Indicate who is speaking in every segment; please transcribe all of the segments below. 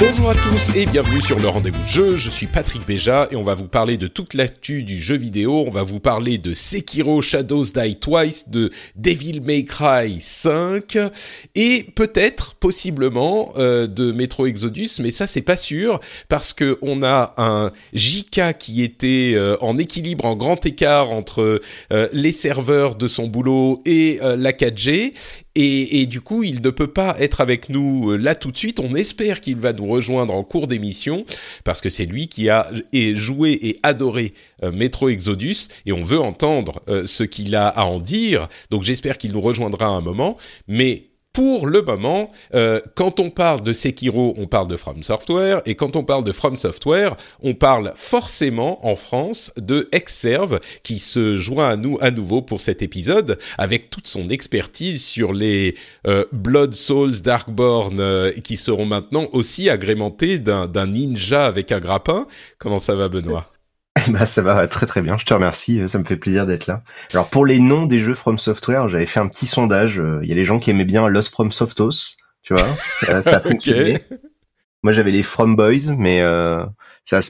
Speaker 1: Bonjour à tous et bienvenue sur le rendez-vous jeu. Je suis Patrick Béja et on va vous parler de toute l'actu du jeu vidéo. On va vous parler de Sekiro Shadows Die Twice, de Devil May Cry 5 et peut-être, possiblement, euh, de Metro Exodus. Mais ça, c'est pas sûr parce que on a un JK qui était euh, en équilibre, en grand écart entre euh, les serveurs de son boulot et la 4G et, du coup, il ne peut pas être avec nous euh, là tout de suite. On espère qu'il va nous rejoindre en cours d'émission parce que c'est lui qui a joué et adoré euh, Metro Exodus et on veut entendre euh, ce qu'il a à en dire. Donc j'espère qu'il nous rejoindra à un moment. Mais pour le moment, euh, quand on parle de Sekiro, on parle de From Software, et quand on parle de From Software, on parle forcément en France de Exserve, qui se joint à nous à nouveau pour cet épisode, avec toute son expertise sur les euh, Blood Souls Darkborn, euh, qui seront maintenant aussi agrémentés d'un ninja avec un grappin. Comment ça va, Benoît?
Speaker 2: Bah ça va très très bien, je te remercie, ça me fait plaisir d'être là. Alors pour les noms des jeux From Software, j'avais fait un petit sondage, il y a les gens qui aimaient bien Lost From Softos, tu vois, ça, ça a fonctionné. okay. Moi j'avais les From Boys, mais euh, ça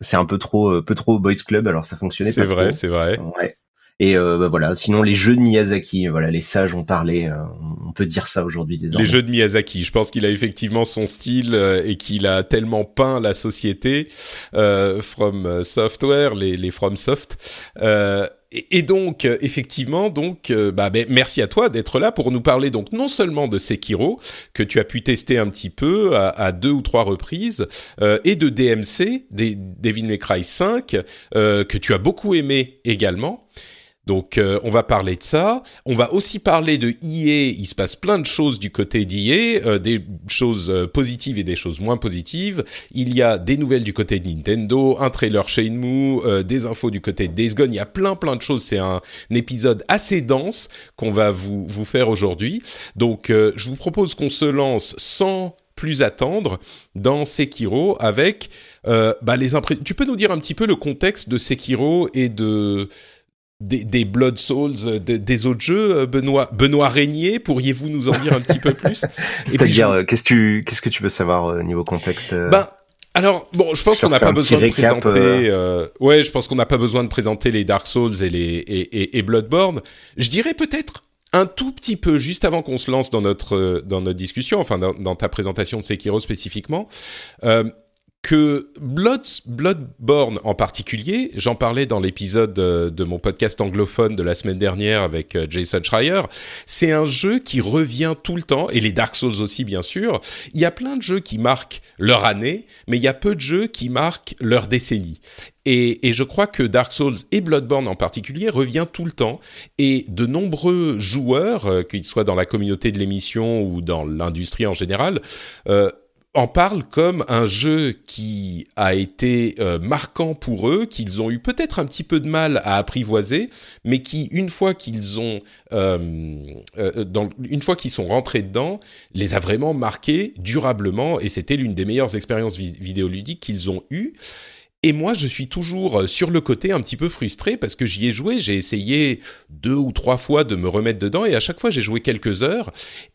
Speaker 2: c'est un peu trop peu trop Boys Club, alors ça fonctionnait pas
Speaker 1: C'est vrai, c'est vrai.
Speaker 2: Ouais. Et euh, bah voilà, sinon les jeux de Miyazaki, voilà, les sages ont parlé, euh, on peut dire ça aujourd'hui désormais.
Speaker 1: Les jeux de Miyazaki, je pense qu'il a effectivement son style euh, et qu'il a tellement peint la société euh, From Software, les, les From Soft. Et, et, donc, effectivement, donc, bah, ben, merci à toi d'être là pour nous parler donc non seulement de Sekiro que tu as pu tester un petit peu à, à deux ou trois reprises, euh, et de DMC, des, Devil May Cry 5, euh, que tu as beaucoup aimé également. Donc euh, on va parler de ça. On va aussi parler de EA. Il se passe plein de choses du côté d'EA, euh, des choses euh, positives et des choses moins positives. Il y a des nouvelles du côté de Nintendo, un trailer Shenmue, euh, des infos du côté de Days Gone. Il y a plein plein de choses. C'est un, épisode assez dense qu'on va vous vous faire aujourd'hui. Donc je vous propose qu'on se lance sans plus attendre dans Sekiro avec bah, les impressions. Tu peux nous dire un petit peu le contexte de Sekiro et de des, des, Blood Souls, euh, des, des, autres jeux, euh, Benoît, Benoît Régnier, pourriez-vous nous en dire un petit peu plus
Speaker 2: C'est-à-dire, je... qu'est-ce que tu, qu'est-ce que tu veux savoir au niveau contexte
Speaker 1: Ben, alors bon, je pense qu'on n'a pas besoin de présenter. Euh... Euh, ouais, je pense qu'on n'a pas besoin de présenter les Dark Souls et les et, et, et Bloodborne. Je dirais peut-être un tout petit peu juste avant qu'on se lance dans notre dans notre discussion, enfin dans, dans ta présentation de Sekiro spécifiquement. Euh, que Blood, Bloodborne en particulier, j'en parlais dans l'épisode de, de, mon podcast anglophone de la semaine dernière avec euh, Jason Schreier, c'est un jeu qui revient tout le temps, et les Dark Souls aussi bien sûr. Il y a plein de jeux qui marquent leur année, mais il y a peu de jeux qui marquent leur décennie. Et, je crois que Dark Souls et Bloodborne en particulier revient tout le temps. Et de nombreux joueurs, euh, qu'ils soient dans la communauté de l'émission ou dans l'industrie en général, euh, en parle comme un jeu qui a été euh, marquant pour eux, qu'ils ont eu peut-être un petit peu de mal à apprivoiser, mais qui, une fois qu'ils ont, euh, euh, une fois qu'ils sont rentrés dedans, les a vraiment marqués durablement, et c'était l'une des meilleures expériences vi vidéoludiques qu'ils ont eues. Et moi, je suis toujours euh, sur le côté un petit peu frustré parce que j'y ai joué, j'ai essayé deux ou trois fois de me remettre dedans et à chaque fois j'ai joué quelques heures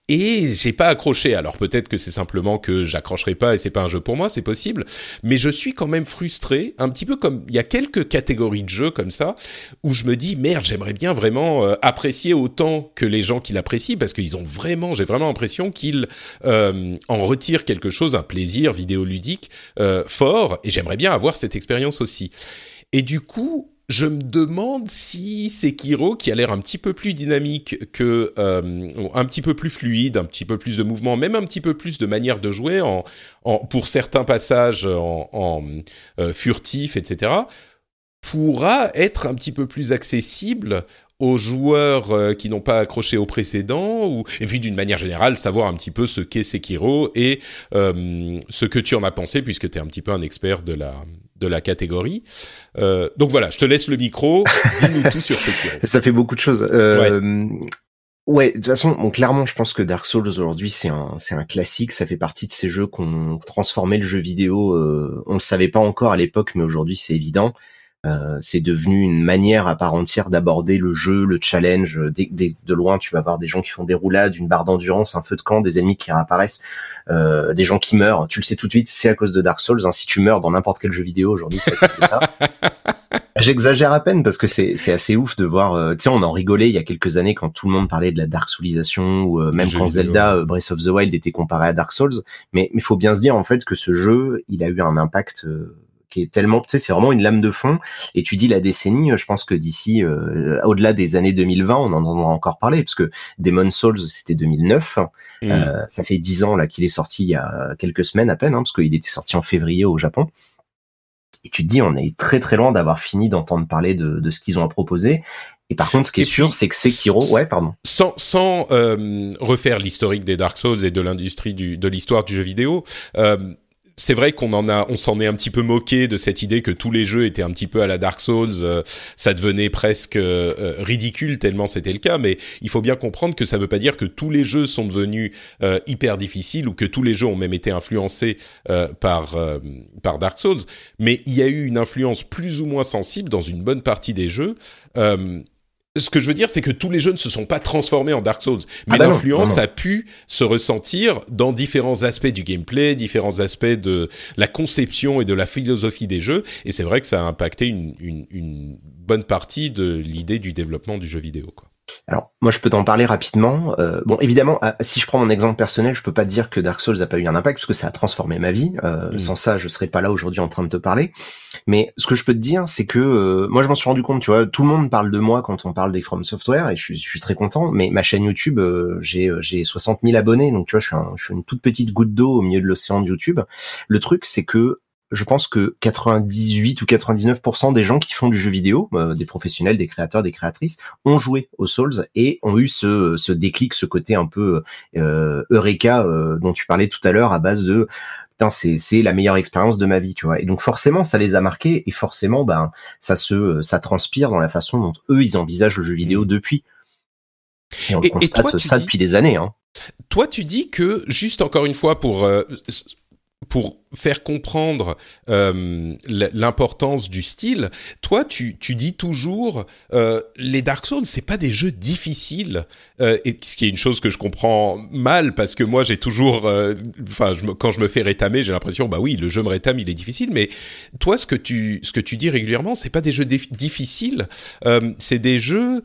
Speaker 1: et j'ai pas accroché. Alors peut-être que c'est simplement que j'accrocherai pas et c'est pas un jeu pour moi, c'est possible. Mais je suis quand même frustré, un petit peu comme il y a quelques catégories de jeux comme ça où je me dis merde, j'aimerais bien vraiment euh, apprécier autant que les gens qui l'apprécient parce qu'ils ont vraiment, j'ai vraiment l'impression qu'ils euh, en retirent quelque chose, un plaisir vidéoludique fort. Et j'aimerais bien avoir cette expérience aussi. Et du coup, je me demande si Sekiro, qui a l'air un petit peu plus dynamique que, euh, un petit peu plus fluide, un petit peu plus de mouvement, même un petit peu plus de manière de jouer, en, pour certains passages en, euh, furtif, etc., pourra être un petit peu plus accessible aux joueurs euh, qui n'ont pas accroché au précédent, et puis d'une manière générale savoir un petit peu ce qu'est Sekiro et ce que tu en as pensé puisque tu es un petit peu un expert de la de la catégorie. Euh, donc voilà, je te laisse le micro, dis-nous tout sur Sekiro.
Speaker 2: Ça fait beaucoup de choses. Euh, ouais. de toute façon, bon, clairement, je pense que Dark Souls aujourd'hui, c'est un, c'est un classique. Ça fait partie de ces jeux qu'on transformé le jeu vidéo. Euh, on le savait pas encore à l'époque, mais aujourd'hui, c'est évident. Euh, c'est devenu une manière à part entière d'aborder le jeu, le challenge. Dès, de loin, tu vas voir des gens qui font des roulades, une barre d'endurance, un feu de camp, des ennemis qui réapparaissent, euh, des gens qui meurent. Tu le sais tout de suite, c'est à cause de Dark Souls. Hein. Si tu meurs dans n'importe quel jeu vidéo aujourd'hui, c'est à cause de ça. J'exagère à peine parce que c'est c'est assez ouf de voir. Euh, tu sais, on en rigolait il y a quelques années quand tout le monde parlait de la Dark Soulisation ou euh, même quand Zelda Breath of the Wild était comparé à Dark Souls. Mais il faut bien se dire en fait que ce jeu, il a eu un impact qui est tellement, tu sais, c'est vraiment une lame de fond. Et tu dis la décennie, je pense que d'ici, euh, au-delà des années 2020, on en entendra encore parler, parce que Demon Souls, c'était 2009. Mm. Euh, ça fait dix ans là qu'il est sorti il y a quelques semaines à peine, hein, parce qu'il était sorti en février au Japon. Et tu te dis, on est très très loin d'avoir fini d'entendre parler de, de ce qu'ils ont à proposer. Et par contre, ce qui est sûr, c'est que Sekiro, ouais, pardon.
Speaker 1: Sans, sans euh, refaire l'historique des Dark Souls et de l'industrie du, de l'histoire du jeu vidéo, euh, c'est vrai qu'on en a, on s'en est un petit peu moqué de cette idée que tous les jeux étaient un petit peu à la Dark Souls. Euh, ça devenait presque euh, euh, ridicule tellement c'était le cas. Mais il faut bien comprendre que ça ne veut pas dire que tous les jeux sont devenus hyper difficiles ou que tous les jeux ont même été influencés par par Dark Souls. Mais il y a eu une influence plus ou moins sensible dans une bonne partie des jeux ce que je veux dire, c'est que tous les jeux ne se sont pas transformés en Dark Souls, mais ah bah l'influence a pu se ressentir dans différents aspects du gameplay, différents aspects de la conception et de la philosophie des jeux, et c'est vrai que ça a impacté une, une, une bonne partie de l'idée du développement du jeu vidéo. Quoi.
Speaker 2: Alors moi je peux t'en parler rapidement. Euh, bon évidemment si je prends mon exemple personnel, je peux pas dire que Dark Souls a pas eu un impact parce que ça a transformé ma vie. Euh, mm. Sans ça je serais pas là aujourd'hui en train de te parler. Mais ce que je peux te dire c'est que euh, moi je m'en suis rendu compte. Tu vois tout le monde parle de moi quand on parle des From Software et je suis, je suis très content. Mais ma chaîne YouTube j'ai j'ai 60 000 abonnés donc tu vois je suis, je suis une toute petite goutte d'eau au milieu de l'océan de YouTube. Le truc c'est que je pense que 98 ou 99% des gens qui font du jeu vidéo, euh, des professionnels, des créateurs, des créatrices, ont joué aux Souls et ont eu ce, ce déclic, ce côté un peu euh, eureka euh, dont tu parlais tout à l'heure à base de putain c'est c'est la meilleure expérience de ma vie, tu vois. Et donc forcément ça les a marqués et forcément ben ça se ça transpire dans la façon dont eux ils envisagent le jeu vidéo mmh. depuis. Et on constate ça depuis des années. Hein.
Speaker 1: Toi, tu dis que, juste encore une fois, pour euh, pour faire comprendre euh, l'importance du style, toi tu, tu dis toujours euh, les Dark Souls c'est pas des jeux difficiles euh, et ce qui est une chose que je comprends mal parce que moi j'ai toujours euh, enfin quand je me fais rétamer j'ai l'impression bah oui le jeu me rétame il est difficile mais toi ce que tu ce que tu dis régulièrement c'est pas des jeux difficiles euh, c'est des jeux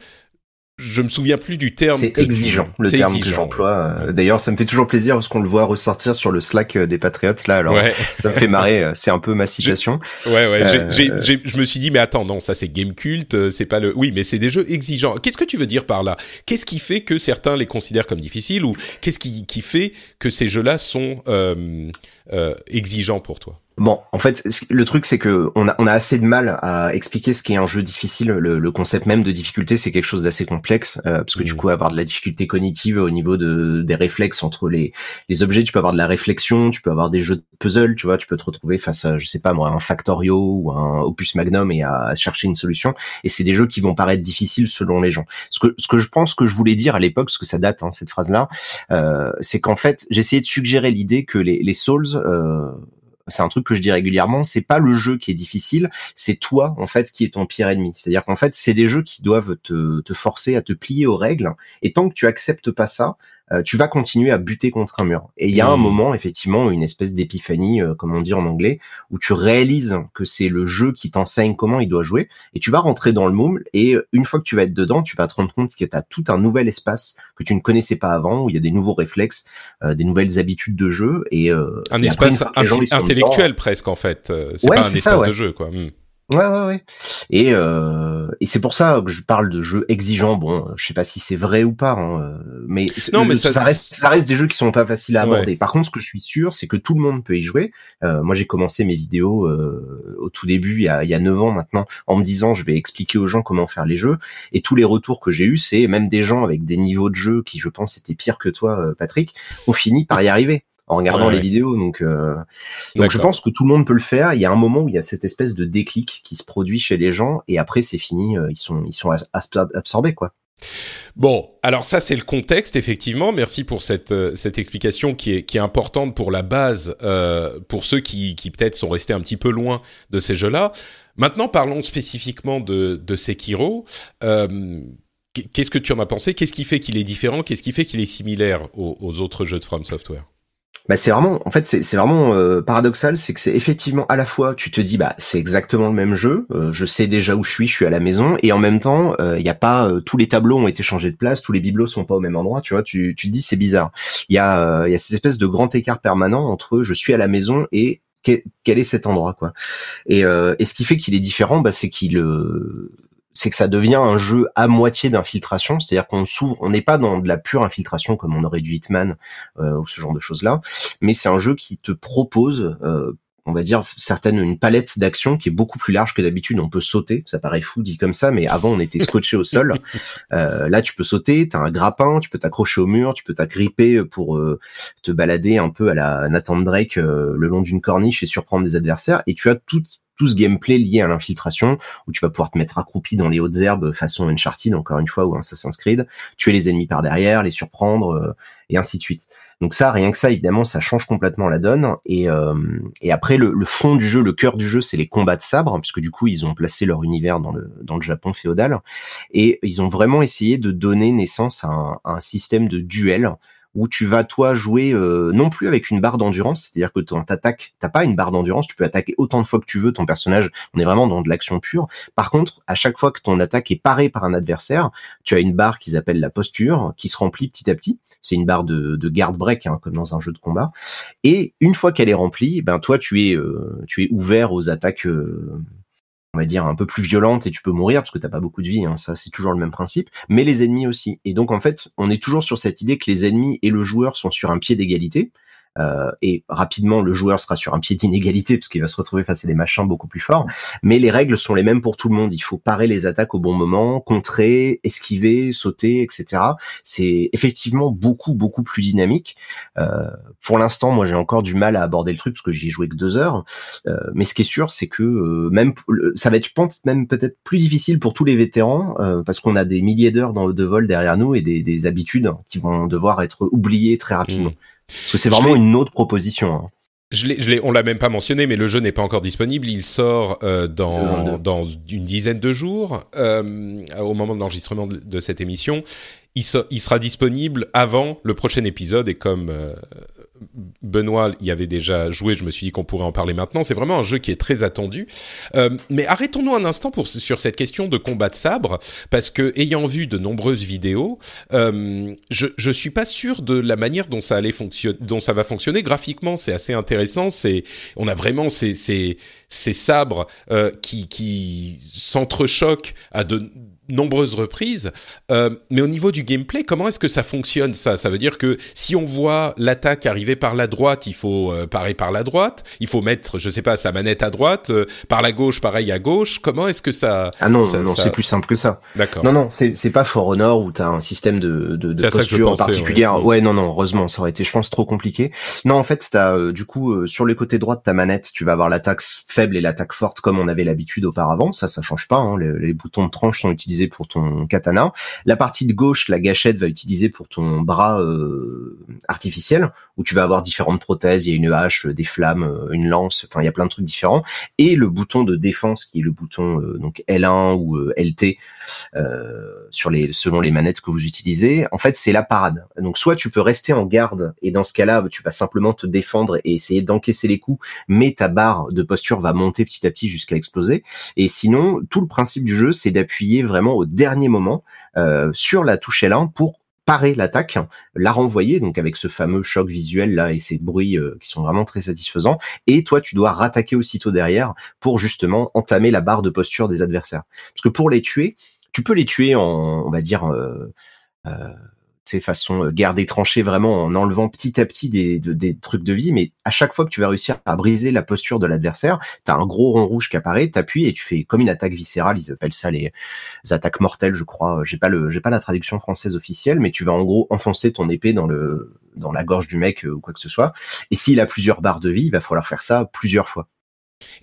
Speaker 1: je me souviens plus du terme.
Speaker 2: C'est exigeant, le terme que j'emploie. Euh, d'ailleurs, ça me fait toujours plaisir parce qu'on le voit ressortir sur le Slack euh, des Patriotes là. Alors, ça me fait marrer. Euh, c'est un peu ma citation.
Speaker 1: Ouais, ouais. je me suis dit, mais attends, non, ça c'est game culte, c'est pas le. Oui, mais c'est des jeux exigeants. Qu'est-ce que tu veux dire par là? Qu'est-ce qui fait que certains les considèrent comme difficiles ou qu'est-ce qui, qui fait que ces jeux-là sont euh, exigeants pour toi?
Speaker 2: Bon, en fait, le truc c'est que on a, on a assez de mal à expliquer ce qu'est un jeu difficile. Le, le, concept même de difficulté, c'est quelque chose d'assez complexe euh, parce que du coup, avoir de la difficulté cognitive au niveau de des réflexes entre les les objets, tu peux avoir de la réflexion, tu peux avoir des jeux de puzzle, tu vois, tu peux te retrouver face à, je sais pas moi, un Factorio ou un Opus Magnum et à, chercher une solution. Et c'est des jeux qui vont paraître difficiles selon les gens. Ce que ce que je pense que je voulais dire à l'époque, parce que ça date hein, cette phrase là, euh, c'est qu'en fait, j'essayais de suggérer l'idée que les les Souls euh, c'est un truc que je dis régulièrement, c'est pas le jeu qui est difficile, c'est toi en fait qui est ton pire ennemi. C'est-à-dire qu'en fait, c'est des jeux qui doivent te, te forcer à te plier aux règles, et tant que tu acceptes pas ça, euh, tu vas continuer à buter contre un mur. Et il y a un
Speaker 1: Mmh.
Speaker 2: moment, effectivement, une espèce d'épiphanie, euh, comme on dit en anglais, où tu réalises que c'est le jeu qui t'enseigne comment il doit jouer, et tu vas rentrer dans le moule, et euh, une fois que tu vas être dedans, tu vas te rendre compte que tu as tout un nouvel espace que tu ne connaissais pas avant, où il y a des nouveaux réflexes, euh, des nouvelles habitudes de jeu, et euh,
Speaker 1: Un
Speaker 2: et
Speaker 1: espace intellectuel presque en fait. C'est
Speaker 2: Ouais,
Speaker 1: pas un espace
Speaker 2: ça, ouais.
Speaker 1: de jeu quoi. Hmm.
Speaker 2: Ouais, ouais, ouais. Et, euh, et c'est pour ça que je parle de jeux exigeants. Bon, je sais pas si c'est vrai ou pas, hein, euh, mais,
Speaker 1: Non, mais
Speaker 2: ça,
Speaker 1: ça-
Speaker 2: reste, ça reste des jeux qui sont pas faciles à
Speaker 1: Ouais.
Speaker 2: aborder. Par contre, ce que je suis sûr, c'est que tout le monde peut y jouer. Euh, moi, j'ai commencé mes vidéos euh, au tout début, il y a, il y a 9 ans maintenant, en me disant je vais expliquer aux gens comment faire les jeux. Et tous les retours que j'ai eus, c'est même des gens avec des niveaux de jeu qui, je pense, étaient pires que toi, Patrick, ont fini par y arriver en regardant
Speaker 1: Ouais,
Speaker 2: les
Speaker 1: ouais.
Speaker 2: vidéos. Donc, euh, donc je pense que tout le monde peut le faire. Il y a un moment où il y a cette espèce de déclic qui se produit chez les gens et après c'est fini. euh, Ils sont ils sont absorbés quoi.
Speaker 1: Bon, alors ça c'est le contexte effectivement. Merci pour cette euh, cette explication qui est qui est importante pour la base euh, pour ceux qui qui peut-être sont restés un petit peu loin de ces jeux-là. Maintenant parlons spécifiquement de de Sekiro. Euh, Qu'est-ce que tu en as pensé? Qu'est-ce qui fait qu'il est différent? Qu'est-ce qui fait qu'il est similaire aux, aux autres jeux de From Software?
Speaker 2: Bah c'est vraiment en fait c'est vraiment euh, paradoxal, c'est que c'est effectivement à la fois tu te dis bah c'est exactement le même jeu, euh, je sais déjà où je suis, je suis à la maison et en même temps il y a pas euh, tous les tableaux ont été changés de place, tous les bibelots sont pas au même endroit, tu vois, tu tu te dis c'est bizarre. Il y a il y a cette espèce de grand écart permanent entre je suis à la maison et quel, quel est cet endroit quoi. Et euh, et ce qui fait qu'il est différent bah c'est qu'il euh, c'est que ça devient un jeu à moitié d'infiltration, c'est-à-dire qu'on s'ouvre, on n'est pas dans de la pure infiltration comme on aurait du Hitman euh, ou ce genre de choses-là, mais c'est un jeu qui te propose, euh, on va dire, certaines une palette d'actions qui est beaucoup plus large que d'habitude. On peut sauter, ça paraît fou dit comme ça, mais avant on était scotché au sol. Euh, là, tu peux sauter, t'as un grappin, tu peux t'accrocher au mur, tu peux t'agripper pour euh, te balader un peu à la Nathan Drake euh, le long d'une corniche et surprendre des adversaires. Et tu as tout tout ce gameplay lié à l'infiltration, où tu vas pouvoir te mettre accroupi dans les hautes herbes façon Uncharted, encore une fois, ou Assassin's Creed, tuer les ennemis par derrière, les surprendre, euh, et ainsi de suite. Donc ça, rien que ça, évidemment, ça change complètement la donne. Et, euh, et après, le, fond du jeu, le cœur du jeu, c'est les combats de sabre, puisque du coup, ils ont placé leur univers dans le, dans le Japon féodal, et ils ont vraiment essayé de donner naissance à un, à un système de duel où tu vas toi jouer euh, non plus avec une barre d'endurance, c'est-à-dire que ton t'attaques, t'as pas une barre d'endurance, tu peux attaquer autant de fois que tu veux ton personnage. On est vraiment dans de l'action pure. Par contre, à chaque fois que ton attaque est parée par un adversaire, tu as une barre qu'ils appellent la posture, qui se remplit petit à petit. C'est une barre de, de garde break, hein, comme dans un jeu de combat. Et une fois qu'elle est remplie, ben toi tu es euh, tu es ouvert aux attaques. Euh, on va dire un peu plus violente et tu peux mourir parce que t'as pas beaucoup de vie, hein, ça c'est toujours le même principe, mais les ennemis aussi. Et donc en fait, on est toujours sur cette idée que les ennemis et le joueur sont sur un pied d'égalité. Euh, et rapidement, le joueur sera sur un pied d'inégalité parce qu'il va se retrouver face à des machins beaucoup plus forts. Mais les règles sont les mêmes pour tout le monde. Il faut parer les attaques au bon moment, contrer, esquiver, sauter, etc. C'est effectivement beaucoup beaucoup plus dynamique. Euh, pour l'instant, moi, j'ai encore du mal à aborder le truc parce que j'y ai joué que deux heures. Euh, mais ce qui est sûr, c'est que euh, même ça va être, même peut-être plus difficile pour tous les vétérans euh, parce qu'on a des milliers d'heures de vol derrière nous et des, des, habitudes qui vont devoir être oubliées très rapidement. Mmh. Parce que c'est vraiment une autre proposition. Hein.
Speaker 1: Je l'ai, on l'a même pas mentionné, mais le jeu n'est pas encore disponible. Il sort euh, dans, dans une dizaine de jours, euh, au moment de l'enregistrement de, de cette émission. Il, so, il, sera disponible avant le prochain épisode, et comme euh, Benoît y avait déjà joué, je me suis dit qu'on pourrait en parler maintenant. C'est vraiment un jeu qui est très attendu. Euh, mais arrêtons-nous un instant pour, sur cette question de combat de sabre, parce que ayant vu de nombreuses vidéos, euh, je, je suis pas sûr de la manière dont ça allait fonctionner, dont ça va fonctionner. Graphiquement, c'est assez intéressant. C'est, on a vraiment ces, ces, ces sabres euh, qui, qui s'entrechoquent à de nombreuses reprises. Euh, mais au niveau du gameplay, comment est-ce que ça fonctionne ça? Ça veut dire que si on voit l'attaque arriver par la droite, il faut euh, parer par la droite. Il faut mettre, je sais pas, sa manette à droite. Euh, par la gauche, pareil à gauche. Comment est-ce que ça
Speaker 2: Ah non,
Speaker 1: ça,
Speaker 2: non,
Speaker 1: ça...
Speaker 2: c'est plus simple que ça.
Speaker 1: D'accord.
Speaker 2: Non, non, c'est c'est pas For Honor où t'as un système de de, de posture
Speaker 1: pensais,
Speaker 2: particulière.
Speaker 1: Ouais.
Speaker 2: ouais. non, non, heureusement, ça aurait été, je pense, trop compliqué. Non, en fait, t'as euh, du coup euh, sur le côté droit de ta manette, tu vas avoir l'attaque faible et l'attaque forte comme on avait l'habitude auparavant. Ça, ça change pas. Hein. Les, les, boutons de tranche sont utilisés pour ton katana. La partie de gauche, la gâchette, va utiliser pour ton bras artificiel, où tu vas avoir différentes prothèses. Il y a une hache, des flammes, une lance. Enfin, il y a plein de trucs différents. Et le bouton de défense, qui est le bouton donc L1 ou LT sur les selon les manettes que vous utilisez. En fait, c'est la parade. Donc, soit tu peux rester en garde, et dans ce cas-là, tu vas simplement te défendre et essayer d'encaisser les coups, mais ta barre de posture va monter petit à petit jusqu'à exploser. Et sinon, tout le principe du jeu, c'est d'appuyer vraiment au dernier moment euh, sur la touche L1 pour parer l'attaque, la renvoyer, donc avec ce fameux choc visuel là et ces bruits euh, qui sont vraiment très satisfaisants. Et toi, tu dois rattaquer aussitôt derrière pour justement entamer la barre de posture des adversaires. Parce que pour les tuer, tu peux les tuer en, on va dire, euh ces façon euh, guerre des tranchées vraiment en enlevant petit à petit des, des, trucs de vie, mais à chaque fois que tu vas réussir à briser la posture de l'adversaire, t'as un gros rond rouge qui apparaît, t'appuies et tu fais comme une attaque viscérale, ils appellent ça les, attaques mortelles, je crois. J'ai pas le, j'ai pas la traduction française officielle, mais tu vas en gros enfoncer ton épée dans le, dans la gorge du mec euh, ou quoi que ce soit. Et s'il a plusieurs barres de vie, il va falloir faire ça plusieurs fois.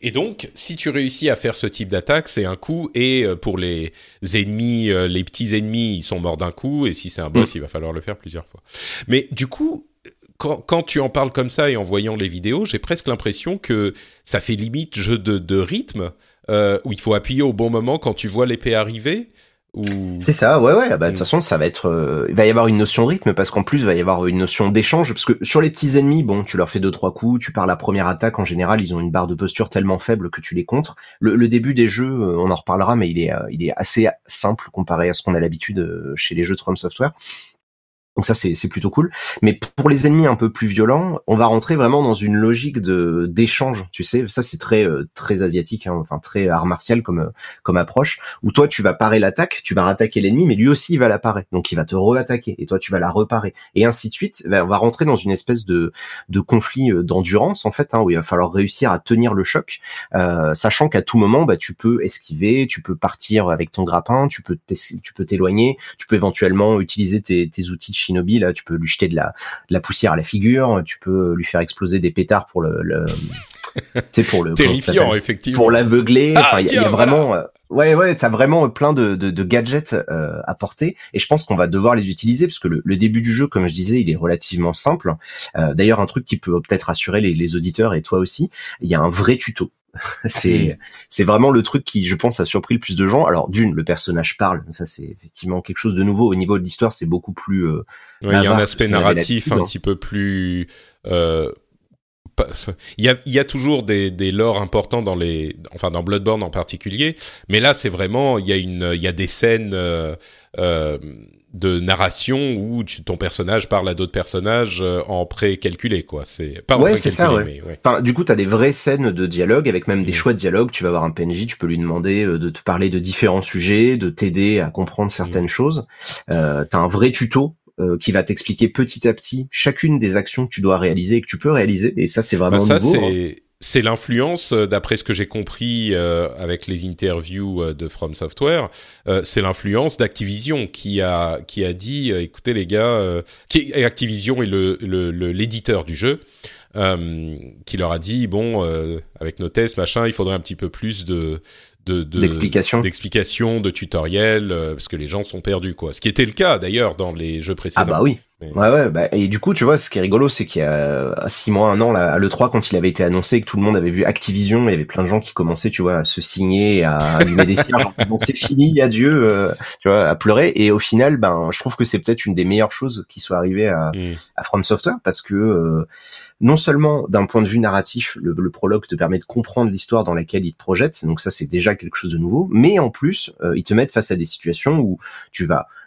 Speaker 1: Et donc, si tu réussis à faire ce type d'attaque, c'est un coup. Et euh, pour les ennemis, euh, les petits ennemis, ils sont morts d'un coup. Et si c'est un boss, mm. il va falloir le faire plusieurs fois. Mais du coup, quand, tu en parles comme ça et en voyant les vidéos, j'ai presque l'impression que ça fait limite jeu de, rythme, euh, où il faut appuyer au bon moment quand tu vois l'épée arriver.
Speaker 2: C'est ça, ouais, ouais. Bah, de toute façon, ça va être, euh, il va y avoir une notion de rythme parce qu'en plus, il va y avoir une notion d'échange parce que sur les petits ennemis, bon, tu leur fais deux trois coups, tu pars la première attaque. En général, ils ont une barre de posture tellement faible que tu les contres. Le, début des jeux, euh, on en reparlera, mais il est, euh, il est assez simple comparé à ce qu'on a l'habitude chez les jeux de From Software. Donc ça c'est plutôt cool. Mais pour les ennemis un peu plus violents, on va rentrer vraiment dans une logique de d'échange. Tu sais, ça c'est très euh, très asiatique, hein, enfin très art martial comme euh, comme approche. Où toi tu vas parer l'attaque, tu vas rattaquer l'ennemi, mais lui aussi il va la parer. Donc il va te re-attaquer et toi tu vas la reparer et ainsi de suite. Ben, on va rentrer dans une espèce de de conflit euh, d'endurance en fait, hein, où il va falloir réussir à tenir le choc, euh, sachant qu'à tout moment bah tu peux esquiver, tu peux partir avec ton grappin, tu peux tu peux t'éloigner, tu peux éventuellement utiliser tes, tes outils de shinobi, là, tu peux lui jeter de la, de la poussière à la figure, tu peux lui faire exploser des pétards pour le, le
Speaker 1: c'est pour le terrifiant effectivement.
Speaker 2: pour l'aveugler ah, enfin il y, a vraiment euh, ouais ouais ça a vraiment plein de, de, de gadgets euh, à porter et je pense qu'on va devoir les utiliser parce que le, le, début du jeu comme je disais il est relativement simple euh, d'ailleurs un truc qui peut peut-être rassurer les, les auditeurs et toi aussi il y a un vrai tuto c'est c'est vraiment le truc qui, je pense, a surpris le plus de gens. Alors d'une, le personnage parle, ça c'est effectivement quelque chose de nouveau au niveau de l'histoire, c'est beaucoup plus. Euh,
Speaker 1: il y a un aspect narratif un petit peu plus. Euh, il y a, il y a toujours des, des lores importants dans les, enfin dans Bloodborne en particulier, mais là c'est vraiment, il y a une, il y a des scènes euh, euh de narration où ton personnage parle à d'autres personnages euh, en pré-calculé quoi c'est
Speaker 2: pas ouais c'est ça ouais. Enfin, du coup t'as des vraies scènes de dialogue avec même des mm. choix de dialogue tu vas avoir un PNJ tu peux lui demander euh, de te parler de différents sujets de t'aider à comprendre certaines mm. choses euh, t'as un vrai tuto euh, qui va t'expliquer petit à petit chacune des actions que tu dois réaliser et que tu peux réaliser et ça c'est vraiment bah ça, nouveau hein
Speaker 1: c'est l'influence, euh, d'après ce que j'ai compris euh, avec les interviews euh, de From Software, c'est l'influence d'Activision qui a qui a dit, écoutez les gars, qui Activision est le l'éditeur du jeu, qui leur a dit bon, avec nos tests machin, il faudrait un petit peu plus de
Speaker 2: d'explications,
Speaker 1: de, d'explications, de tutoriels, parce que les gens sont perdus quoi. Ce qui était le cas d'ailleurs dans les jeux précédents.
Speaker 2: Ah bah oui. Ouais ouais bah et du coup tu vois ce qui est rigolo c'est qu'il y a six mois un an là, à le 3 quand il avait été annoncé que tout le monde avait vu Activision il y avait plein de gens qui commençaient tu vois à se signer à allumer des cierges en c'est fini adieu euh, tu vois à pleurer et au final ben je trouve que c'est peut-être une des meilleures choses qui soit arrivée à, mm. à From Software parce que euh, non seulement d'un point de vue narratif le, le, prologue te permet de comprendre l'histoire dans laquelle il te projette donc ça c'est déjà quelque chose de nouveau mais en plus euh, il te met face à des situations où tu vas euh,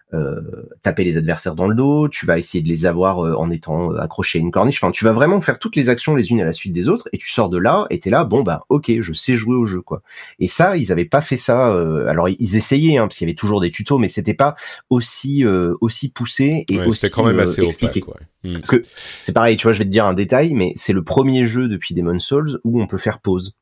Speaker 2: taper les adversaires dans le dos, tu vas essayer de les avoir euh, en étant euh, accroché à une corniche. Enfin, tu vas vraiment faire toutes les actions les unes à la suite des autres, et tu sors de là, et t'es là, bon bah ok, je sais jouer au jeu quoi. Et ça, ils avaient pas fait ça. alors ils essayaient, hein, parce qu'il y avait toujours des tutos, mais c'était pas aussi aussi poussé et aussi quand même assez expliqué. Hmm. Parce que c'est pareil, tu vois, je vais te dire un détail, mais c'est le premier jeu depuis Demon Souls où on peut faire pause.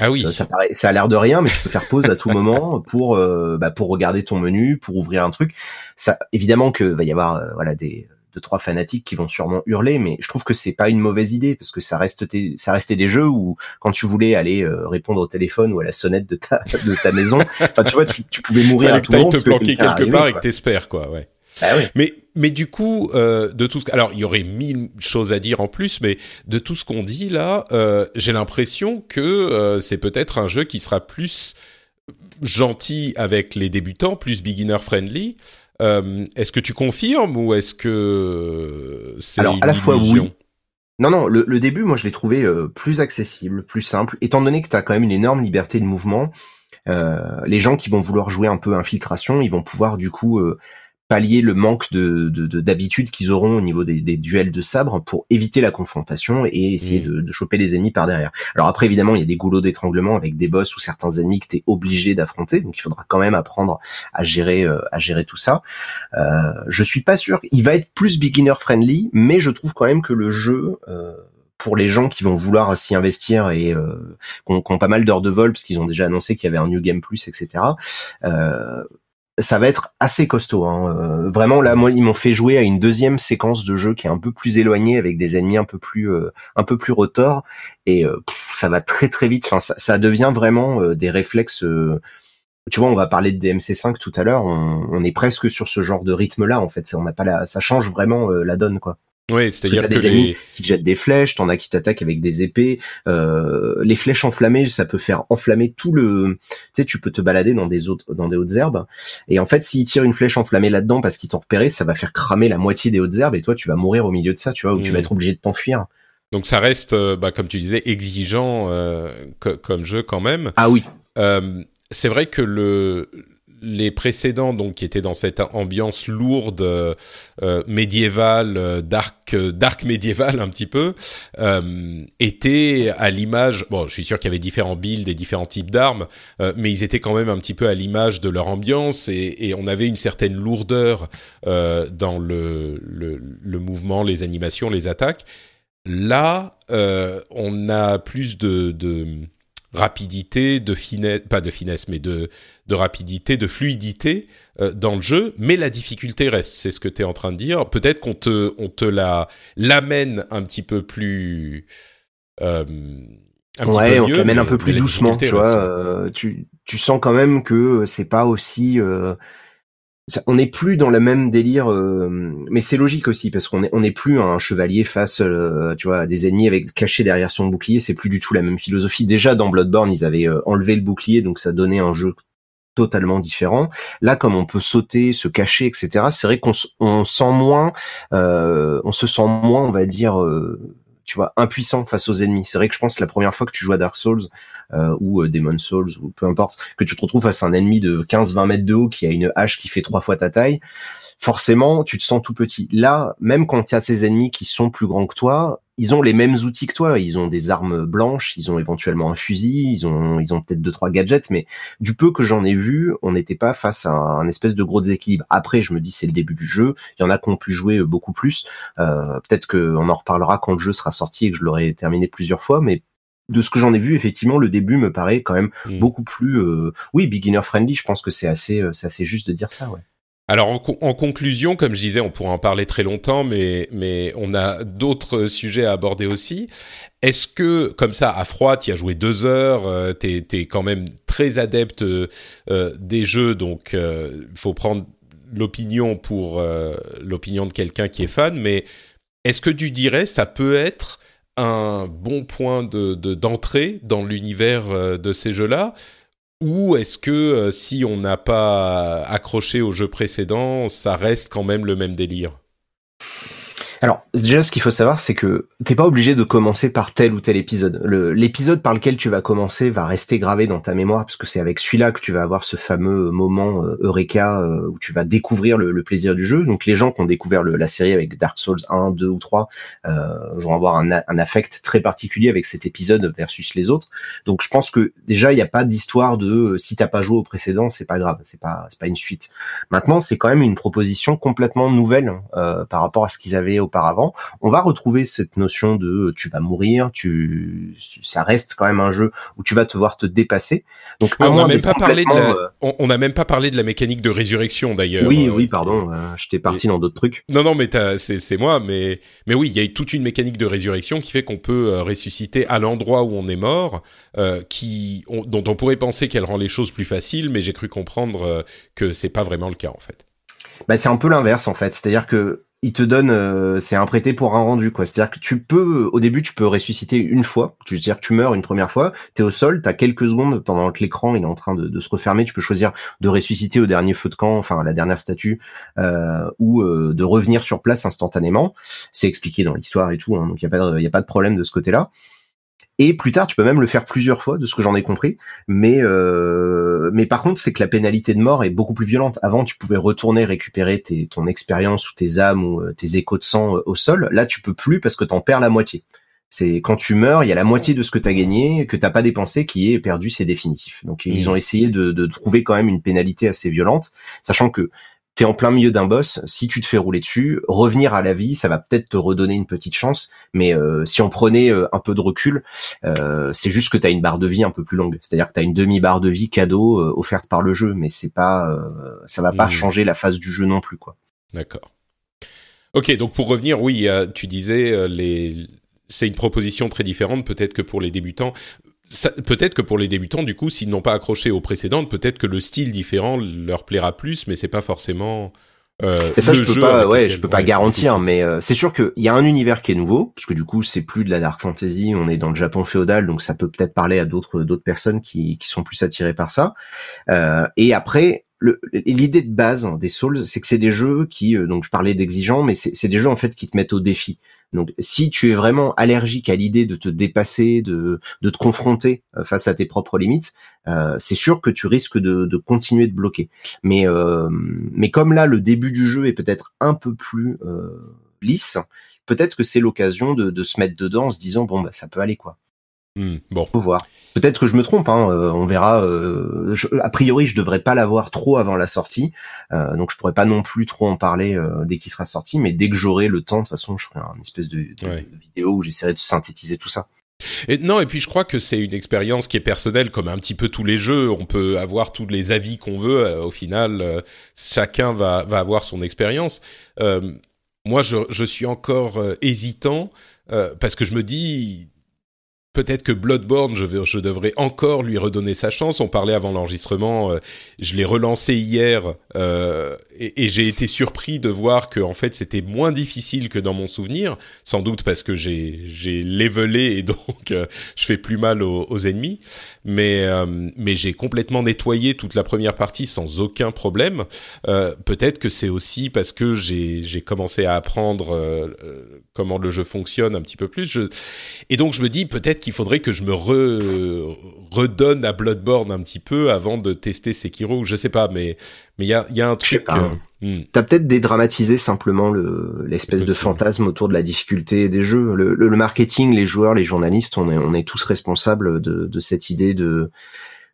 Speaker 1: Ah oui.
Speaker 2: Ça, paraît, ça a l'air de rien, mais tu peux faire pause à tout moment pour euh, bah, pour regarder ton menu, pour ouvrir un truc. Ça, évidemment que va y avoir euh, voilà des deux trois fanatiques qui vont sûrement hurler, mais je trouve que c'est pas une mauvaise idée parce que ça reste ça restait des jeux où quand tu voulais aller euh, répondre au téléphone ou à la sonnette de ta de ta maison, enfin tu vois, tu, tu pouvais mourir à tout moment.
Speaker 1: te planquer quelque part et que t'espères quoi, ouais. Bah oui. Mais mais du coup, euh, de tout ce alors il y aurait mille choses à dire en plus, mais de tout ce qu'on dit là, euh, j'ai l'impression que euh, c'est peut-être un jeu qui sera plus gentil avec les débutants, plus beginner friendly. Euh, est-ce que tu confirmes ou est-ce que c'est
Speaker 2: alors à la fois oui. Non, non, le, le début, moi, je l'ai trouvé euh, plus accessible, plus simple, étant donné que tu as quand même une énorme liberté de mouvement. Euh, les gens qui vont vouloir jouer un peu infiltration, ils vont pouvoir du coup euh, pallier le manque de d'habitude de, qu'ils auront au niveau des, des, duels de sabre pour éviter la confrontation et essayer mmh. de, de, choper les ennemis par derrière. Alors après évidemment il y a des goulots d'étranglement avec des boss ou certains ennemis que tu es obligé d'affronter donc il faudra quand même apprendre à gérer euh, à gérer tout ça. Euh, je suis pas sûr il va être plus beginner friendly mais je trouve quand même que le jeu euh, pour les gens qui vont vouloir s'y investir et euh, qui ont, pas mal d'heures de vol parce qu'ils ont déjà annoncé qu'il y avait un New Game Plus, etc. Euh, ça va être assez costaud. Hein. Euh, vraiment, là, moi, ils m'ont fait jouer à une deuxième séquence de jeu qui est un peu plus éloignée, avec des ennemis un peu plus, euh, un peu plus retors, et euh, ça va très très vite. Enfin, ça, ça devient vraiment des réflexes. tu vois, on va parler de DMC5 tout à l'heure. On, est presque sur ce genre de rythme-là, en fait. On n'a pas la, ça change vraiment la donne, quoi.
Speaker 1: Oui, c'est-à-dire
Speaker 2: que des ennemis qui jettent des flèches, t'en as qui t'attaquent avec des épées. Euh, les flèches enflammées, ça peut faire enflammer tout le. Tu sais, tu peux te balader dans des autres, dans des hautes herbes. Et en fait, s'ils tirent une flèche enflammée là-dedans parce qu'ils t'ont repéré, ça va faire cramer la moitié des hautes herbes et toi, tu vas mourir au milieu de ça, tu vois, ou tu vas hmm. être obligé de t'enfuir.
Speaker 1: Donc ça reste, euh, bah, comme tu disais, exigeant euh, comme jeu quand même.
Speaker 2: Ah oui.
Speaker 1: Euh, c'est vrai que le les précédents, donc qui étaient dans cette ambiance lourde, euh, médiévale, euh, dark, euh, dark médiévale un petit peu, euh, étaient à l'image. Bon, je suis sûr qu'il y avait différents builds et différents types d'armes, mais ils étaient quand même un petit peu à l'image de leur ambiance et, et, on avait une certaine lourdeur dans le, le, le, mouvement, les animations, les attaques. Là, on a plus de, de rapidité, de finesse, pas de finesse, mais de, de rapidité, de fluidité euh, dans le jeu, mais la difficulté reste, c'est ce que tu es en train de dire. Peut-être qu'on te, on te la l'amène un petit peu plus...
Speaker 2: Euh, un ouais, peu mieux, on te l'amène un peu plus doucement, tu vois. Euh, tu, tu sens quand même que c'est pas aussi... Euh, on n'est plus dans le même délire, euh, mais c'est logique aussi parce qu'on est on n'est plus un chevalier face, euh, tu vois, à des ennemis avec caché derrière son bouclier. C'est plus du tout la même philosophie. Déjà dans Bloodborne, ils avaient euh, enlevé le bouclier, donc ça donnait un jeu totalement différent. Là, comme on peut sauter, se cacher, etc. C'est vrai qu'on on sent moins, on se sent moins, on va dire tu vois, impuissant face aux ennemis. C'est vrai que je pense que la première fois que tu joues à Dark Souls euh, ou euh, Demon Souls ou peu importe, que tu te retrouves face à un ennemi de 15-20 mètres de haut qui a une hache qui fait trois fois ta taille, forcément, tu te sens tout petit. Là, même quand il y a ces ennemis qui sont plus grands que toi, ils ont les mêmes outils que toi. Ils ont des armes blanches, ils ont éventuellement un fusil, ils ont, ils ont peut-être deux trois gadgets, mais du peu que j'en ai vu, on n'était pas face à un, espèce de gros déséquilibre. Après, je me dis c'est le début du jeu. Il y en a qui ont pu jouer beaucoup plus. Euh, peut-être qu'on en reparlera quand le jeu sera sorti et que je l'aurai terminé plusieurs fois, mais de ce que j'en ai vu, effectivement, le début me paraît quand même hmm. beaucoup plus, euh, oui, beginner friendly. Je pense que c'est assez, euh, c'est assez juste de dire ça, ouais.
Speaker 1: Alors en, conclusion, comme je disais, on pourrait en parler très longtemps, mais on a d'autres sujets à aborder aussi. Est-ce que comme ça, à froid, tu as joué deux heures, euh, t'es es quand même très adepte euh, des jeux, donc il euh, faut prendre l'opinion pour l'opinion de quelqu'un qui est fan. Mais est-ce que tu dirais ça peut être un bon point de d'entrée dans l'univers de ces jeux-là? Ou est-ce que euh, si on n'a pas accroché au jeu précédent, ça reste quand même le même délire?
Speaker 2: Alors déjà, ce qu'il faut savoir, c'est que t'es pas obligé de commencer par tel ou tel épisode. L'épisode par lequel tu vas commencer va rester gravé dans ta mémoire, parce que c'est avec celui-là que tu vas avoir ce fameux moment euh, Eureka euh, où tu vas découvrir le, plaisir du jeu. Donc les gens qui ont découvert la série avec Dark Souls 1, 2 ou 3 euh, vont avoir un, un, affect très particulier avec cet épisode versus les autres. Donc je pense que déjà il n'y a pas d'histoire de euh, si t'as pas joué au précédent, c'est pas grave, c'est pas pas une suite. Maintenant c'est quand même une proposition complètement nouvelle par rapport à ce qu'ils avaient au auparavant, on va retrouver cette notion de tu vas mourir, tu, ça reste quand même un jeu où tu vas devoir te dépasser.
Speaker 1: Donc on n'a même pas parlé de la, on n'a même pas parlé de la mécanique de résurrection d'ailleurs.
Speaker 2: Oui, oui, pardon, je t'ai parti dans d'autres trucs.
Speaker 1: Non, non, mais c'est moi, mais mais oui, il y a toute une mécanique de résurrection qui fait qu'on peut ressusciter à l'endroit où on est mort, qui dont on pourrait penser qu'elle rend les choses plus faciles, mais j'ai cru comprendre que c'est pas vraiment le cas en fait.
Speaker 2: Bah, c'est un peu l'inverse en fait, c'est-à-dire que il te donne, euh, c'est un prêté pour un rendu quoi. C'est-à-dire que tu peux, au début, tu peux ressusciter une fois. Tu veux dire que tu meurs une première fois, t'es au sol, t'as quelques secondes pendant que l'écran est en train de, se refermer. Tu peux choisir de ressusciter au dernier feu de camp, enfin la dernière statue, euh, ou euh, de revenir sur place instantanément. C'est expliqué dans l'histoire et tout, hein, donc il y a pas, il y a pas de problème de ce côté-là. Et plus tard, tu peux même le faire plusieurs fois, de ce que j'en ai compris. Mais euh, mais par contre, c'est que la pénalité de mort est beaucoup plus violente. Avant, tu pouvais retourner récupérer tes, ton expérience ou tes âmes ou euh, tes échos de sang euh, au sol. Là, tu peux plus parce que t'en perds la moitié. C'est quand tu meurs, il y a la moitié de ce que t'as gagné, que t'as pas dépensé, qui est perdu, c'est définitif. Donc ils mmh. ont essayé de, de, trouver quand même une pénalité assez violente, sachant que t'es en plein milieu d'un boss, si tu te fais rouler dessus, revenir à la vie, ça va peut-être te redonner une petite chance, mais euh, si on prenait euh, un peu de recul, euh, c'est juste que t'as une barre de vie un peu plus longue, c'est-à-dire que t'as une demi-barre de vie cadeau offerte par le jeu, mais c'est pas, ça va pas hmm. changer la phase du jeu non plus, quoi.
Speaker 1: D'accord. Ok, donc pour revenir, oui, tu disais les c'est une proposition très différente peut-être que pour les débutants peut-être que pour les débutants, du coup, s'ils n'ont pas accroché aux précédentes, peut-être que le style différent leur plaira plus, mais c'est pas forcément.
Speaker 2: Euh, ça, je peux pas, ouais, je peux pas garantir, mais euh, c'est sûr qu'il y a un univers qui est nouveau, parce que du coup, c'est plus de la dark fantasy, on est dans le Japon féodal, donc ça peut peut-être parler à d'autres d'autres personnes qui qui sont plus attirées par ça. Euh, et après, l'idée de base des Souls, c'est que c'est des jeux qui, euh, donc je parlais d'exigeants, mais c'est des jeux en fait qui te mettent au défi. Donc, si tu es vraiment allergique à l'idée de te dépasser, de, de te confronter euh, face à tes propres limites, euh, c'est sûr que tu risques de, de continuer de bloquer. Mais, euh, mais comme là, le début du jeu est peut-être un peu plus lisse, peut-être que c'est l'occasion de, de, se mettre dedans en se disant bon bah ça peut aller quoi.
Speaker 1: Hmm, bon.
Speaker 2: Faut voir. Peut-être que je me trompe, hein, euh, on verra. Euh, a priori, je devrais pas l'avoir trop avant la sortie, euh, donc je pourrais pas non plus trop en parler dès qu'il sera sorti. Mais dès que j'aurai le temps, de toute façon, je ferai un espèce de, vidéo où j'essaierai de synthétiser tout ça.
Speaker 1: Et non, et puis je crois que c'est une expérience qui est personnelle, comme un petit peu tous les jeux. On peut avoir tous les avis qu'on veut. au final, chacun va, va avoir son expérience. moi, je, je, suis encore hésitant parce que je me dis Peut-être que Bloodborne, je, je, devrais encore lui redonner sa chance. On parlait avant l'enregistrement, euh, je l'ai relancé hier euh, et, et j'ai été surpris de voir que en fait c'était moins difficile que dans mon souvenir, sans doute parce que j'ai j'ai levelé et donc euh, je fais plus mal aux, aux ennemis. Mais euh, mais j'ai complètement nettoyé toute la première partie sans aucun problème. Peut-être que c'est aussi parce que j'ai j'ai commencé à apprendre comment le jeu fonctionne un petit peu plus. Je... Et donc je me dis peut-être qu'il faudrait que je me redonne à Bloodborne un petit peu avant de tester Sekiro. Je sais pas, mais mais il y a, y a un truc.
Speaker 2: Hmm. T'as peut-être dédramatisé simplement le l'espèce de fantasme autour de la difficulté des jeux. Le, le, marketing, les joueurs, les journalistes, on est on est tous responsables de, de cette idée de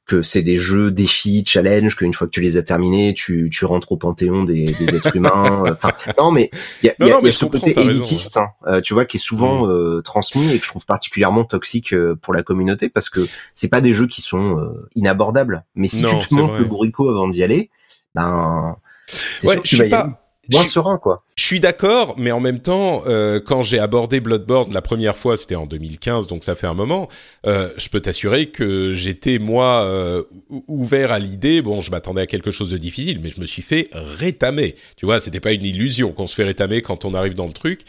Speaker 2: que c'est des jeux défis, challenge, qu'une fois que tu les as terminés, tu, tu rentres au panthéon des, des êtres humains. Enfin, non, mais il y a, y a, y a ce côté élitiste, hein, euh, tu vois, qui est souvent mm. euh, transmis et que je trouve particulièrement toxique euh, pour la communauté parce que c'est pas des jeux qui sont inabordables. Mais si tu te montres le bourricot avant d'y aller, ben,
Speaker 1: ouais, tu vas pas
Speaker 2: moins serein quoi.
Speaker 1: Je suis d'accord, mais en même temps, euh, quand j'ai abordé Bloodborne la première fois, c'était en 2015, donc ça fait un moment. Euh, je peux t'assurer que j'étais moi euh, ouvert à l'idée. Bon, je m'attendais à quelque chose de difficile, mais je me suis fait rétamer. Tu vois, c'était pas une illusion qu'on se fait rétamer quand on arrive dans le truc.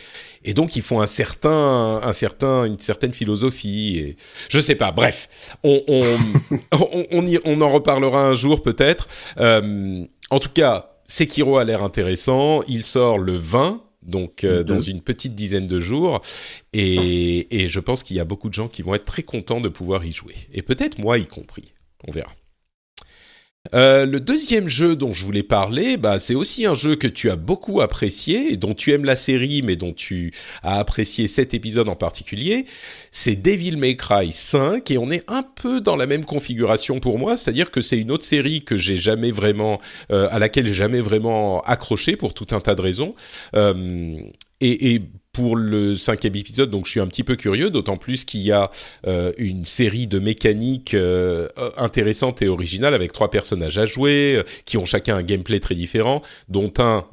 Speaker 1: Et donc ils font un certain, un certain, une certaine philosophie. Et je sais pas. Bref, on on on, on, on en reparlera un jour peut-être. Euh, en tout cas Sekiro a l'air intéressant. Il sort le 20, donc euh, dans une petite dizaine de jours. Et, et je pense qu'il y a beaucoup de gens qui vont être très contents de pouvoir y jouer. Et peut-être moi y compris. On verra. Euh, le deuxième jeu dont je voulais parler, bah, c'est aussi un jeu que tu as beaucoup apprécié et dont tu aimes la série, mais dont tu as apprécié cet épisode en particulier. C'est Devil May Cry 5 et on est un peu dans la même configuration pour moi, c'est-à-dire que c'est une autre série que j'ai jamais vraiment, euh, à laquelle j'ai jamais vraiment accroché pour tout un tas de raisons. Euh, et, pour le cinquième épisode, donc je suis un petit peu curieux, d'autant plus qu'il y a euh, une série de mécaniques euh, intéressantes et originales avec trois personnages à jouer, euh, qui ont chacun un gameplay très différent, dont un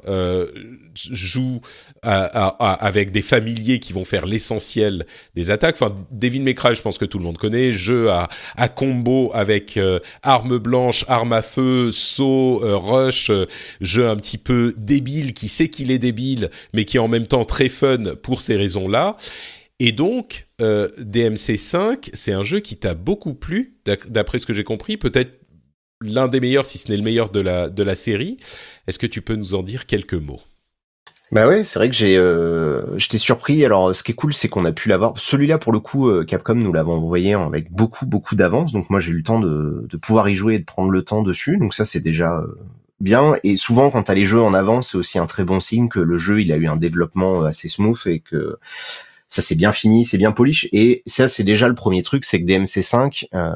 Speaker 1: joue avec des familiers qui vont faire l'essentiel des attaques. Enfin, Devil May Cry, je pense que tout le monde connaît. Jeu à, combo avec euh, arme blanche, arme à feu, saut, euh, rush. Euh, jeu un petit peu débile qui sait qu'il est débile, mais qui est en même temps très fun pour ces raisons-là. Et donc, DMC 5, c'est un jeu qui t'a beaucoup plu, d'après ce que j'ai compris, peut-être l'un des meilleurs, si ce n'est le meilleur de la, de la série. Est-ce que tu peux nous en dire quelques mots?
Speaker 2: Bah ouais, c'est vrai que j'ai, euh, j'étais surpris. Alors, ce qui est cool, c'est qu'on a pu l'avoir. Celui-là, pour le coup, euh, Capcom nous l'avons envoyé avec beaucoup, beaucoup d'avance. Donc moi, j'ai eu le temps de, de pouvoir y jouer et de prendre le temps dessus. Donc ça, c'est déjà euh, bien. Et souvent, quand t'as les jeux en avance, c'est aussi un très bon signe que le jeu, il a eu un développement assez smooth et que ça c'est bien fini, c'est bien polish. Et ça, c'est déjà le premier truc, c'est que DMC5, euh,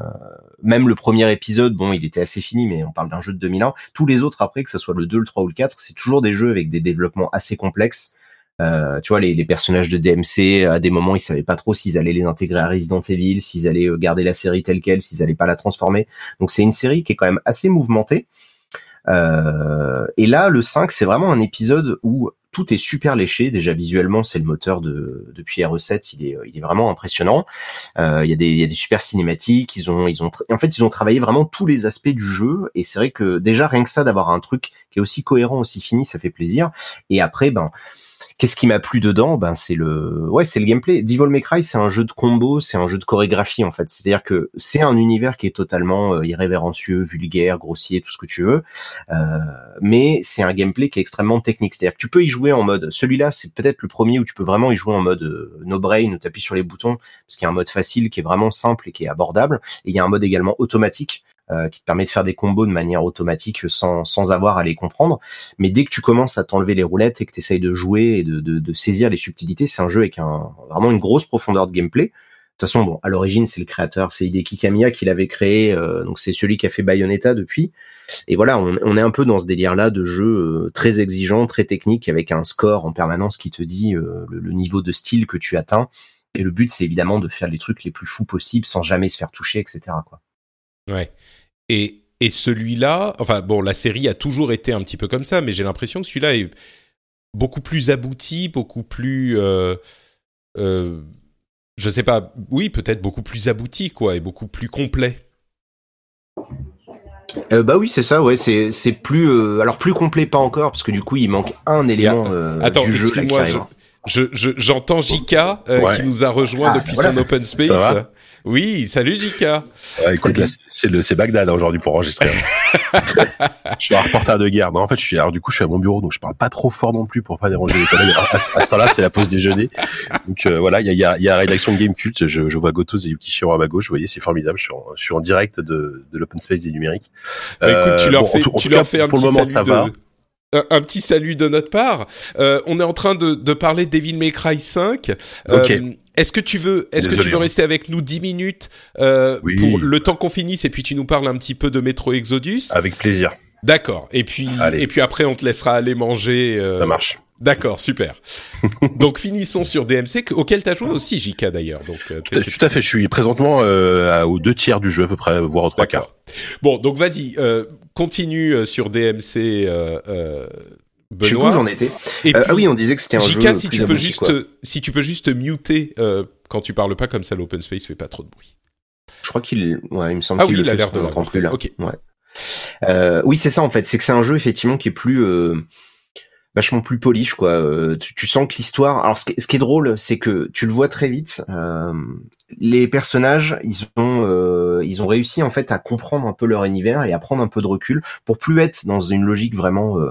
Speaker 2: même le premier épisode, bon, il était assez fini, mais on parle d'un jeu de 2001. Tous les autres après, que ce soit le 2, le 3 ou le 4, c'est toujours des jeux avec des développements assez complexes. Euh, tu vois, les, personnages de DMC, à des moments, ils savaient pas trop s'ils allaient les intégrer à Resident Evil, s'ils allaient euh, garder la série telle quelle, s'ils allaient pas la transformer. Donc c'est une série qui est quand même assez mouvementée. Euh, et là, le 5, c'est vraiment un épisode où tout est super léché. Déjà visuellement, c'est le moteur de depuis RE7, il est il est vraiment impressionnant. Euh, il y a des il y a des super cinématiques. Ils ont ils ont en fait ils ont travaillé vraiment tous les aspects du jeu et c'est vrai que déjà rien que ça d'avoir un truc qui est aussi cohérent aussi fini, ça fait plaisir. Et après ben Qu'est-ce qui m'a plu dedans? Ben c'est le ouais, c'est le gameplay. Devil May Cry, c'est un jeu de combo, c'est un jeu de chorégraphie en fait. C'est-à-dire que c'est un univers qui est totalement euh, irrévérencieux, vulgaire, grossier, tout ce que tu veux. Euh, mais c'est un gameplay qui est extrêmement technique. C'est-à-dire que tu peux y jouer en mode celui-là, c'est peut-être le premier où tu peux vraiment y jouer en mode euh, no brain où tu appuies sur les boutons parce qu'il y a un mode facile qui est vraiment simple et qui est abordable et il y a un mode également automatique qui te permet de faire des combos de manière automatique sans, sans avoir à les comprendre. Mais dès que tu commences à t'enlever les roulettes et que tu essayes de jouer et de, de, saisir les subtilités, c'est un jeu avec un, vraiment une grosse profondeur de gameplay. De toute façon, bon, à l'origine, c'est le créateur, c'est Hideki Kamiya qui l'avait créé, euh, donc c'est celui qui a fait Bayonetta depuis. Et voilà, on, est un peu dans ce délire-là de jeu euh, très exigeant, très technique, avec un score en permanence qui te dit le, niveau de style que tu atteins. Et le but, c'est évidemment de faire les trucs les plus fous possibles sans jamais se faire toucher, etc.
Speaker 1: Ouais. Et, et celui-là, enfin bon, la série a toujours été un petit peu comme ça, mais j'ai l'impression que celui-là est beaucoup plus abouti, beaucoup plus, euh, euh, je sais pas, oui, peut-être beaucoup plus abouti, quoi, et beaucoup plus complet.
Speaker 2: Euh, bah oui, c'est ça, ouais, c'est c'est plus euh, alors plus complet pas encore parce que du coup il manque un élément euh,
Speaker 1: Attends,
Speaker 2: du jeu.
Speaker 1: Excuse-moi, je, je, j'entends Jika euh, qui nous a rejoint ah, depuis son open space. Oui, salut Jika.
Speaker 3: écoute, là, c'est le c'est Bagdad hein, aujourd'hui pour enregistrer. je suis un reporter de guerre. Non, en fait, je suis alors du coup, je suis à mon bureau, donc je parle pas trop fort non plus pour pas déranger les collègues. À, à ce temps-là, c'est la pause déjeuner. Donc euh, voilà, il y a, y, a, y a la rédaction de Game Cult. Je, je vois Gotos et Yukishiro à ma gauche. Vous voyez, c'est formidable. Je suis en, je suis en direct de, de l'open space des numériques.
Speaker 1: Bah, écoute, tu leur fais, tu leur fais un pour petit le moment, ça va. Un, petit salut de notre part. Euh, on est en train de, de parler de Devil May Cry 5.
Speaker 3: Ok.
Speaker 1: Euh, est-ce que tu veux, est-ce que tu veux rester avec nous 10 minutes euh,
Speaker 3: oui.
Speaker 1: pour le temps qu'on finisse et puis tu nous parles un petit peu de Metro Exodus?
Speaker 3: Avec plaisir.
Speaker 1: D'accord. Et puis
Speaker 3: Allez.
Speaker 1: et puis après on te laissera aller manger. Euh...
Speaker 3: Ça marche.
Speaker 1: D'accord, super. donc finissons sur DMC auquel tu as joué aussi JK d'ailleurs. Donc euh,
Speaker 3: tout, à, tout à fait. Je suis présentement euh, aux deux tiers du jeu à peu près, voire aux trois quarts.
Speaker 1: Bon, donc vas-y, euh, continue euh, sur DMC. Euh, Benoît.
Speaker 2: où j'en étais.
Speaker 1: Et
Speaker 2: euh, ah oui, on disait que c'était un
Speaker 1: Jika,
Speaker 2: jeu
Speaker 1: si tu peux juste,
Speaker 2: quoi.
Speaker 1: si tu peux juste muter euh, quand tu parles pas comme ça, l'open space fait pas trop de bruit.
Speaker 2: Je crois qu'il, ouais, il me semble
Speaker 1: Ah
Speaker 2: qu'il
Speaker 1: oui,
Speaker 2: le
Speaker 1: il a l'air de
Speaker 2: qu'on
Speaker 1: l'avoir
Speaker 2: l'entend plus là.
Speaker 1: Ok.
Speaker 2: Ouais. Euh, oui, c'est ça en fait. C'est que c'est un jeu effectivement qui est plus euh, vachement plus polish quoi. Euh, tu, tu sens que l'histoire. Alors ce qui, ce qui est drôle, c'est que tu le vois très vite. euh, les personnages, ils ont euh, ils ont réussi en fait à comprendre un peu leur univers et à prendre un peu de recul pour plus être dans une logique vraiment euh,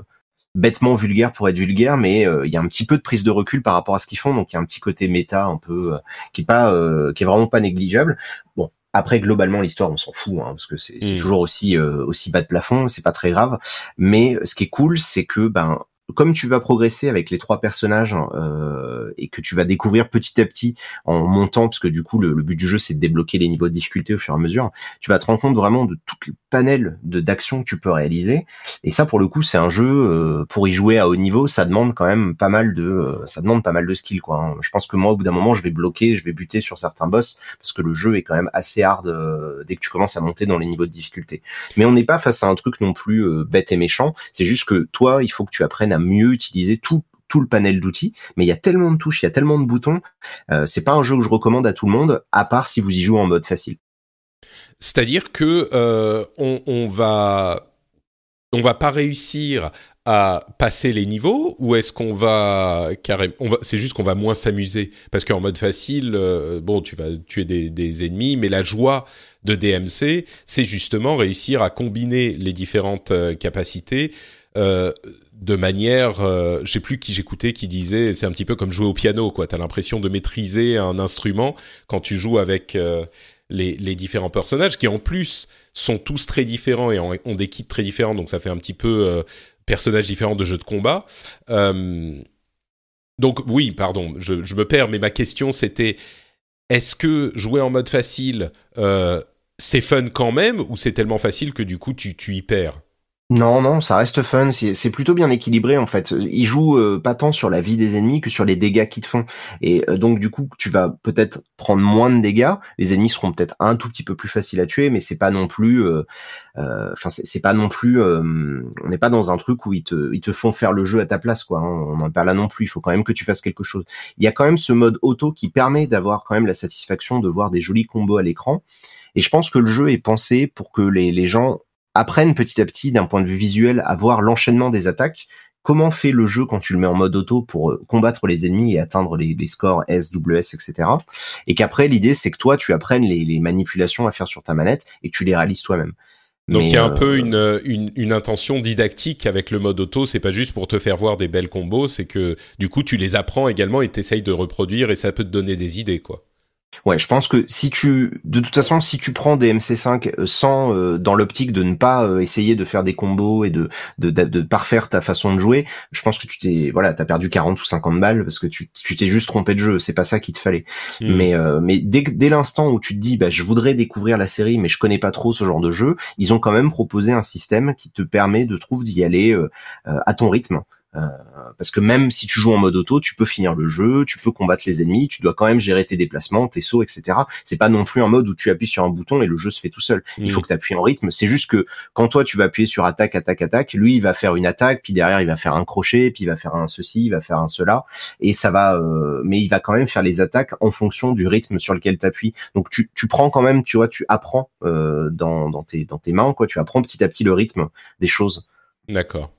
Speaker 2: bêtement vulgaire pour être vulgaire, mais euh, il y a un petit peu de prise de recul par rapport à ce qu'ils font. Donc il y a un petit côté méta un peu euh, qui est pas euh, qui est vraiment pas négligeable. Bon. Après, globalement, l'histoire, on s'en fout, hein, parce que c'est c'est
Speaker 1: Mm.
Speaker 2: toujours aussi euh, aussi bas de plafond, c'est pas très grave. Mais ce qui est cool, c'est que ben comme tu vas progresser avec les trois personnages euh, et que tu vas découvrir petit à petit en montant, parce que du coup le, but du jeu c'est de débloquer les niveaux de difficulté au fur et à mesure, tu vas te rendre compte vraiment de tout le panel de d'actions que tu peux réaliser. Et ça pour le coup c'est un jeu euh, pour y jouer à haut niveau, ça demande quand même pas mal de, euh, ça demande pas mal de skill quoi. Hein. Je pense que moi au bout d'un moment je vais bloquer, je vais buter sur certains boss parce que le jeu est quand même assez hard euh, dès que tu commences à monter dans les niveaux de difficulté. Mais on n'est pas face à un truc non plus bête et méchant. C'est juste que toi il faut que tu apprennes à mieux utiliser tout tout le panel d'outils, mais il y a tellement de touches, il y a tellement de boutons, euh, c'est pas un jeu que je recommande à tout le monde, à part si vous y jouez en mode facile.
Speaker 1: C'est-à-dire que euh, on, on, va on va pas réussir à passer les niveaux ou est-ce qu'on va carrément va c'est juste qu'on va moins s'amuser? Parce qu'en mode facile euh, bon tu vas tuer des, ennemis mais la joie de DMC c'est justement réussir à combiner les différentes euh, capacités euh, de manière, euh, je sais plus qui j'écoutais qui disait, c'est un petit peu comme jouer au piano, quoi. T'as l'impression de maîtriser un instrument quand tu joues avec euh, les, différents personnages, qui en plus sont tous très différents et ont, des kits très différents, donc ça fait un petit peu euh, personnages différents de jeux de combat. Euh, donc oui, pardon, je, je, me perds, mais ma question c'était, est-ce que jouer en mode facile, c'est fun quand même, ou c'est tellement facile que du coup tu, tu y perds?
Speaker 2: Non, non, ça reste fun. C'est plutôt bien équilibré en fait. Il joue euh, pas tant sur la vie des ennemis que sur les dégâts qu'ils te font. Et euh, donc du coup, tu vas peut-être prendre moins de dégâts. Les ennemis seront peut-être un tout petit peu plus faciles à tuer, mais c'est pas non plus. Euh, enfin, c'est pas non plus. on n'est pas dans un truc où ils te, ils te font faire le jeu à ta place, quoi. Hein. On n'en parle là non plus. Il faut quand même que tu fasses quelque chose. Il y a quand même ce mode auto qui permet d'avoir quand même la satisfaction de voir des jolis combos à l'écran. Et je pense que le jeu est pensé pour que les, les gens apprennent petit à petit d'un point de vue visuel à voir l'enchaînement des attaques. Comment fait le jeu quand tu le mets en mode auto pour euh, combattre les ennemis et atteindre les, scores S, WS, etc. Et qu'après l'idée c'est que toi tu apprennes les, manipulations à faire sur ta manette et que tu les réalises toi-même.
Speaker 1: Donc il y a un peu euh, une, une, intention didactique avec le mode auto, c'est pas juste pour te faire voir des belles combos, c'est que du coup tu les apprends également et t'essayes de reproduire et ça peut te donner des idées quoi.
Speaker 2: Ouais, je pense que si tu, de toute façon, si tu prends des MC5 euh, sans euh, dans l'optique de ne pas euh, essayer de faire des combos et de, de de, parfaire ta façon de jouer, je pense que tu t'es voilà, t'as perdu 40 ou 50 balles parce que tu tu t'es juste trompé de jeu. C'est pas ça qu'il te fallait. Hmm. Mais mais dès dès l'instant où tu te dis bah je voudrais découvrir la série mais je connais pas trop ce genre de jeu, ils ont quand même proposé un système qui te permet de trouve d'y aller à ton rythme. Euh, parce que même si tu joues en mode auto, tu peux finir le jeu, tu peux combattre les ennemis, tu dois quand même gérer tes déplacements, tes sauts, etc. C'est pas non plus un mode où tu appuies sur un bouton et le jeu se fait tout seul. Il faut que tu appuies en rythme. C'est juste que quand toi tu vas appuyer sur attaque, attaque, attaque, lui il va faire une attaque, puis derrière il va faire un crochet, puis il va faire un ceci, il va faire un cela, et ça va. Euh, mais il va quand même faire les attaques en fonction du rythme sur lequel tu appuies. Donc tu, tu prends quand même, tu vois, tu apprends euh, dans, dans tes dans tes mains, quoi. Tu apprends petit à petit le rythme des choses.
Speaker 1: D'accord.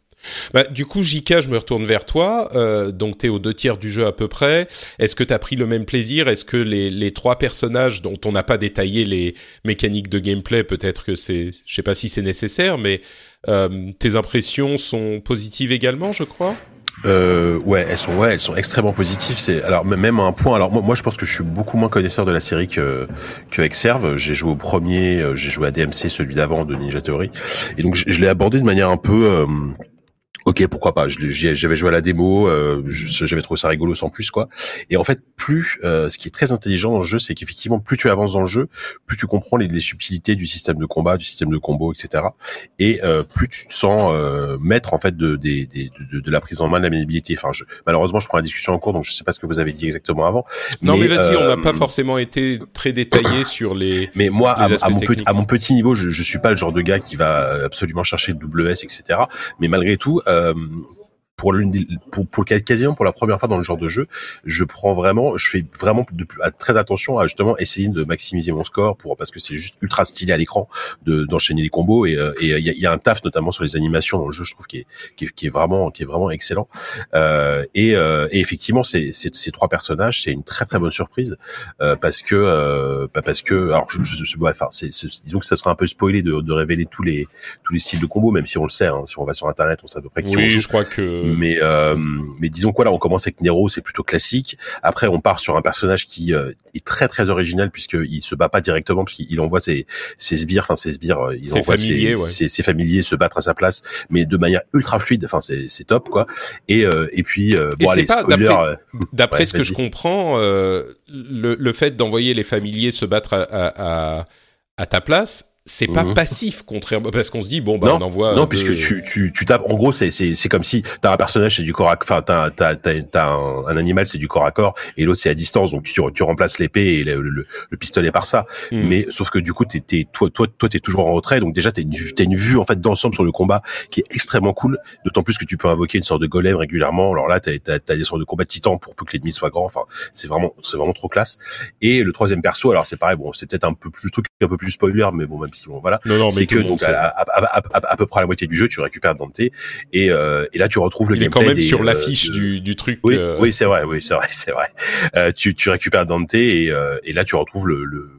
Speaker 1: Bah, du coup, Jika, je me retourne vers toi. Euh, donc, tu es aux deux tiers du jeu à peu près. Est-ce que tu as pris le même plaisir? Est-ce que les, les, trois personnages dont on n'a pas détaillé les mécaniques de gameplay, peut-être que c'est... Je sais pas si c'est nécessaire, mais euh, tes impressions sont positives également, je crois?
Speaker 3: Euh, ouais, elles sont ouais, elles sont extrêmement positives. C'est alors même à un point. Alors moi, moi, je pense que je suis beaucoup moins connaisseur de la série que que Exerve. J'ai joué au premier, euh, j'ai joué à DMC, celui d'avant de Ninja Theory, et donc je, je l'ai abordé de manière un peu euh, Ok, pourquoi pas. J'avais joué à la démo, euh, j'avais trouvé ça rigolo sans plus quoi. Et en fait, plus euh, ce qui est très intelligent dans le jeu, c'est qu'effectivement, plus tu avances dans le jeu, plus tu comprends les, les, subtilités du système de combat, du système de combo, etc. Et euh, plus tu te sens euh, maître en fait de, de, de, de, la prise en main de la maniabilité. Enfin, je, malheureusement, je prends la discussion en cours, donc je sais pas ce que vous avez dit exactement avant.
Speaker 1: Non, mais, vas-y, on n'a pas forcément été très détaillé sur les.
Speaker 3: Mais moi, à, à, mon petit, à, mon petit, niveau, je, je suis pas le genre de gars qui va absolument chercher le WS, etc. Mais malgré tout euh, pour, pour, pour quasiment pour la première fois dans le genre de jeu, je prends vraiment, je fais vraiment de, très attention à justement essayer de maximiser mon score pour parce que c'est juste ultra stylé à l'écran de d'enchaîner les combos et euh, et il y a, y a, un taf notamment sur les animations dans le jeu, je trouve qui est qui est, qui est vraiment qui est vraiment excellent. Euh, et, euh, et effectivement, ces, ces, ces trois personnages, c'est une très très bonne surprise euh, parce que euh, bah, parce que alors je, je, enfin c'est, disons que ça sera un peu spoilé de, de révéler tous les tous les styles de combos, même si on le sait, hein, si on va sur internet, on sait à peu près qui
Speaker 1: Oui, je crois que
Speaker 3: mais euh, mais disons quoi là, on commence avec Nero, c'est plutôt classique. Après, on part sur un personnage qui euh, est très très original puisqu'il se bat pas directement puisqu'il envoie ses ses sbires, enfin ses sbires, euh, il envoie ses, ses, familiers se battre à sa place, mais de manière ultra fluide. Enfin, c'est c'est top quoi. Et et puis bon
Speaker 1: et
Speaker 3: allez,
Speaker 1: pas,
Speaker 3: spoiler.
Speaker 1: D'après ce que je comprends, le le fait d'envoyer les familiers se battre à, à, à ta place, c'est pas
Speaker 3: Mhm.
Speaker 1: passif contrairement parce qu'on se dit bon bah
Speaker 3: non,
Speaker 1: on envoie
Speaker 3: non, puisque tu, tu, tu tapes. En gros, c'est c'est c'est comme si t'as un personnage c'est du corps à enfin t'as t'as t'as, un, un animal c'est du corps à corps et l'autre c'est à distance donc tu tu remplaces l'épée et le, le, le pistolet par ça.
Speaker 1: Hmm.
Speaker 3: Mais sauf que du coup t'es t'es toi toi toi t'es toujours en retrait donc déjà t'as une t'as une vue en fait d'ensemble sur le combat qui est extrêmement cool. D'autant plus que tu peux invoquer une sorte de golem régulièrement. Alors là t'as t'as, t'as des sortes de combats titans pour peu que l'ennemi soit grand. Enfin c'est vraiment c'est vraiment trop classe. Et le troisième perso alors c'est pareil bon c'est peut-être un peu plus truc un peu plus spoiler mais bon même si bon voilà.
Speaker 1: Non non mais
Speaker 3: c'est que donc à, à, à, à, peu près à la moitié du jeu, tu récupères Dante et euh, et là tu retrouves le
Speaker 1: il est quand
Speaker 3: gameplay
Speaker 1: même
Speaker 3: des,
Speaker 1: sur
Speaker 3: euh,
Speaker 1: l'affiche
Speaker 3: de-
Speaker 1: du, du truc
Speaker 3: Oui,
Speaker 1: euh,
Speaker 3: oui, c'est vrai, oui, c'est vrai, c'est vrai. Tu tu récupères Dante et et là tu retrouves le, le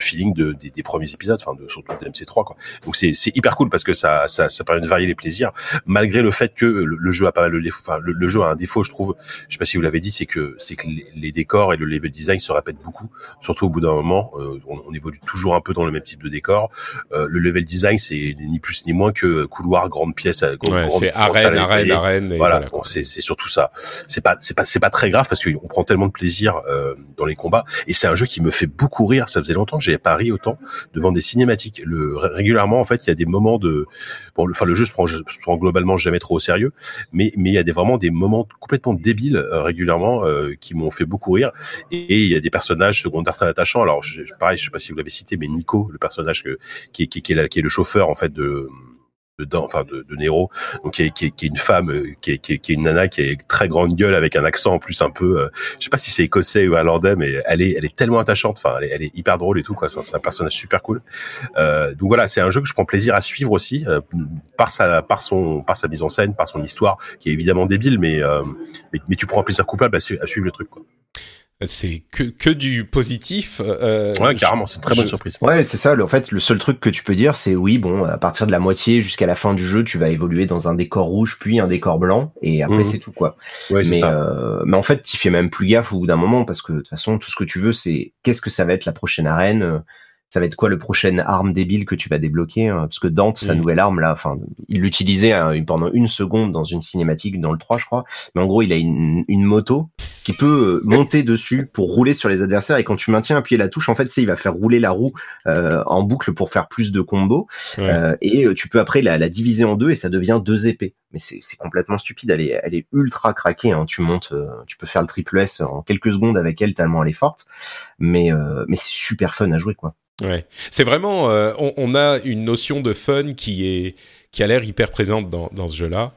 Speaker 3: feeling de, des, des premiers épisodes, enfin de surtout de MC3 quoi. Donc c'est c'est hyper cool parce que ça ça ça permet de varier les plaisirs malgré le fait que le, le jeu a pas mal de défauts. Enfin le, le jeu a un défaut, je trouve. Je sais pas si vous l'avez dit, c'est que c'est que les, décors et le level design se répètent beaucoup. Surtout au bout d'un moment, euh, on, on évolue toujours un peu dans le même type de décor. Euh, le level design c'est ni plus ni moins que couloir, grande pièce, euh, grande,
Speaker 1: ouais,
Speaker 3: grande-
Speaker 1: c'est arène arène arène et
Speaker 3: Voilà,
Speaker 1: voilà,
Speaker 3: bon, c'est c'est surtout ça. C'est pas c'est pas c'est pas très grave parce qu'on prend tellement de plaisir euh, dans les combats et c'est un jeu qui me fait beaucoup rire. Ça faisait longtemps j'avais pas ri autant devant des cinématiques. Le ré- régulièrement en fait, il y a des moments de bon, enfin le jeu se prend, se prend globalement jamais trop au sérieux, mais mais il y a des vraiment des moments complètement débiles euh, régulièrement euh, qui m'ont fait beaucoup rire et il y a des personnages secondaires attachants. Alors je, pareil, je sais pas si vous l'avez cité, mais Nico, le personnage que, qui, qui, qui est qui est le chauffeur en fait de de enfin de, de Nero donc qui est, qui est, qui est une femme euh, qui est, qui, est, qui est une nana qui est très grande gueule avec un accent en plus un peu euh, je sais pas si c'est écossais ou irlandais mais elle est elle est tellement attachante. Enfin elle est, elle est hyper drôle et tout quoi. C'est un- personnage super cool. Euh, donc voilà c'est un jeu que je prends plaisir à suivre aussi euh, par sa par son par sa mise en scène par son histoire qui est évidemment débile mais euh, mais, mais tu prends un plaisir coupable à, à suivre le truc quoi
Speaker 1: c'est que que du positif euh,
Speaker 3: ouais carrément c'est une très bonne surprise
Speaker 2: Ouais, c'est ça. le- En fait, le seul truc que tu peux dire, c'est oui, bon, à partir de la moitié jusqu'à la fin du jeu, tu vas évoluer dans un décor rouge, puis un décor blanc, et après
Speaker 3: Mhm.
Speaker 2: c'est tout quoi.
Speaker 3: ouais c'est
Speaker 2: mais,
Speaker 3: ça
Speaker 2: euh, mais en fait, tu fais même plus gaffe au bout d'un moment parce que de toute façon, tout ce que tu veux, c'est qu'est-ce que ça va être la prochaine arène. Ça va être quoi le prochaine arme débile que tu vas débloquer hein, Parce que Dante, sa
Speaker 1: Mhm.
Speaker 2: nouvelle arme là, enfin, il l'utilisait hein, pendant une seconde dans une cinématique dans le 3 je crois. Mais en gros, il a une, une moto qui peut euh, monter dessus pour rouler sur les adversaires. Et quand tu maintiens appuyer la touche, en fait, c'est il va faire rouler la roue euh, en boucle pour faire plus de combos.
Speaker 1: Ouais.
Speaker 2: Euh, et tu peux après la, la diviser en deux et ça devient deux épées. Mais c'est c'est complètement stupide. Elle est, elle est ultra craquée. Hein. Tu montes, euh, tu peux faire le triple S en quelques secondes avec elle tellement elle est forte. Mais euh, mais c'est super fun à jouer quoi.
Speaker 1: Ouais, c'est vraiment, euh, on, on a une notion de fun qui est qui a l'air hyper présente dans dans ce jeu-là.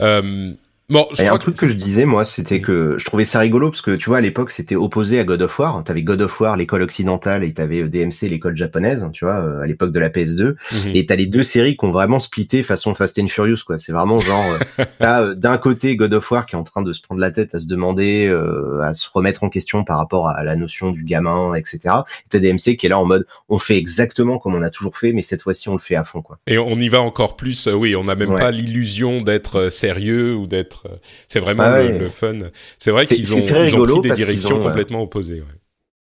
Speaker 1: Euh, bon, je
Speaker 2: Et
Speaker 1: crois
Speaker 2: un truc que je disais moi, c'était que je trouvais ça rigolo parce que tu vois à l'époque c'était opposé à God of War. T'avais God of War l'école occidentale et t'avais euh, DMC l'école japonaise. Tu vois euh, à l'époque de la PS2.
Speaker 1: Mhm.
Speaker 2: Et t'as les deux séries qui ont vraiment splitté façon Fast and Furious, quoi. C'est vraiment genre, euh, t'as d'un côté God of War qui est en train de se prendre la tête à se demander, euh, à se remettre en question par rapport à la notion du gamin, etc. Et t'as DMC qui est là en mode, on fait exactement comme on a toujours fait, mais cette fois-ci on le fait à fond, quoi.
Speaker 1: Et on y va encore plus. oui, on n'a même
Speaker 2: Ouais.
Speaker 1: pas l'illusion d'être sérieux ou d'être. Euh, c'est vraiment
Speaker 2: Ah
Speaker 1: le,
Speaker 2: ouais.
Speaker 1: le fun. C'est vrai qu'ils ont,
Speaker 2: très
Speaker 1: ils ont
Speaker 2: rigolo
Speaker 1: pris des directions
Speaker 2: euh,
Speaker 1: complètement opposées. ouais.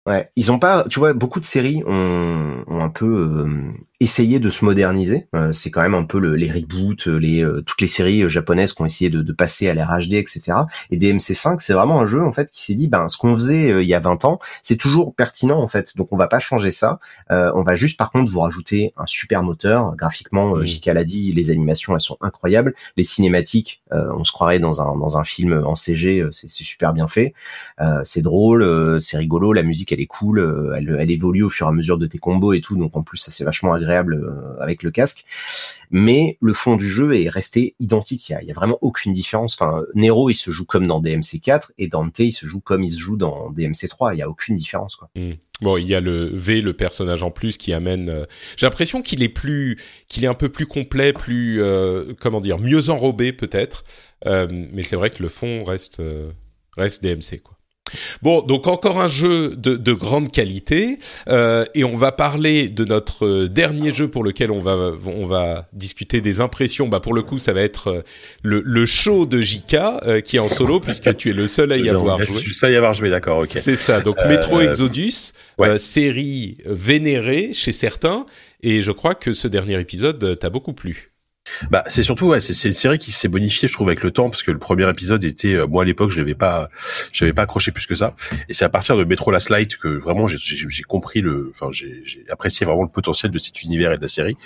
Speaker 2: Ouais, ils ont pas, tu vois, beaucoup de séries ont, ont un peu euh, essayé de se moderniser. Euh, c'est quand même un peu le, les reboots, les euh, toutes les séries euh, japonaises qui ont essayé de, de passer à l'ère HD, etc. Et DMC5, c'est vraiment un jeu en fait qui s'est dit, ben ce qu'on faisait euh, il y a 20 ans, c'est toujours pertinent en fait. Donc on va pas changer ça. Euh, on va juste par contre vous rajouter un super moteur. Graphiquement, euh,
Speaker 1: Mm.
Speaker 2: JK l'a dit, les animations elles sont incroyables. Les cinématiques, euh, on se croirait dans un dans un film en CG, euh, c'est c'est super bien fait. Euh, c'est drôle, euh, c'est rigolo, la musique elle est cool, euh, elle, évolue au fur et à mesure de tes combos et tout, donc en plus ça c'est vachement agréable euh, avec le casque. Mais le fond du jeu est resté identique, il y a, vraiment aucune différence. Enfin, Nero il se joue comme dans DMC4 et Dante il se joue comme il se joue dans DMC3, il y a aucune différence quoi.
Speaker 1: Mm. Bon, il y a le V, le personnage en plus, qui amène. euh, J'ai l'impression qu'il est plus, qu'il est un peu plus complet, plus, comment dire, mieux enrobé peut-être. Mais c'est vrai que le fond reste, reste DMC quoi. Bon, donc encore un jeu de, de grande qualité euh, et on va parler de notre dernier jeu pour lequel on va on va discuter des impressions. Bah pour le coup, ça va être euh, le, le show de JK euh, qui est en solo puisque tu es le seul à y avoir joué.
Speaker 3: Je suis le seul à y avoir joué, d'accord, ok.
Speaker 1: C'est ça. Donc
Speaker 3: Euh,
Speaker 1: Metro Exodus,
Speaker 3: ouais.
Speaker 1: euh, série vénérée chez certains et je crois que ce dernier épisode euh, t'a beaucoup plu.
Speaker 3: Bah, c'est surtout, ouais, c'est c'est une série qui s'est bonifiée, je trouve, avec le temps, parce que le premier épisode était, euh, moi à l'époque, je l'avais pas, j'avais pas accroché plus que ça. Et c'est à partir de Metro Last Light que vraiment j'ai- compris le, enfin, j'ai j'ai apprécié vraiment le potentiel de cet univers et de la série.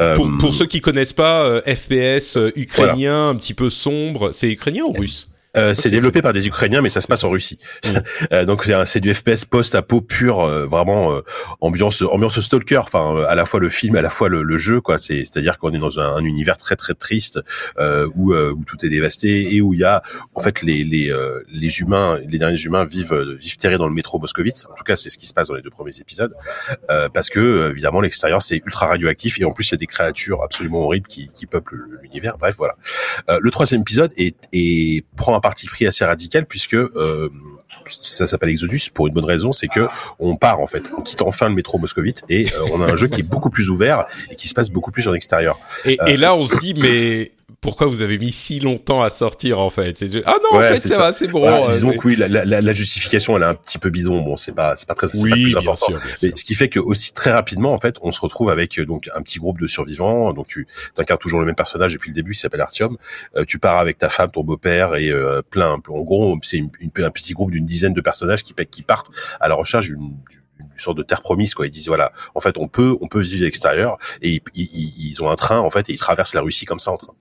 Speaker 3: Euh,
Speaker 1: Pour, pour ceux qui connaissent pas, euh, FPS euh, ukrainien, un petit peu sombre, c'est ukrainien ou russe?
Speaker 3: Euh, c'est développé par des Ukrainiens, mais ça se passe en Russie.
Speaker 1: Mm.
Speaker 3: Euh, donc c'est du FPS post-apo pur, euh, vraiment euh, ambiance ambiance stalker. Enfin, euh, à la fois le film, à la fois le, le jeu, quoi. C'est c'est-à-dire qu'on est dans un, un univers très très triste euh, où euh, où tout est dévasté et où il y a en fait les les euh, les humains, les derniers humains vivent vivent terrés dans le métro moscovite. En tout cas, c'est ce qui se passe dans les deux premiers épisodes, euh, parce que évidemment l'extérieur c'est ultra radioactif et en plus il y a des créatures absolument horribles qui qui peuplent l'univers. Bref, voilà. Euh, le troisième épisode est, est prend un parti pris assez radical puisque euh, ça s'appelle Exodus pour une bonne raison, c'est que on part en fait, on quitte enfin le métro moscovite et euh, on a un jeu qui est beaucoup plus ouvert et qui se passe beaucoup plus en extérieur.
Speaker 1: et,
Speaker 3: Euh,
Speaker 1: et là, on se dit, mais pourquoi vous avez mis si longtemps à sortir en fait? Ah non,
Speaker 3: Ouais,
Speaker 1: en fait,
Speaker 3: c'est
Speaker 1: ça,
Speaker 3: ça.
Speaker 1: va, c'est bon. Euh,
Speaker 3: disons que oui, la, la, la justification elle est un petit peu bidon. Bon, c'est pas c'est pas très c'est pas
Speaker 1: oui,
Speaker 3: plus
Speaker 1: bien sûr, bien sûr.
Speaker 3: Mais ce qui fait que aussi très rapidement, en fait, on se retrouve avec euh, donc un petit groupe de survivants. Donc tu incarnes toujours le même personnage depuis le début, il s'appelle Artyom. Euh, tu pars avec ta femme, ton beau-père et euh, plein. En gros, c'est une, une- un petit groupe d'une dizaine de personnages qui qui partent à la recherche d'une sorte de terre promise quoi ils disent voilà en fait on peut on peut vivre à l'extérieur et ils, ont un train en fait et ils traversent la Russie comme ça en train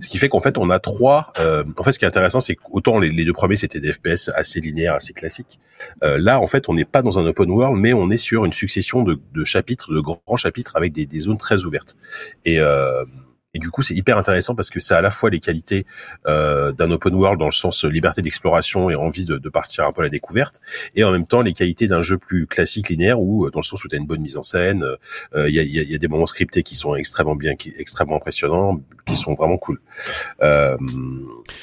Speaker 3: ce qui fait qu'en fait on a trois euh, en fait ce qui est intéressant c'est qu'autant les, les deux premiers c'était des FPS assez linéaires assez classiques euh, là, en fait, on n'est pas dans un open world, mais on est sur une succession de, chapitres, de grands chapitres avec des, des zones très ouvertes. Euh, et du coup, c'est hyper intéressant parce que ça a à la fois les qualités euh, d'un open world dans le sens liberté d'exploration et envie de, de partir un peu à la découverte, et en même temps les qualités d'un jeu plus classique linéaire où, dans le sens où tu as une bonne mise en scène, euh, il y, a, y, a, y, a, des moments scriptés qui sont extrêmement bien, qui, extrêmement impressionnants, qui sont vraiment cool. Euh,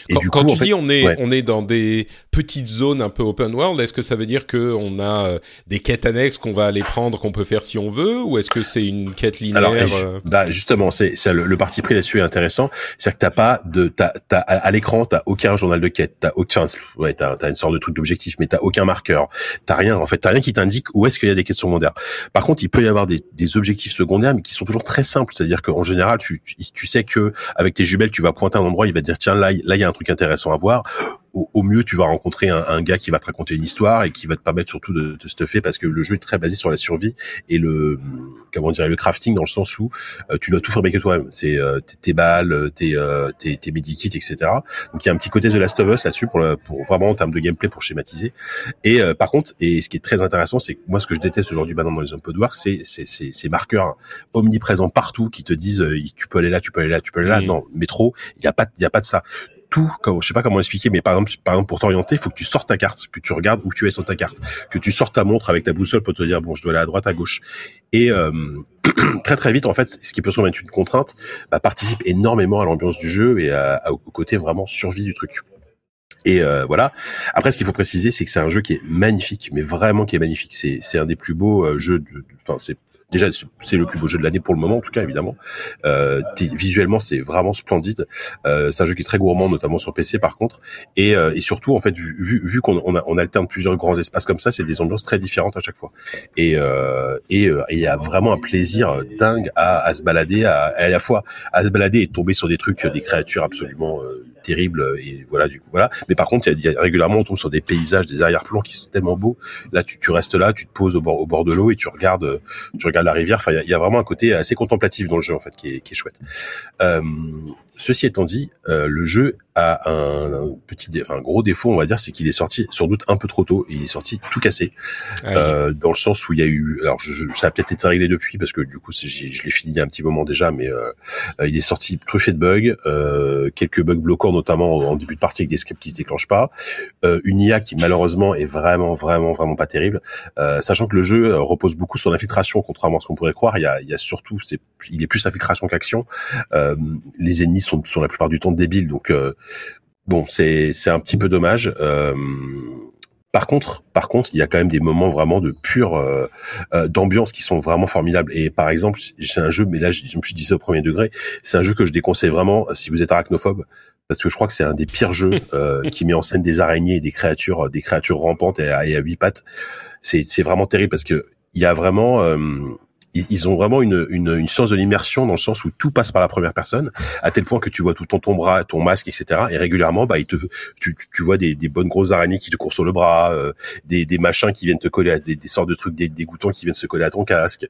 Speaker 1: et quand, du coup, quand tu fait, dis on est ouais. on est dans des petites zones un peu open world, est-ce que ça veut dire que on a euh, des quêtes annexes qu'on va aller prendre qu'on peut faire si on veut, ou est-ce que c'est une quête linéaire
Speaker 3: Alors, euh... bah justement, c'est le, le, parti pris là-dessus intéressant, c'est que t'as pas de, t'as, t'as, à l'écran, t'as aucun journal de quête, t'as aucun, ouais, t'as, t'as une sorte de truc d'objectif, mais t'as aucun marqueur, t'as rien, en fait, t'as rien qui t'indique où est-ce qu'il y a des quêtes secondaires. Par contre, il peut y avoir des, des objectifs secondaires, mais qui sont toujours très simples, c'est-à-dire qu'en général, tu, tu, tu, sais que avec tes jumelles, tu vas pointer un endroit, il va te dire tiens là, là il y a un truc intéressant à voir. Au, au mieux, tu vas rencontrer un, un, gars qui va te raconter une histoire et qui va te permettre surtout de te stuffer parce que le jeu est très basé sur la survie et le comment dire le crafting dans le sens où euh, tu dois tout fabriquer toi-même. C'est euh, tes balles, tes euh, tes, tes medikits, etc. Donc il y a un petit côté The Last of Us là-dessus pour, pour vraiment en termes de gameplay pour schématiser. Et euh, par contre, et ce qui est très intéressant, c'est que moi ce que je déteste aujourd'hui maintenant dans les open world, c'est c'est ces marqueurs omniprésents partout qui te disent euh, tu peux aller là, tu peux aller là, tu peux aller là. Mmh. Non, métro, il y a pas il y a pas de ça tout, comme, je sais pas comment expliquer, mais par exemple, par exemple pour t'orienter, il faut que tu sortes ta carte, que tu regardes où tu es sur ta carte, que tu sortes ta montre avec ta boussole pour te dire bon, je dois aller à droite, à gauche. Et euh, très très vite, en fait, ce qui peut se être une contrainte, bah, participe énormément à l'ambiance du jeu et à, au côté vraiment survie du truc. Et euh, voilà. Après, ce qu'il faut préciser, c'est que c'est un jeu qui est magnifique, mais vraiment qui est magnifique. C'est c'est un des plus beaux euh, jeux. Enfin, c'est déjà c'est le plus beau jeu de l'année pour le moment en tout cas évidemment. Euh, visuellement c'est vraiment splendide. Euh, c'est un jeu qui est très gourmand notamment sur PC par contre. Et, euh, et surtout en fait vu, vu, vu qu'on on, on alterne plusieurs grands espaces comme ça c'est des ambiances très différentes à chaque fois. Et euh, et il y a vraiment un plaisir dingue à, à se balader à, à la fois à se balader et tomber sur des trucs des créatures absolument euh, terribles et voilà du voilà. Mais par contre il y, y, a régulièrement on tombe sur des paysages des arrière-plans qui sont tellement beaux. Là tu, tu restes là tu te poses au bord au bord de l'eau et tu regardes tu regardes la rivière. Enfin, il y, a vraiment un côté assez contemplatif dans le jeu en fait, qui est, qui est chouette. Euh, ceci étant dit, euh, le jeu a un, un petit, enfin, un gros défaut, on va dire, c'est qu'il est sorti sans doute un peu trop tôt. Il est sorti tout cassé,
Speaker 1: ah,
Speaker 3: euh, dans le sens où il y a eu, alors je, je, ça a peut-être été réglé depuis parce que du coup, je l'ai fini il y a un petit moment déjà, mais euh, il est sorti truffé de bugs, euh, quelques bugs bloquants notamment en, en début de partie avec des scripts qui se déclenchent pas, euh, une IA qui malheureusement est vraiment, vraiment, vraiment pas terrible, euh, sachant que le jeu repose beaucoup sur l'infiltration, contrairement à ce qu'on pourrait croire. Il y a, il y a surtout, c'est, il est plus infiltration qu'action. Euh, les ennemis sont, sont la plupart du temps débiles, donc euh, bon, c'est c'est un petit peu dommage. Euh, par contre, par contre, il y a quand même des moments vraiment de pure euh, euh, d'ambiance qui sont vraiment formidables. Et par exemple, c'est un jeu, mais là, je, je dit ça au premier degré, c'est un jeu que je déconseille vraiment si vous êtes arachnophobe, parce que je crois que c'est un des pires jeux euh, qui met en scène des araignées et des créatures, des créatures rampantes et à, et à huit pattes. C'est c'est vraiment terrible parce que il y a vraiment euh, ils, ont vraiment une, une, une science de l'immersion dans le sens où tout passe par la première personne, à tel point que tu vois tout ton, ton bras, ton masque, etc. Et régulièrement, bah, il te, tu, tu vois des, des bonnes grosses araignées qui te courent sur le bras, euh, des, des machins qui viennent te coller à des, des sortes de trucs, des dégoûtants qui viennent se coller à ton casque.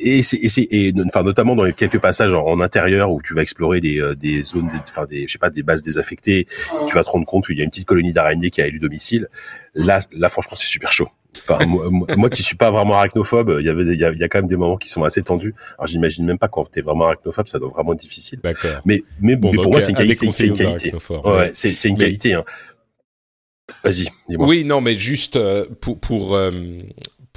Speaker 3: Et c'est, et, c'est, et enfin notamment dans les quelques passages en, en intérieur où tu vas explorer des, euh, des zones, enfin des, je sais pas, des bases désaffectées, tu vas te rendre compte qu'il y a une petite colonie d'araignées qui a élu domicile. Là, là, franchement, c'est super chaud. Enfin, moi, moi, qui suis pas vraiment arachnophobe, il y avait, il y, a, y a quand même des moments qui sont assez tendus. Alors, j'imagine même pas quand t'es vraiment arachnophobe, ça doit vraiment être difficile. Mais, mais,
Speaker 1: Bon,
Speaker 3: mais pour moi, c'est une qualité. Une Ouais,
Speaker 1: ouais.
Speaker 3: c'est, c'est une
Speaker 1: Mais-
Speaker 3: qualité. Hein. Vas-y, dis-moi.
Speaker 1: Oui, non, mais juste euh, pour pour euh,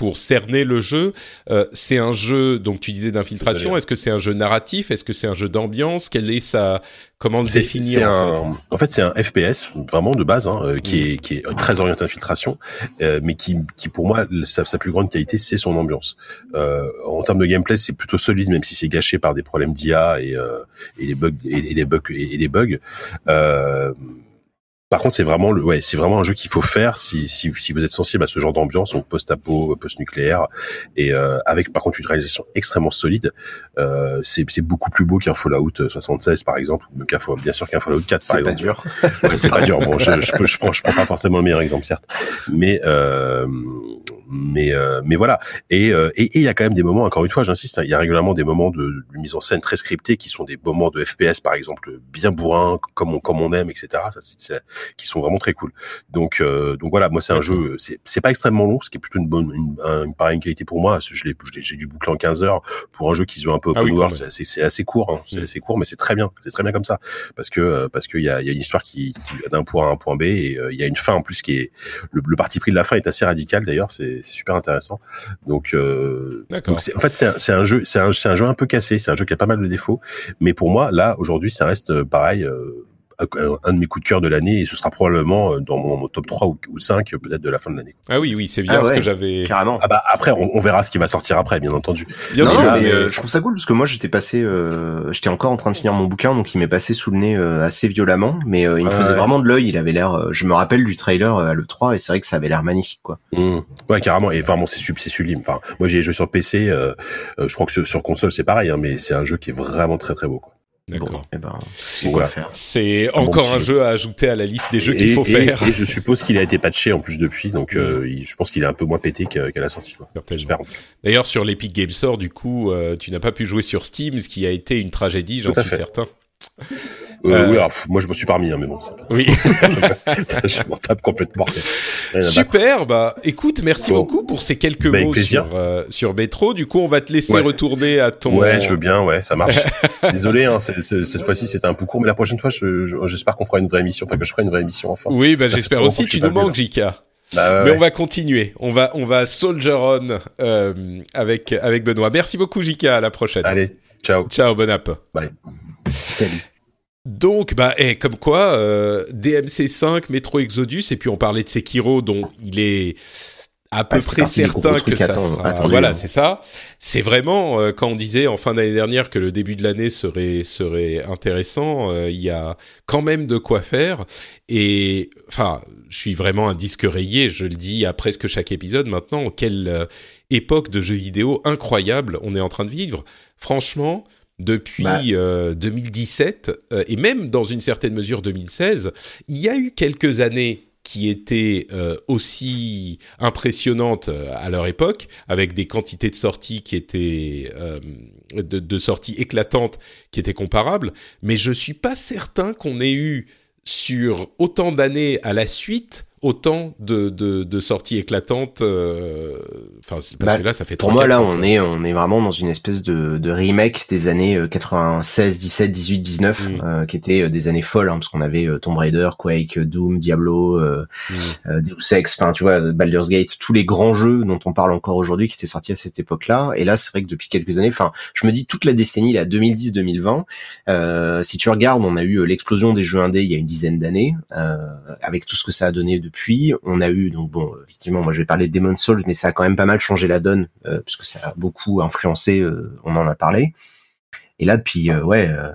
Speaker 1: pour cerner le jeu, euh, c'est un jeu donc tu disais d'infiltration. Est-ce que c'est un jeu narratif? Est-ce que c'est un jeu d'ambiance? Quelle est sa comment le définir en fait?
Speaker 3: c'est un FPS vraiment de base, hein, euh, qui
Speaker 1: Mm.
Speaker 3: est qui est très orienté infiltration, euh, mais qui qui pour moi sa, sa plus grande qualité, c'est son ambiance. Euh, en termes de gameplay, c'est plutôt solide, même si c'est gâché par des problèmes d'IA et et les bugs et, et les bugs et, et les bugs. Euh, par contre, c'est vraiment le, ouais, c'est vraiment un jeu qu'il faut faire si, si, si vous êtes sensible à ce genre d'ambiance, donc post-apo, post-nucléaire, et euh, avec par contre une réalisation extrêmement solide. Euh, c'est, c'est beaucoup plus beau qu'un Fallout 76 par exemple, ou qu'un bien sûr qu'un Fallout 4 par
Speaker 2: C'est pas
Speaker 3: exemple.
Speaker 2: dur.
Speaker 3: Ouais, c'est pas dur. Bon, je, je, peux- je prends, je prends pas forcément le meilleur exemple, certes, mais euh, mais euh, mais voilà. Et euh, et et il y a quand même des moments, encore une fois, j'insiste, hein, il y a régulièrement des moments de, de mise en scène très scriptés qui sont des moments de FPS, par exemple, bien bourrins, comme on comme on aime, etc. Ça, c'est, c'est- qui sont vraiment très cool. Donc euh, donc voilà, moi c'est un jeu, c'est c'est pas extrêmement long, ce qui est plutôt une bonne une, un- une pareille qualité pour moi. Je l'ai j'ai dû boucler en 15 heures pour un jeu qui se veut un peu
Speaker 1: Ah
Speaker 3: open
Speaker 1: oui, quand
Speaker 3: world. C'est assez, c'est assez court, hein, c'est
Speaker 1: Mm.
Speaker 3: assez court, mais c'est très bien, c'est très bien comme ça parce que parce qu'il y a, il y a une histoire qui, qui va d'un point A à un point B et euh, il y a une fin en plus qui est le, le parti pris de la fin est assez radical d'ailleurs c'est c'est super intéressant. Donc euh, donc en fait c'est un, jeu c'est un c'est un jeu un peu cassé c'est un jeu qui a pas mal de défauts. Mais pour moi là aujourd'hui ça reste euh, pareil euh, un un de mes coups de cœur de l'année et ce sera probablement euh, dans mon top 3 ou, ou 5 euh, peut-être de la fin de l'année.
Speaker 1: Ah oui, oui, c'est bien
Speaker 2: Ah
Speaker 1: ce
Speaker 2: ouais.
Speaker 1: que j'avais.
Speaker 2: Carrément.
Speaker 3: Ah bah après on, on verra ce qui va sortir après bien entendu.
Speaker 1: Bien
Speaker 2: non,
Speaker 1: sûr,
Speaker 2: non, mais
Speaker 1: mais-
Speaker 2: euh, je trouve ça cool parce que moi j'étais passé, euh, j'étais encore en train de finir mon bouquin, donc il m'est passé sous le nez euh, assez violemment, mais euh, il me faisait
Speaker 3: ouais.
Speaker 2: vraiment de l'œil. Il avait l'air, euh, je me rappelle du trailer euh, à le 3 et c'est vrai que ça avait l'air magnifique quoi.
Speaker 3: Mmh. Ouais, carrément. Et vraiment, c'est sub, c'est sublime. Enfin, moi, j'ai joué sur PC. Euh, euh, je crois que sur, sur console, c'est pareil, hein, mais c'est un jeu qui est vraiment très très beau. Quoi.
Speaker 1: D'accord.
Speaker 2: Bon, eh ben, c'est
Speaker 3: voilà. bon
Speaker 1: encore un
Speaker 3: jeu.
Speaker 1: à ajouter à la liste des jeux qu'il faut
Speaker 3: et,
Speaker 1: faire.
Speaker 3: Et je suppose qu'il a été patché en plus depuis, donc euh, il- je pense qu'il est un peu moins pété qu'à la sortie.
Speaker 1: D'ailleurs, sur l'Epic Game Store, du coup, euh, tu n'as pas pu jouer sur Steam, ce qui a été une tragédie, j'en suis certain.
Speaker 3: Euh,
Speaker 1: Euh,
Speaker 3: Oui, alors, pff, moi je me suis pas remis, hein, mais bon,
Speaker 1: Oui.
Speaker 3: je m'en tape complètement.
Speaker 1: Super, bah écoute, merci
Speaker 3: Bon.
Speaker 1: beaucoup pour ces quelques
Speaker 3: Bah,
Speaker 1: mots sur, euh, sur Metro. Du coup, on va te laisser
Speaker 3: Ouais.
Speaker 1: retourner à ton.
Speaker 3: Ouais, je veux bien, ouais, ça marche. Désolé, hein, c'est- c'est- cette fois-ci c'était un peu court, mais la prochaine fois, je- je- j'espère qu'on fera une vraie émission, enfin que je ferai une vraie émission enfin.
Speaker 1: Oui, bah j'espère aussi. Tu nous manques, Jika.
Speaker 3: Bah, ouais,
Speaker 1: Mais
Speaker 3: ouais.
Speaker 1: on va continuer. On va, on va soldier on euh, avec avec Benoît. Merci beaucoup, Jika. À la prochaine.
Speaker 3: Allez, ciao.
Speaker 1: Ciao, bon app.
Speaker 2: Salut.
Speaker 1: Donc, bah, eh, comme quoi, euh, DMC5, Metro Exodus, et puis on parlait de Sekiro, dont il est à peu
Speaker 2: Ah,
Speaker 1: près certain que ça sera. voilà,
Speaker 2: hein.
Speaker 1: c'est ça. C'est vraiment euh, quand on disait en fin d'année dernière que le début de l'année serait serait intéressant. euh, Il y a quand même de quoi faire. Et enfin, je suis vraiment un disque rayé. Je le dis à presque chaque épisode maintenant. Quelle euh, époque de jeux vidéo incroyable on est en train de vivre. Franchement, depuis
Speaker 2: Bah.
Speaker 1: euh, 2017 euh, et même dans une certaine mesure 2016, il y a eu quelques années qui étaient euh, aussi impressionnantes à leur époque, avec des quantités de sorties qui étaient de, de sorties éclatantes qui étaient comparables, mais je suis pas certain qu'on ait eu sur autant d'années à la suite autant de, de, de sorties éclatantes euh, Enfin, parce
Speaker 2: Bah,
Speaker 1: que là, ça fait
Speaker 2: Pour
Speaker 1: 3,
Speaker 2: moi,
Speaker 1: 4
Speaker 2: là, on est, on est vraiment dans une espèce de, de remake des années euh, 96, 17, 18, 19,
Speaker 1: Mm.
Speaker 2: euh, qui étaient euh, des années folles, hein, parce qu'on avait euh, Tomb Raider, Quake, Doom, Diablo, euh,
Speaker 1: Mm.
Speaker 2: euh, Deus Ex, enfin, tu vois, Baldur's Gate, tous les grands jeux dont on parle encore aujourd'hui, qui étaient sortis à cette époque-là. Et là, c'est vrai que depuis quelques années, enfin, je me dis toute la décennie, là, 2010-2020, euh, si tu regardes, on a eu l'explosion des jeux indés il y a une dizaine d'années, euh, avec tout ce que ça a donné depuis. On a eu, donc bon, effectivement, moi je vais parler de Demon's Souls, mais ça a quand même pas mal changé la donne, euh, puisque ça a beaucoup influencé, euh, on en a parlé. Et là, depuis, euh, ouais, euh,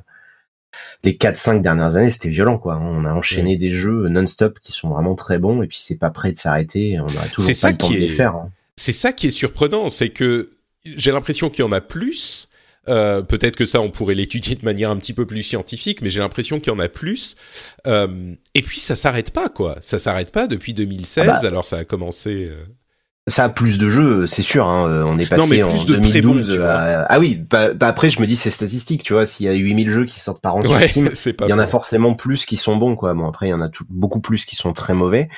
Speaker 2: les 4-5 dernières années, c'était violent, quoi. On a enchaîné des jeux non-stop qui sont vraiment très bons, et puis c'est pas prêt de s'arrêter, on aura toujours pas
Speaker 1: ça
Speaker 2: le temps
Speaker 1: qui
Speaker 2: de les faire. hein.
Speaker 1: c'est ça qui est surprenant, c'est que j'ai l'impression qu'il y en a plus. Euh, Peut-être que ça, on pourrait l'étudier de manière un petit peu plus scientifique, mais j'ai l'impression qu'il y en a plus. Euh, et puis ça s'arrête pas, quoi. Ça s'arrête pas depuis 2016.
Speaker 2: Ah bah.
Speaker 1: alors ça a commencé. Euh,
Speaker 2: Ça a plus de jeux, c'est sûr. Hein. euh, On est passé en
Speaker 1: plus de très bons,
Speaker 2: 2012
Speaker 1: tu vois.
Speaker 2: à... Ah oui, bah, bah après je me dis c'est statistique, tu vois. S'il y a 8000 jeux qui sortent par an sur Steam, il y en a forcément plus qui sont bons, quoi. Bon après il y en a tout- beaucoup plus qui sont très mauvais,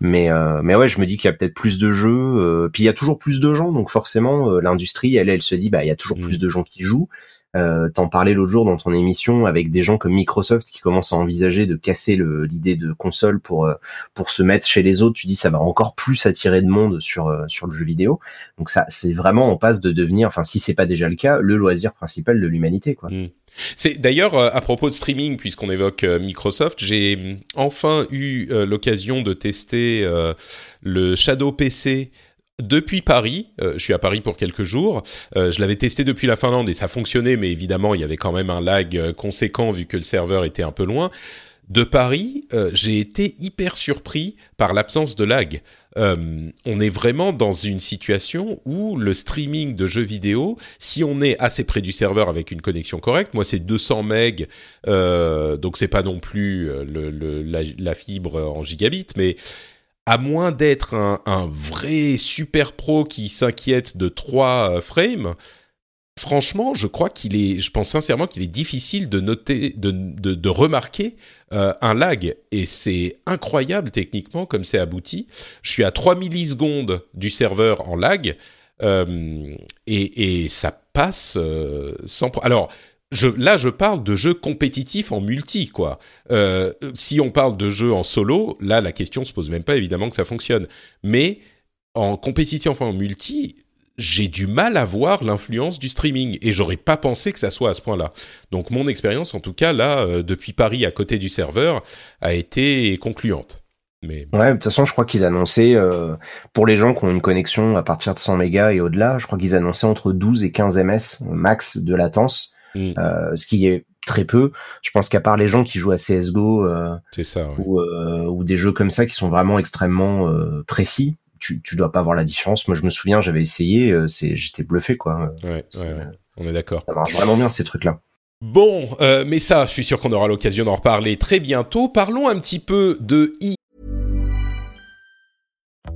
Speaker 2: mais euh, mais ouais, je me dis qu'il y a peut-être plus de jeux. euh, Puis il y a toujours plus de gens, donc forcément euh, l'industrie, elle, elle se dit bah il y a toujours
Speaker 1: Mm.
Speaker 2: plus de gens qui jouent. Euh, T'en parlais l'autre jour dans ton émission avec des gens comme Microsoft qui commencent à envisager de casser l'idée de console pour euh, pour se mettre chez les autres. Tu dis ça va encore plus attirer de monde sur euh, sur le jeu vidéo. Donc ça, c'est vraiment on passe de devenir, enfin si c'est pas déjà le cas, le loisir principal de l'humanité, quoi.
Speaker 1: C'est d'ailleurs à propos de streaming, puisqu'on évoque Microsoft, j'ai enfin eu l'occasion de tester le Shadow PC depuis Paris. Euh, je suis à Paris pour quelques jours. Euh, je l'avais testé depuis la Finlande et ça fonctionnait, mais évidemment il y avait quand même un lag euh, conséquent vu que le serveur était un peu loin. De Paris, euh, j'ai été hyper surpris par l'absence de lag. Euh, on est vraiment dans une situation où le streaming de jeux vidéo, si on est assez près du serveur avec une connexion correcte, moi c'est 200 MB, euh, donc c'est pas non plus le, le- la, la fibre en gigabit, mais à moins d'être un, vrai super pro qui s'inquiète de 3 frames, franchement, je crois qu'il est, je pense sincèrement qu'il est difficile de noter, de, de, remarquer euh, un lag. Et c'est incroyable techniquement comme c'est abouti. Je suis à 3 millisecondes du serveur en lag euh, et, et ça passe euh, sans. Alors. Là, je parle de jeux compétitifs en multi, quoi. Euh, si on parle de jeux en solo, là, la question se pose même pas, évidemment que ça fonctionne. Mais en compétitif, enfin en multi, j'ai du mal à voir l'influence du streaming et j'aurais pas pensé que ça soit à ce point-là. Donc mon expérience, en tout cas là, euh, depuis Paris à côté du serveur, a été concluante. Mais
Speaker 2: Ouais, de toute façon, je crois qu'ils annonçaient euh, pour les gens qui ont une connexion à partir de 100 mégas et au-delà, je crois qu'ils annonçaient entre 12 et 15 ms max de latence,
Speaker 1: Mm.
Speaker 2: euh, ce qui est très peu. Je pense qu'à part les gens qui jouent à CS:GO euh,
Speaker 1: c'est ça. ouais.
Speaker 2: ou, euh, ou des jeux comme ça qui sont vraiment extrêmement précis, tu, tu dois pas voir la différence. Moi, je me souviens, j'avais essayé, c'est, j'étais bluffé, quoi.
Speaker 1: Ouais, ouais. On est d'accord.
Speaker 2: Ça marche vraiment bien ces trucs-là.
Speaker 1: Bon, euh, mais ça, je suis sûr qu'on aura l'occasion d'en reparler très bientôt. Parlons un petit peu de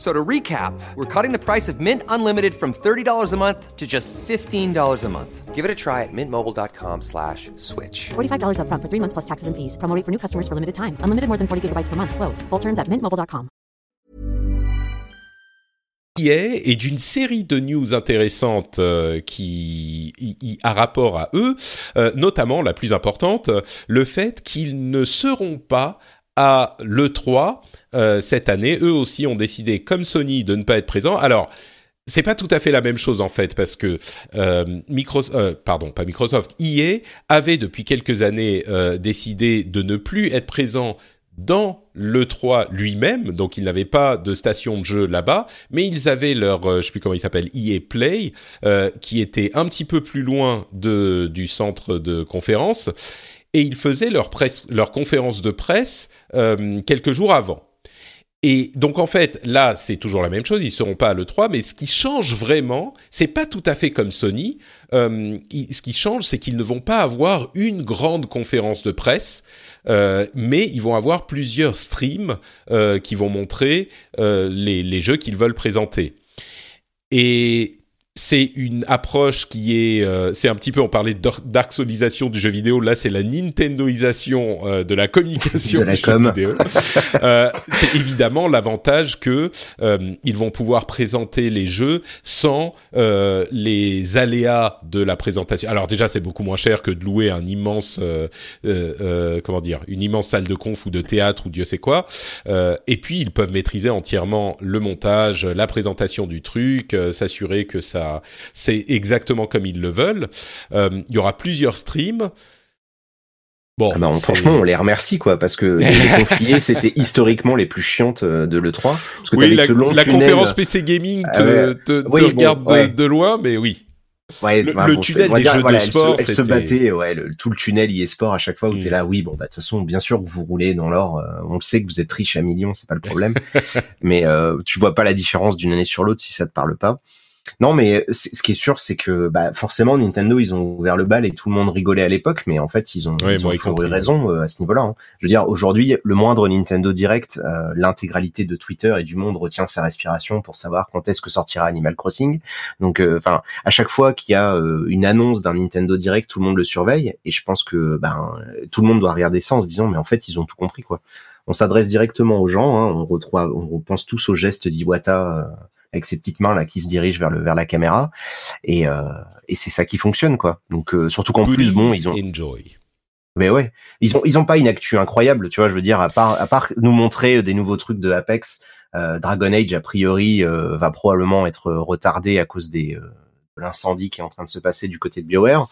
Speaker 4: So to recap, we're cutting the price of Mint Unlimited from $30 a month to just $15 a month. Give it a try at mintmobile.com slash switch.
Speaker 5: $45 upfront for three months plus taxes and fees. Promo rate for new customers for limited time. Unlimited more than 40 gigabytes per month. Slows. Full terms at mintmobile.com.
Speaker 1: EA et d'une série de news intéressantes euh, qui y, y- a rapport à eux, euh, notamment la plus importante, euh, le fait qu'ils ne seront pas à l'E3 euh, cette année. Eux aussi ont décidé, comme Sony, de ne pas être présents. Alors, c'est pas tout à fait la même chose en fait parce que euh, Microsoft, euh, pardon, pas Microsoft, EA avait depuis quelques années décidé de ne plus être présent dans l'E3 lui-même, donc ils n'avaient pas de station de jeu là-bas, mais ils avaient leur, je sais plus comment il s'appelle, EA Play, qui était un petit peu plus loin de, du centre de conférence, et ils faisaient leur, conférence de presse euh, quelques jours avant. Et donc en fait, là, c'est toujours la même chose. Ils seront pas à l'E3, mais ce qui change vraiment, c'est pas tout à fait comme Sony. Euh, ce qui change, c'est qu'ils ne vont pas avoir une grande conférence de presse, euh, mais ils vont avoir plusieurs streams qui vont montrer les, les jeux qu'ils veulent présenter. Et c'est une approche qui est, euh, c'est un petit peu, on parlait de dar- dark soulisation du jeu vidéo, là c'est la Nintendoisation euh, de la communication
Speaker 2: De la
Speaker 1: du jeu vidéo. Euh, c'est évidemment l'avantage que euh, ils vont pouvoir présenter les jeux sans euh, les aléas de la présentation. Alors déjà c'est beaucoup moins cher que de louer un immense, euh, euh, euh, comment dire, une immense salle de conf ou de théâtre ou Dieu sait quoi. Euh, et puis ils peuvent maîtriser entièrement le montage, la présentation du truc, euh, s'assurer que ça c'est exactement comme ils le veulent. Euh, Il y aura plusieurs streams. Bon,
Speaker 2: Ah bah, on- franchement, on les remercie quoi, parce que les confiés, c'était historiquement les plus chiantes euh, de l'E3. Parce que
Speaker 1: oui, la,
Speaker 2: ce long
Speaker 1: la
Speaker 2: tunnel-
Speaker 1: conférence PC Gaming te,
Speaker 2: Ah
Speaker 1: te
Speaker 2: bon,
Speaker 1: regarde de-
Speaker 2: ouais.
Speaker 1: de, loin, mais oui.
Speaker 2: Ouais,
Speaker 1: Le-
Speaker 2: bah,
Speaker 1: le
Speaker 2: bon,
Speaker 1: tunnel des
Speaker 2: dire,
Speaker 1: jeux de
Speaker 2: voilà, elle se-
Speaker 1: sport,
Speaker 2: elle se, battait, ouais, le- tout le tunnel e-sport à chaque fois où
Speaker 1: Mm.
Speaker 2: t'es là, oui, bon, bah, de toute façon, bien sûr que vous roulez dans l'or, euh, on le sait que vous êtes riche à millions, c'est pas le problème, mais euh, tu vois pas la différence d'une année sur l'autre si ça te parle pas. Non, mais c'est- ce qui est sûr, c'est que bah, forcément Nintendo, ils ont ouvert le bal et tout le monde rigolait à l'époque, mais en fait, ils ont, ils ont toujours eu raison euh, à ce niveau-là. hein. Je veux dire, aujourd'hui, le moindre Nintendo Direct, euh, l'intégralité de Twitter et du monde retient sa respiration pour savoir quand est-ce que sortira Animal Crossing. Donc, euh, enfin, à chaque fois qu'il y a euh, une annonce d'un Nintendo Direct, tout le monde le surveille, et je pense que ben euh, tout le monde doit regarder ça en se disant, mais en fait, ils ont tout compris, quoi. On s'adresse directement aux gens, hein, on retrouve, on pense tous au geste d'Iwata. Euh, avec ses petites mains là qui se dirigent vers le vers la caméra et euh, et c'est ça qui fonctionne quoi donc euh, surtout qu'en plus bon ils ont
Speaker 1: enjoy.
Speaker 2: mais ouais ils ont ils ont pas une actu incroyable tu vois je veux dire à part à part nous montrer des nouveaux trucs de Apex euh, Dragon Age a priori euh, va probablement être retardé à cause des euh, l'incendie qui est en train de se passer du côté de BioWare.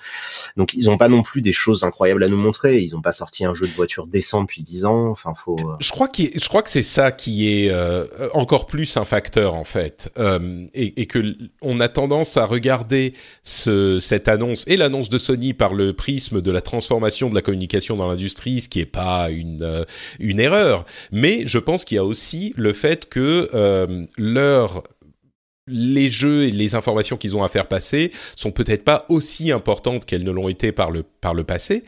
Speaker 2: Donc ils ont pas non plus des choses incroyables à nous montrer, ils ont pas sorti un jeu de voiture décent depuis 10 ans, enfin faut euh,
Speaker 1: Je crois, je crois que c'est ça qui est euh, encore plus un facteur en fait, Euh, et, et que on a tendance à regarder ce, cette annonce et l'annonce de Sony par le prisme de la transformation de la communication dans l'industrie, ce qui est pas une erreur, mais je pense qu'il y a aussi le fait que leur les jeux et les informations qu'ils ont à faire passer sont peut-être pas aussi importantes qu'elles ne l'ont été par le par le passé.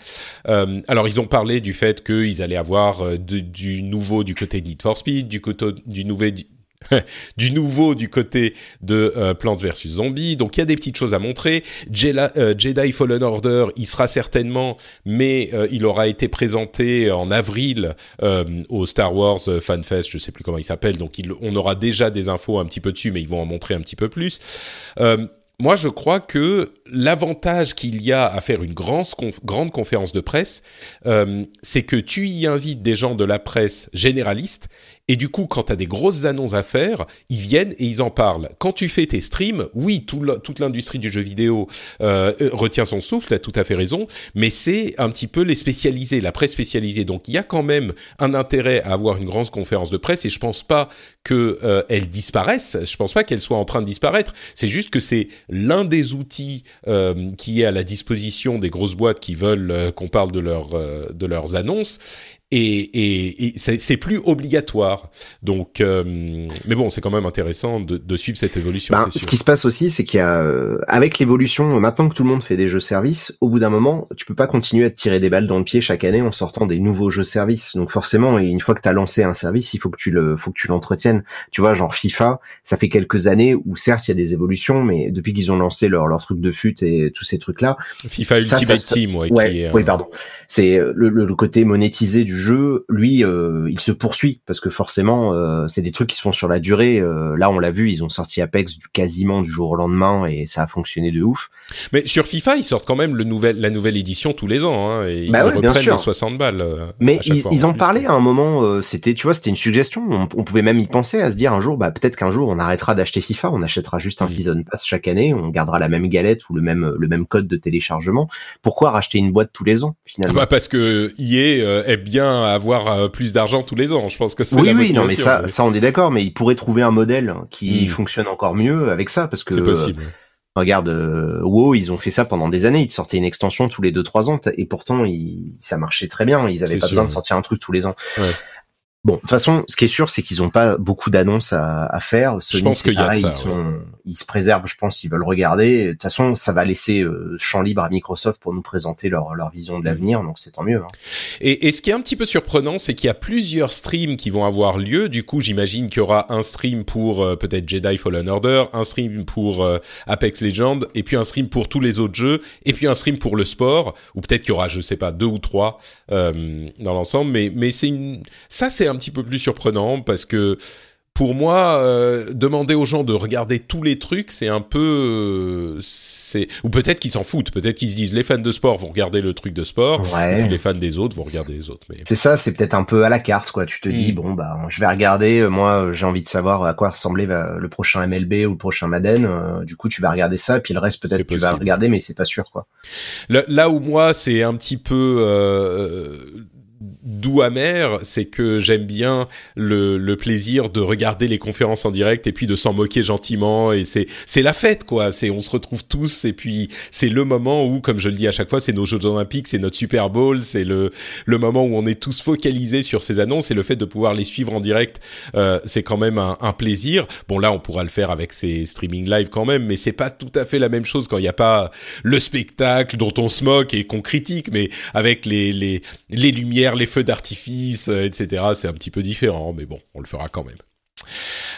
Speaker 1: Euh, alors ils ont parlé du fait qu'ils allaient avoir euh, du nouveau du côté de Need for Speed, du côté du nouveau du, nouveau du côté de euh, Plants vs Zombies. Donc il y a des petites choses à montrer. Jedi, euh, Fallen Order, il sera certainement, mais euh, il aura été présenté en avril euh, au Star Wars Fan Fest, je sais plus comment il s'appelle. Donc on aura déjà des infos un petit peu dessus, mais ils vont en montrer un petit peu plus. Moi, je crois que l'avantage qu'il y a à faire une grande, conf- grande conférence de presse, c'est que tu y invites des gens de la presse généraliste et du coup, quand tu as des grosses annonces à faire, ils viennent et ils en parlent. Quand tu fais tes streams, oui, toute l'industrie du jeu vidéo euh, euh, retient son souffle, tu as tout à fait raison, mais c'est un petit peu les spécialisés, la presse spécialisée. Donc il y a quand même un intérêt à avoir une grande conférence de presse et je pense pas que euh, disparaisse, je pense pas qu'elle soit en train de disparaître, c'est juste que c'est l'un des outils euh, qui est à la disposition des grosses boîtes qui veulent euh, qu'on parle de, de leurs annonces et, et, et c'est plus obligatoire. Donc, euh, mais bon, c'est quand même intéressant de, de suivre cette évolution.
Speaker 2: Ben, ce qui se passe aussi, c'est qu'il y a, euh, avec l'évolution, maintenant que tout le monde fait des jeux services, au bout d'un moment, tu peux pas continuer à te tirer des balles dans le pied chaque année en sortant des nouveaux jeux services. Donc forcément, une fois que tu as lancé un service, il faut que tu le, faut que tu l'entretiennes. Tu vois, genre FIFA, ça fait quelques années où certes il y a des évolutions, mais depuis qu'ils ont lancé leur, leur truc de fut et tous ces trucs-là,
Speaker 1: FIFA
Speaker 2: ça,
Speaker 1: Ultimate
Speaker 2: ça-
Speaker 1: Team, ouais,
Speaker 2: ouais,
Speaker 1: qui est,
Speaker 2: oui,
Speaker 1: euh,
Speaker 2: pardon. C'est euh, le, le, le côté monétisé du jeu, lui, euh, il se poursuit parce que forcément, euh, c'est des trucs qui se font sur la durée. Euh, là, on l'a vu, ils ont sorti Apex du quasiment du jour au lendemain et ça a fonctionné de ouf.
Speaker 1: Mais sur FIFA, ils sortent quand même le nouvel, la nouvelle édition tous les ans, hein, et
Speaker 2: Bah
Speaker 1: ils
Speaker 2: ouais, bien
Speaker 1: reprennent les 60 balles. euh,
Speaker 2: Mais ils,
Speaker 1: fois,
Speaker 2: ils en
Speaker 1: plus.
Speaker 2: parlaient à un moment. euh, c'était, tu vois, c'était une suggestion. On, on pouvait même y penser à se dire un jour, bah peut-être qu'un jour on arrêtera d'acheter FIFA, on achètera juste un
Speaker 1: Mm.
Speaker 2: season pass chaque année, on gardera la même galette ou le même le même code de téléchargement. Pourquoi racheter une boîte tous les ans finalement?
Speaker 1: Bah parce que EA euh, aime bien avoir euh, plus d'argent tous les ans. Je pense que c'est
Speaker 2: Oui,
Speaker 1: la
Speaker 2: oui, non, mais ça, ça, on est d'accord, mais il pourrait trouver un modèle qui
Speaker 1: Mm.
Speaker 2: fonctionne encore mieux avec ça, parce que
Speaker 1: c'est possible.
Speaker 2: Regarde, euh, WoW, ils ont fait ça pendant des années, ils sortaient une extension tous les deux trois ans, t- et pourtant, ils, ça marchait très bien, ils avaient
Speaker 1: C'est
Speaker 2: pas
Speaker 1: sûr,
Speaker 2: besoin de sortir un truc tous les ans.
Speaker 1: Ouais.
Speaker 2: Bon, de toute façon, ce qui est sûr, c'est qu'ils ont pas beaucoup d'annonces à, à faire. Sony,
Speaker 1: Je pense qu'il y a ça,
Speaker 2: ils, sont, ils se préservent, je pense, ils veulent regarder. De toute façon, ça va laisser euh, champ libre à Microsoft pour nous présenter leur, leur vision de l'avenir, donc c'est tant mieux. Hein.
Speaker 1: Et, et ce qui est un petit peu surprenant, c'est qu'il y a plusieurs streams qui vont avoir lieu. Du coup, j'imagine qu'il y aura un stream pour euh, peut-être Jedi Fallen Order, un stream pour euh, Apex Legends, et puis un stream pour tous les autres jeux, et puis un stream pour le sport, ou peut-être qu'il y aura, je sais pas, deux ou trois euh, dans l'ensemble. Mais mais c'est une, ça c'est un petit peu plus surprenant parce que pour moi, euh, demander aux gens de regarder tous les trucs, c'est un peu, euh, c'est ou peut-être qu'ils s'en foutent, peut-être qu'ils se disent les fans de sport vont regarder le truc de sport,
Speaker 2: Ouais.
Speaker 1: et puis les fans des autres vont regarder les autres. Mais
Speaker 2: C'est ça, c'est peut-être un peu à la carte, quoi. Tu te dis,
Speaker 1: Mm.
Speaker 2: bon, bah, je vais regarder. euh, Moi, j'ai envie de savoir à quoi ressemblait le prochain MLB ou le prochain Madden. euh, du coup, tu vas regarder ça, puis le reste, peut-être, tu vas regarder, mais c'est pas sûr, quoi.
Speaker 1: Le- là où moi c'est un petit peu doux amer, c'est que j'aime bien le, le plaisir de regarder les conférences en direct et puis de s'en moquer gentiment et c'est c'est la fête quoi. C'est on se retrouve tous et puis c'est le moment où, comme je le dis à chaque fois, c'est nos Jeux Olympiques, c'est notre Super Bowl, c'est le le moment où on est tous focalisés sur ces annonces et le fait de pouvoir les suivre en direct, euh, c'est quand même un, un plaisir. Bon là, on pourra le faire avec ces streaming live quand même, mais c'est pas tout à fait la même chose quand il n'y a pas le spectacle dont on se moque et qu'on critique, mais avec les les les lumières, les feux d'artifice, euh, etc. C'est un petit peu différent, mais bon, on le fera quand même.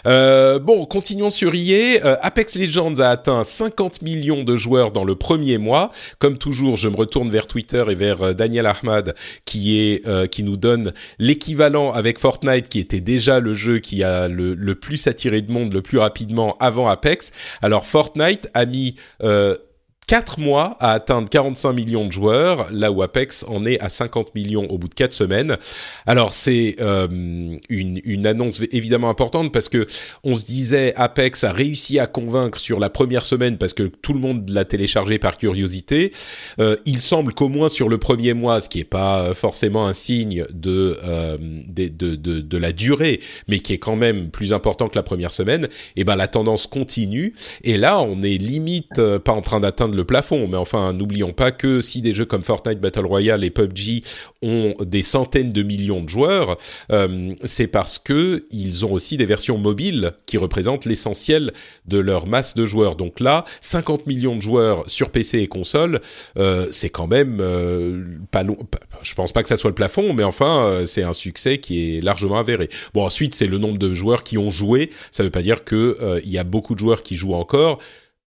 Speaker 1: Euh, bon, continuons sur EA. Euh, Apex Legends a atteint 50 millions de joueurs dans le premier mois. Comme toujours, je me retourne vers Twitter et vers euh, Daniel Ahmad qui est qui nous donne l'équivalent avec Fortnite, qui était déjà le jeu qui a le, le plus attiré de monde le plus rapidement avant Apex. Alors Fortnite a mis 4 mois à atteindre 45 millions de joueurs, là où Apex en est à 50 millions au bout de 4 semaines. Alors c'est euh, une, une annonce évidemment importante parce que on se disait Apex a réussi à convaincre sur la première semaine parce que tout le monde l'a téléchargé par curiosité. Euh, il semble qu'au moins sur le premier mois, ce qui est pas forcément un signe de, euh, de, de, de, de la durée, mais qui est quand même plus important que la première semaine, et ben la tendance continue. Et là, on est limite euh, pas en train d'atteindre le plafond, mais enfin, n'oublions pas que si des jeux comme Fortnite Battle Royale et PUBG ont des centaines de millions de joueurs, euh, c'est parce que ils ont aussi des versions mobiles qui représentent l'essentiel de leur masse de joueurs. Donc là, 50 millions de joueurs sur PC et console, euh, c'est quand même euh, pas long. Je pense pas que ça soit le plafond, mais enfin, c'est un succès qui est largement avéré. Bon, ensuite, c'est le nombre de joueurs qui ont joué. Ça veut pas dire que il y a beaucoup de joueurs qui jouent encore.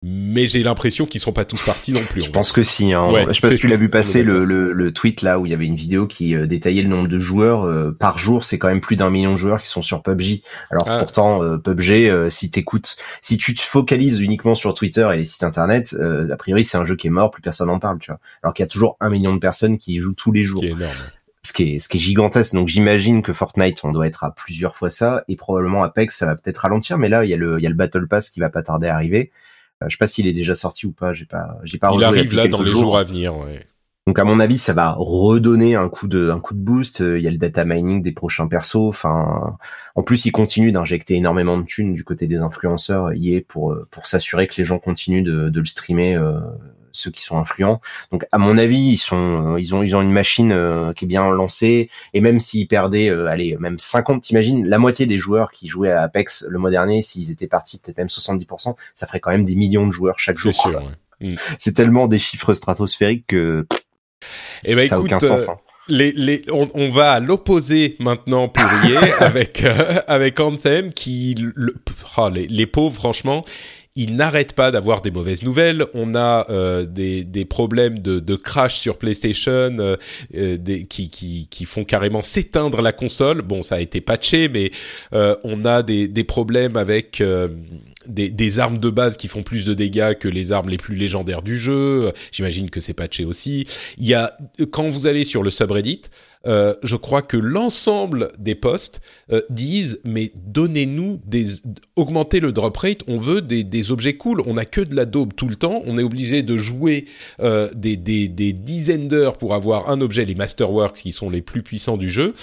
Speaker 1: Mais j'ai l'impression qu'ils sont pas tous partis non plus.
Speaker 2: Je pense que si. Hein.
Speaker 1: Ouais,
Speaker 2: je sais pas si tu l'as vu passer le, le, le tweet là où il y avait une vidéo qui euh, détaillait le nombre de joueurs euh, par jour. C'est quand même plus d'un million de joueurs qui sont sur PUBG. Alors
Speaker 1: Ah.
Speaker 2: pourtant, euh, PUBG, euh, si t'écoutes, si tu te focalises uniquement sur Twitter et les sites internet, euh, a priori c'est un jeu qui est mort, plus personne n'en parle, tu vois. Alors qu'il y a toujours un million de personnes qui y jouent tous les
Speaker 1: Ce
Speaker 2: jours
Speaker 1: qui est énorme.
Speaker 2: ce qui est ce qui est gigantesque. Donc j'imagine que Fortnite, on doit être à plusieurs fois ça, et probablement Apex, ça va peut-être ralentir. Mais là, il y a le il y a le Battle Pass qui va pas tarder à arriver. Euh, je sais pas s'il est déjà sorti ou pas. J'ai pas j'ai pas
Speaker 1: Il arrive là dans les jours à venir. Ouais.
Speaker 2: Donc à mon avis, ça va redonner un coup de un coup de boost. Euh, Il y a le data mining des prochains persos. Enfin, en plus, ils continuent d'injecter énormément de thunes du côté des influenceurs. Y est pour euh, pour s'assurer que les gens continuent de, de le streamer. euh, ceux qui sont influents. Donc à mon avis, ils sont ils ont ils ont une machine euh, qui est bien lancée et même s'ils perdaient euh, allez même 50 t'imagines la moitié des joueurs qui jouaient à Apex le mois dernier s'ils étaient partis peut-être même 70%, ça ferait quand même des millions de joueurs chaque
Speaker 1: C'est
Speaker 2: jour.
Speaker 1: sûr.
Speaker 2: quoi.
Speaker 1: ouais.
Speaker 2: C'est tellement des chiffres stratosphériques que
Speaker 1: Eh ben,
Speaker 2: ça a
Speaker 1: écoute,
Speaker 2: aucun sens.
Speaker 1: euh,
Speaker 2: hein.
Speaker 1: les, les, on, on va à l'opposé maintenant pour EA avec euh, avec Anthem qui le, oh, les, les pauvres franchement ils n'arrêtent pas d'avoir des mauvaises nouvelles. On a euh, des, des problèmes de, de crash sur PlayStation euh, euh, des, qui, qui, qui font carrément s'éteindre la console. Bon, ça a été patché, mais euh, on a des, des problèmes avec euh, des, des armes de base qui font plus de dégâts que les armes les plus légendaires du jeu. J'imagine que c'est patché aussi. Il y a quand vous allez sur le subreddit, euh, je crois que l'ensemble des posts euh, disent mais donnez-nous des augmentez le drop rate, on veut des, des objets cool, on a que de la daube tout le temps, on est obligé de jouer euh, des, des, des dizaines d'heures pour avoir un objet, les Masterworks qui sont les plus puissants du jeu.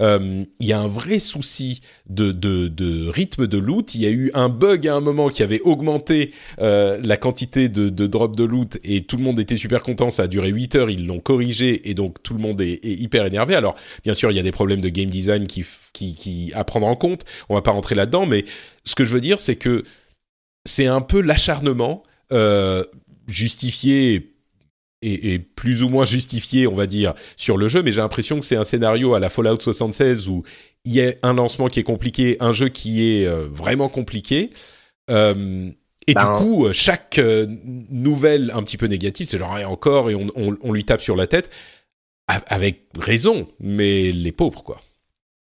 Speaker 1: Il y a un vrai souci de, de, de rythme de loot. Il y a eu un bug à un moment qui avait augmenté la quantité de, de drop de loot et tout le monde était super content. Ça a duré 8 heures, ils l'ont corrigé et donc tout le monde est, est hyper énervé. Énervé. Alors, bien sûr, il y a des problèmes de game design qui, qui, qui à prendre en compte. On va pas rentrer là-dedans, mais ce que je veux dire, c'est que c'est un peu l'acharnement euh, justifié et, plus ou moins justifié, on va dire, sur le jeu, mais j'ai l'impression que c'est un scénario à la Fallout 76 où il y a un lancement qui est compliqué, un jeu qui est euh, vraiment compliqué. Euh, et du ben, coup, chaque nouvelle un petit peu négative, c'est genre et encore et on, on, lui tape sur la tête avec raison, mais les pauvres quoi.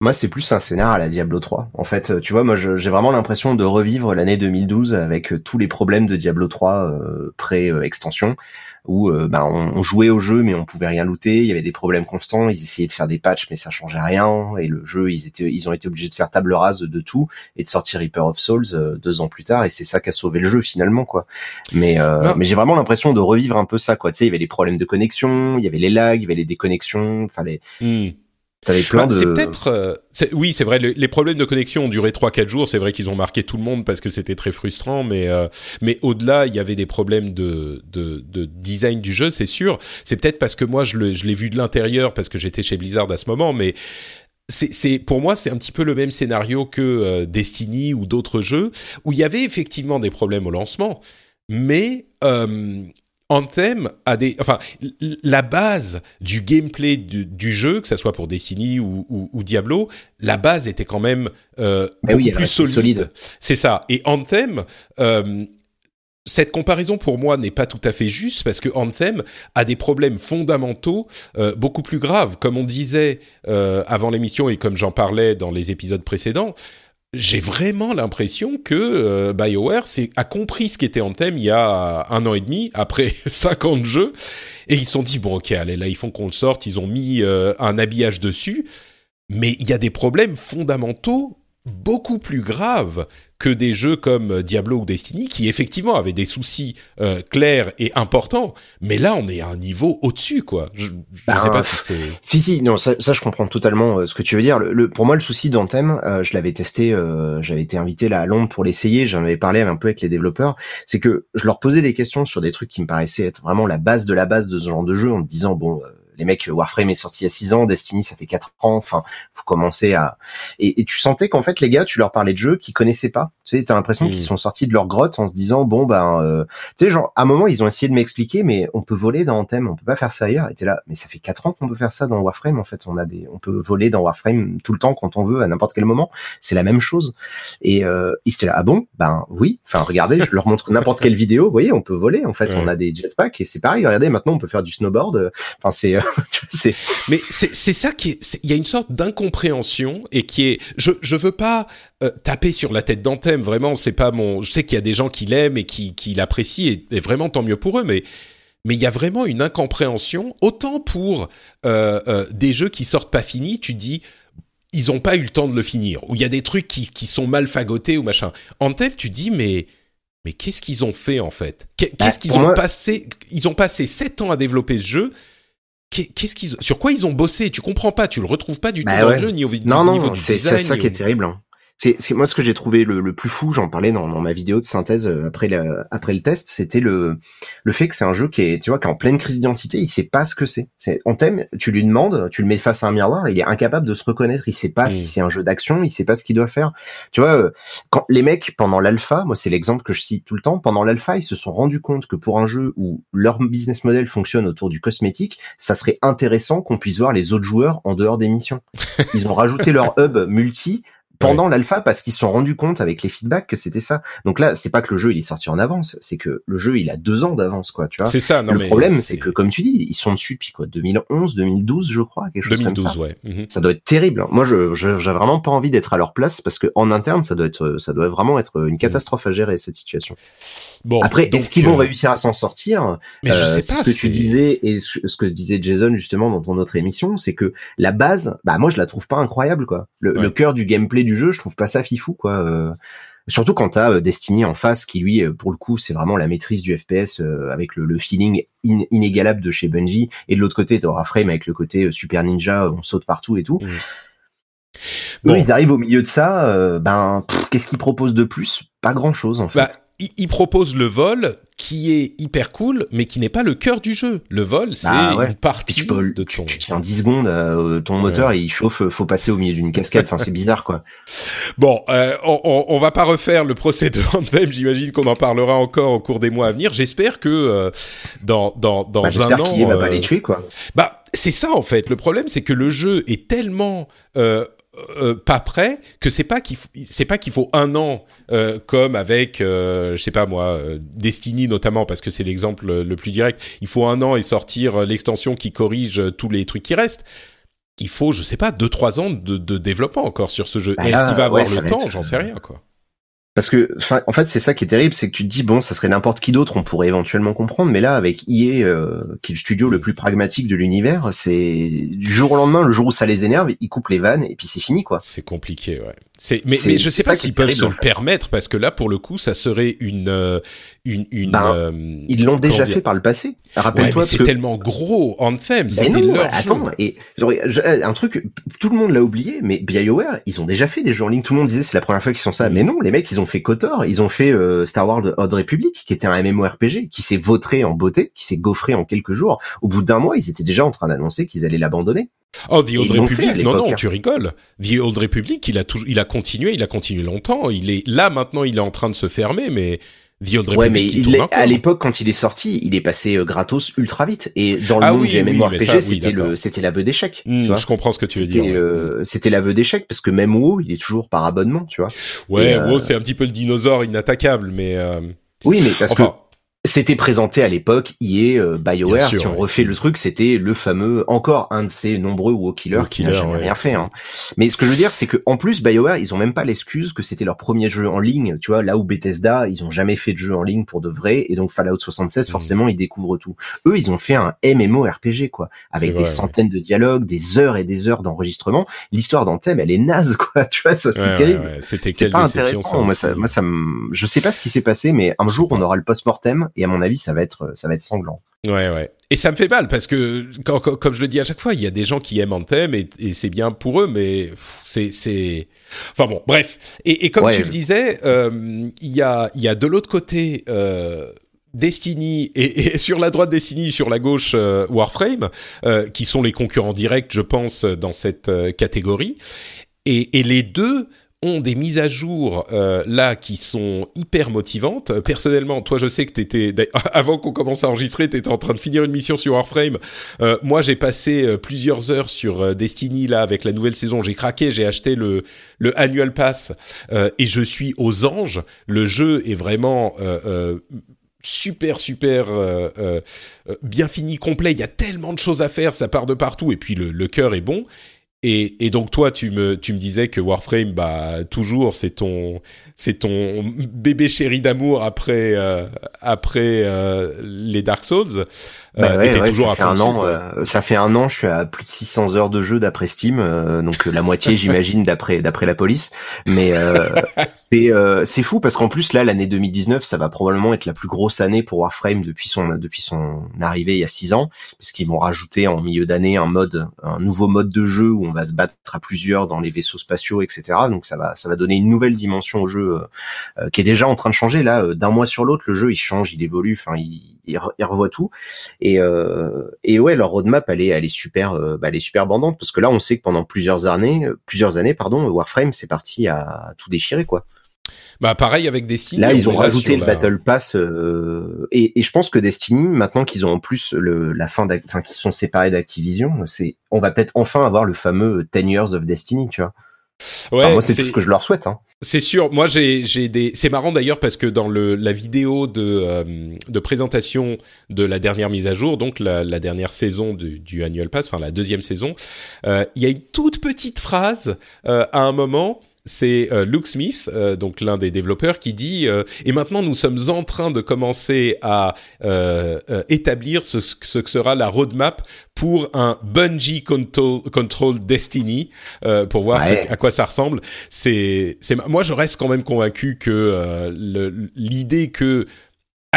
Speaker 2: Moi, c'est plus un scénar à la Diablo 3. En fait, tu vois, moi, j'ai vraiment l'impression de revivre l'année 2012 avec euh, tous les problèmes de Diablo 3 euh, pré-extension, où euh, ben, on, jouait au jeu mais on pouvait rien looter. Il y avait des problèmes constants. Ils essayaient de faire des patchs mais ça changeait rien. Et le jeu, ils étaient, ils ont été obligés de faire table rase de tout et de sortir Reaper of Souls deux ans plus tard. Et c'est ça qui a sauvé le jeu finalement, quoi. Mais mais j'ai vraiment l'impression de revivre un peu ça, quoi. Tu sais, il y avait des problèmes de connexion, il y avait les lags, il y avait les déconnexions, enfin les. Hmm.
Speaker 1: Bah, c'est peut-être, euh, oui, c'est vrai. Les, problèmes de connexion ont duré 3-4 jours. C'est vrai qu'ils ont marqué tout le monde parce que c'était très frustrant. Mais, euh, mais au-delà, il y avait des problèmes de, de, de design du jeu, c'est sûr. C'est peut-être parce que moi, je l'ai vu de l'intérieur parce que j'étais chez Blizzard à ce moment. Mais c'est pour moi c'est un petit peu le même scénario que euh, Destiny ou d'autres jeux où il y avait effectivement des problèmes au lancement, mais euh, Anthem a des, enfin, la base du gameplay du, jeu, que ça soit pour Destiny ou, ou, Diablo, la base était quand même euh, beaucoup plus solide. C'est ça. Et Anthem, euh, cette comparaison pour moi n'est pas tout à fait juste parce que Anthem a des problèmes fondamentaux euh, beaucoup plus graves. Comme on disait euh, avant l'émission et comme j'en parlais dans les épisodes précédents, j'ai vraiment l'impression que euh, BioWare a compris ce qu'était Anthem il y a un an et demi, après 50 jeux, et ils se sont dit, bon ok, allez, là, ils font qu'on le sorte, ils ont mis euh, un habillage dessus, mais il y a des problèmes fondamentaux beaucoup plus graves que des jeux comme Diablo ou Destiny qui effectivement avaient des soucis euh, clairs et importants, mais là on est à un niveau au-dessus quoi. Je, ne sais
Speaker 2: ben,
Speaker 1: pas si c'est.
Speaker 2: Si si non ça, ça je comprends totalement euh, ce que tu veux dire. Le, pour moi le souci d'Anthem, euh, je l'avais testé, euh, j'avais été invité là à Londres pour l'essayer, j'en avais parlé un peu avec les développeurs, c'est que je leur posais des questions sur des trucs qui me paraissaient être vraiment la base de la base de ce genre de jeu en me disant bon les mecs, Warframe est sorti il y a 6 ans, Destiny ça fait 4 ans, enfin, faut commencer à... Et, tu sentais qu'en fait, les gars, tu leur parlais de jeux qu'ils connaissaient pas. Tu sais, t'as l'impression qu'ils mm. sont sortis de leur grotte en se disant, bon, ben, euh, tu sais, genre, à un moment, ils ont essayé de m'expliquer, mais on peut voler dans Anthem, on peut pas faire ça ailleurs. Et t'es là, mais ça fait 4 ans qu'on peut faire ça dans Warframe, en fait, on a des, on peut voler dans Warframe tout le temps quand on veut, à n'importe quel moment. C'est la même chose. Et euh, ils étaient là, ah bon, ben oui, enfin, regardez, je leur montre n'importe quelle vidéo, vous voyez, on peut voler, en fait, on a des jetpacks et c'est pareil, regardez, maintenant on peut faire du snowboard. Enfin, c'est, c'est
Speaker 1: mais c'est ça qui est. Il y a une sorte d'incompréhension et qui est. Je je veux pas euh, taper sur la tête d'Anthem. Vraiment, c'est pas mon. Je sais qu'il y a des gens qui l'aiment et qui qui l'apprécient et, vraiment tant mieux pour eux. Mais mais il y a vraiment une incompréhension. Autant pour euh, euh, des jeux qui sortent pas finis, tu dis ils ont pas eu le temps de le finir. Ou il y a des trucs qui qui sont mal fagotés ou machin. Anthem, tu dis mais mais qu'est-ce qu'ils ont fait en fait? Qu'est-ce bah, qu'ils ont passé Ils ont passé sept ans à développer ce jeu qu'est-ce qu'ils, sur quoi ils ont bossé? Tu comprends pas, tu le retrouves pas du bah tout dans le jeu ni au, non,
Speaker 2: non,
Speaker 1: niveau du
Speaker 2: design. C'est ça qui est terrible. Hein c'est moi ce que j'ai trouvé le, le, plus fou, j'en parlais dans, dans, ma vidéo de synthèse euh, après le, après le test, c'était le le fait que c'est un jeu qui est tu vois qui est en pleine crise d'identité, il sait pas ce que c'est. C'est on t'aime, tu lui demandes, tu le mets face à un miroir, il est incapable de se reconnaître, il sait pas si mm. c'est un jeu d'action, il sait pas ce qu'il doit faire. Tu vois euh, quand les mecs pendant l'alpha, moi c'est l'exemple que je cite tout le temps, pendant l'alpha, ils se sont rendus compte que pour un jeu où leur business model fonctionne autour du cosmétique, ça serait intéressant qu'on puisse voir les autres joueurs en dehors des missions. Ils ont rajouté leur hub multi pendant l'alpha parce qu'ils se sont rendus compte avec les feedbacks que c'était ça. Donc là, c'est pas que le jeu il est sorti en avance, c'est que le jeu il a deux ans d'avance quoi, tu vois.
Speaker 1: C'est ça.
Speaker 2: Non, le problème c'est que comme tu dis, ils sont dessus depuis quoi, 2011, 2012 je crois, quelque chose 2012, comme ça.
Speaker 1: ouais. Mhm.
Speaker 2: Ça doit être terrible. Hein. Moi, je j'ai vraiment pas envie d'être à leur place parce que en interne ça doit être ça doit vraiment être une catastrophe à gérer cette situation. Bon. Après, est-ce qu'ils vont euh, réussir à s'en sortir
Speaker 1: Mais je euh, sais pas.
Speaker 2: Ce que tu disais et ce que disait Jason justement dans ton autre émission, c'est que la base, bah moi je la trouve pas incroyable quoi. Le, le cœur du gameplay du jeu, je trouve pas ça fou quoi. Euh, surtout quand t'as Destiny en face, qui lui, pour le coup, c'est vraiment la maîtrise du FPS avec le, feeling inégalable de chez Bungie, et de l'autre côté, t'auras Frame avec le côté Super Ninja, on saute partout et tout. Mmh. Bon. ils arrivent au milieu de ça, ben qu'est-ce qu'ils proposent de plus? Pas grand chose en fait. Bah,
Speaker 1: il, propose le vol qui est hyper cool, mais qui n'est pas le cœur du jeu. Le vol, c'est
Speaker 2: Bah ouais.
Speaker 1: une partie
Speaker 2: tu, peux,
Speaker 1: de
Speaker 2: tu,
Speaker 1: ton.
Speaker 2: tu tiens 10 secondes, euh, ton moteur et il chauffe, euh, faut passer au milieu d'une cascade. Enfin, c'est bizarre quoi.
Speaker 1: Bon, euh, on, on, on va pas refaire le procès de Anthem. J'imagine qu'on en parlera encore au cours des mois à venir. J'espère que euh, dans dans dans
Speaker 2: Bah,
Speaker 1: un
Speaker 2: J'espère
Speaker 1: an,
Speaker 2: qu'il va pas les tuer quoi.
Speaker 1: Bah, c'est ça en fait. Le problème, c'est que le jeu est tellement euh, euh, pas prêt que c'est pas qu'il c'est pas qu'il faut un an euh, comme avec euh, je sais pas moi euh, Destiny notamment parce que c'est l'exemple euh, le plus direct. Il faut un an et sortir euh, l'extension qui corrige euh, tous les trucs qui restent. Il faut, je sais pas, deux trois ans de, de développement encore sur ce jeu.
Speaker 2: Bah
Speaker 1: Est-ce qu'il va avoir
Speaker 2: ouais,
Speaker 1: le temps?
Speaker 2: être,
Speaker 1: J'en
Speaker 2: euh,
Speaker 1: sais rien quoi.
Speaker 2: Parce que, en fait, c'est ça qui est terrible, c'est que tu te dis bon, ça serait n'importe qui d'autre, on pourrait éventuellement comprendre, mais là, avec EA, euh, qui est le studio le plus pragmatique de l'univers, c'est du jour au lendemain, le jour où ça les énerve, ils coupent les vannes et puis c'est fini quoi.
Speaker 1: C'est compliqué, ouais. Mais, mais je sais pas s'ils peuvent se le permettre parce que là, pour le coup, ça serait une, euh, une, une.
Speaker 2: Ben,
Speaker 1: euh,
Speaker 2: Ils l'ont déjà
Speaker 1: dire
Speaker 2: fait par le passé. Rappelle-toi
Speaker 1: c'est
Speaker 2: que
Speaker 1: tellement gros Anthem, c'était
Speaker 2: non,
Speaker 1: leur
Speaker 2: attends,
Speaker 1: jeu.
Speaker 2: et genre, je- un truc, tout le monde l'a oublié, mais BioWare, ils ont déjà fait des jeux en ligne. Tout le monde disait c'est la première fois qu'ils font ça,
Speaker 1: Mm.
Speaker 2: mais non, les mecs, ils ont fait KOTOR, ils ont fait euh, Star Wars Old Republic, qui était un MMORPG, qui s'est vautré en beauté, qui s'est gaufré en quelques jours. Au bout d'un mois, ils étaient déjà en train d'annoncer qu'ils allaient l'abandonner.
Speaker 1: Oh, The Old Republic, non, non,
Speaker 2: hein.
Speaker 1: tu rigoles. The Old Republic, il a toujours, il a continué, il a continué longtemps. Il est là maintenant, il est en train de se fermer, mais The Old Republic,
Speaker 2: Ouais, mais
Speaker 1: il,
Speaker 2: il
Speaker 1: tourne
Speaker 2: est-
Speaker 1: encore.
Speaker 2: à l'époque, quand il est sorti, il est passé euh, gratos ultra vite. Et dans le
Speaker 1: Ah
Speaker 2: monde
Speaker 1: oui,
Speaker 2: du
Speaker 1: oui,
Speaker 2: MMORPG,
Speaker 1: oui,
Speaker 2: c'était c'était l'aveu d'échec.
Speaker 1: Hmm, je comprends ce que tu veux dire.
Speaker 2: euh, c'était l'aveu d'échec parce que même WoW, il est toujours par abonnement, tu vois.
Speaker 1: Ouais,
Speaker 2: euh,
Speaker 1: wow, c'est un petit peu le dinosaure inattaquable, mais euh,
Speaker 2: Oui, mais parce
Speaker 1: enfin,
Speaker 2: que c'était présenté à l'époque, EA, euh, BioWare,
Speaker 1: sûr,
Speaker 2: si on
Speaker 1: ouais.
Speaker 2: refait le truc, c'était le fameux, encore un de ces nombreux WoW killers
Speaker 1: WoW
Speaker 2: qui n'a jamais
Speaker 1: ouais.
Speaker 2: rien fait. Hein. Mais ce que je veux dire, c'est que en plus, BioWare, ils ont même pas l'excuse que c'était leur premier jeu en ligne. Tu vois, là où Bethesda, ils ont jamais fait de jeu en ligne pour de vrai, et donc Fallout 76,
Speaker 1: Mhm.
Speaker 2: forcément, ils découvrent tout. Eux, ils ont fait un MMORPG, quoi, avec des
Speaker 1: vrai,
Speaker 2: centaines de dialogues, des heures et des heures d'enregistrement. L'histoire d'Anthem, elle est naze, quoi. Tu vois, ça, c'est terrible.
Speaker 1: c'était
Speaker 2: pas intéressant.
Speaker 1: ça
Speaker 2: moi, ça, moi, ça me, je sais pas ce qui s'est passé, mais un jour, on aura le post-mortem, et à mon avis, ça va être, ça va être sanglant.
Speaker 1: Ouais, ouais. Et ça me fait mal parce que, quand- quand- comme je le dis à chaque fois, il y a des gens qui aiment Anthem et, et c'est bien pour eux, mais c'est, c'est. Enfin bon, bref. Et, et comme
Speaker 2: Ouais.
Speaker 1: tu le disais, euh, il y a, il y a de l'autre côté. Euh, Destiny et, et sur la droite Destiny, sur la gauche euh, Warframe, euh, qui sont les concurrents directs, je pense, dans cette euh, catégorie. Et, et les deux ont des mises à jour euh, là qui sont hyper motivantes. Personnellement, toi, je sais que t'étais avant qu'on commence à enregistrer, t'étais en train de finir une mission sur Warframe. Euh, moi, j'ai passé euh, plusieurs heures sur euh, Destiny là avec la nouvelle saison. J'ai craqué, j'ai acheté le le annual pass euh, et je suis aux anges. Le jeu est vraiment euh, super super euh, euh, bien fini complet il y a tellement de choses à faire ça part de partout et puis le, le cœur est bon et, donc toi tu me tu me disais que Warframe bah toujours c'est ton c'est ton bébé chéri d'amour après euh, après euh, les Dark Souls
Speaker 2: Bah
Speaker 1: Euh,
Speaker 2: ouais,
Speaker 1: t'es
Speaker 2: ouais,
Speaker 1: toujours
Speaker 2: ça fait un an. euh, ça fait un an. Je suis à plus de 600 heures de jeu d'après Steam, euh, donc euh, la moitié, j'imagine, d'après d'après la police. Mais euh, c'est euh, c'est fou parce qu'en plus là, l'année 2019, ça va probablement être la plus grosse année pour Warframe depuis son depuis son arrivée il y a six ans, parce qu'ils vont rajouter en milieu d'année un mode, un nouveau mode de jeu où on va se battre à plusieurs dans les vaisseaux spatiaux, etc. Donc ça va ça va donner une nouvelle dimension au jeu qui est déjà en train de changer là. D'un mois sur l'autre, le jeu il change, il évolue, enfin il il re- il revoit tout. Et, euh, et ouais, leur roadmap, elle est, elle est super, euh, bah, elle est super bandante parce que là, on sait que pendant plusieurs années, euh, plusieurs années, pardon, Warframe, c'est parti à tout déchirer, quoi.
Speaker 1: bah pareil avec Destiny
Speaker 2: Là,
Speaker 1: on
Speaker 2: ils ont rajouté le
Speaker 1: la-
Speaker 2: Battle Pass, euh, et, et je pense que Destiny, maintenant qu'ils ont en plus le, la fin, enfin, qu'ils se sont séparés d'Activision, c'est, on va peut-être enfin avoir le fameux 10 Years of Destiny, tu vois.
Speaker 1: ouais
Speaker 2: Enfin, moi, c'est
Speaker 1: c'est-
Speaker 2: tout ce que je leur souhaite, hein.
Speaker 1: C'est sûr. Moi, j'ai des. C'est marrant d'ailleurs parce que dans le la vidéo de euh, de présentation de la dernière mise à jour, donc la, la dernière saison du, du annual pass, enfin la deuxième saison, euh, il y a une toute petite phrase euh, à un moment. C'est euh, Luke Smith, euh, donc l'un des développeurs, qui dit euh, et maintenant nous sommes en train de commencer à euh, euh, établir ce, ce que sera la roadmap pour un Bungie Control, Control Destiny euh, pour voir ce- à quoi ça ressemble. C'est c'est moi je reste quand même convaincu que euh, l'idée que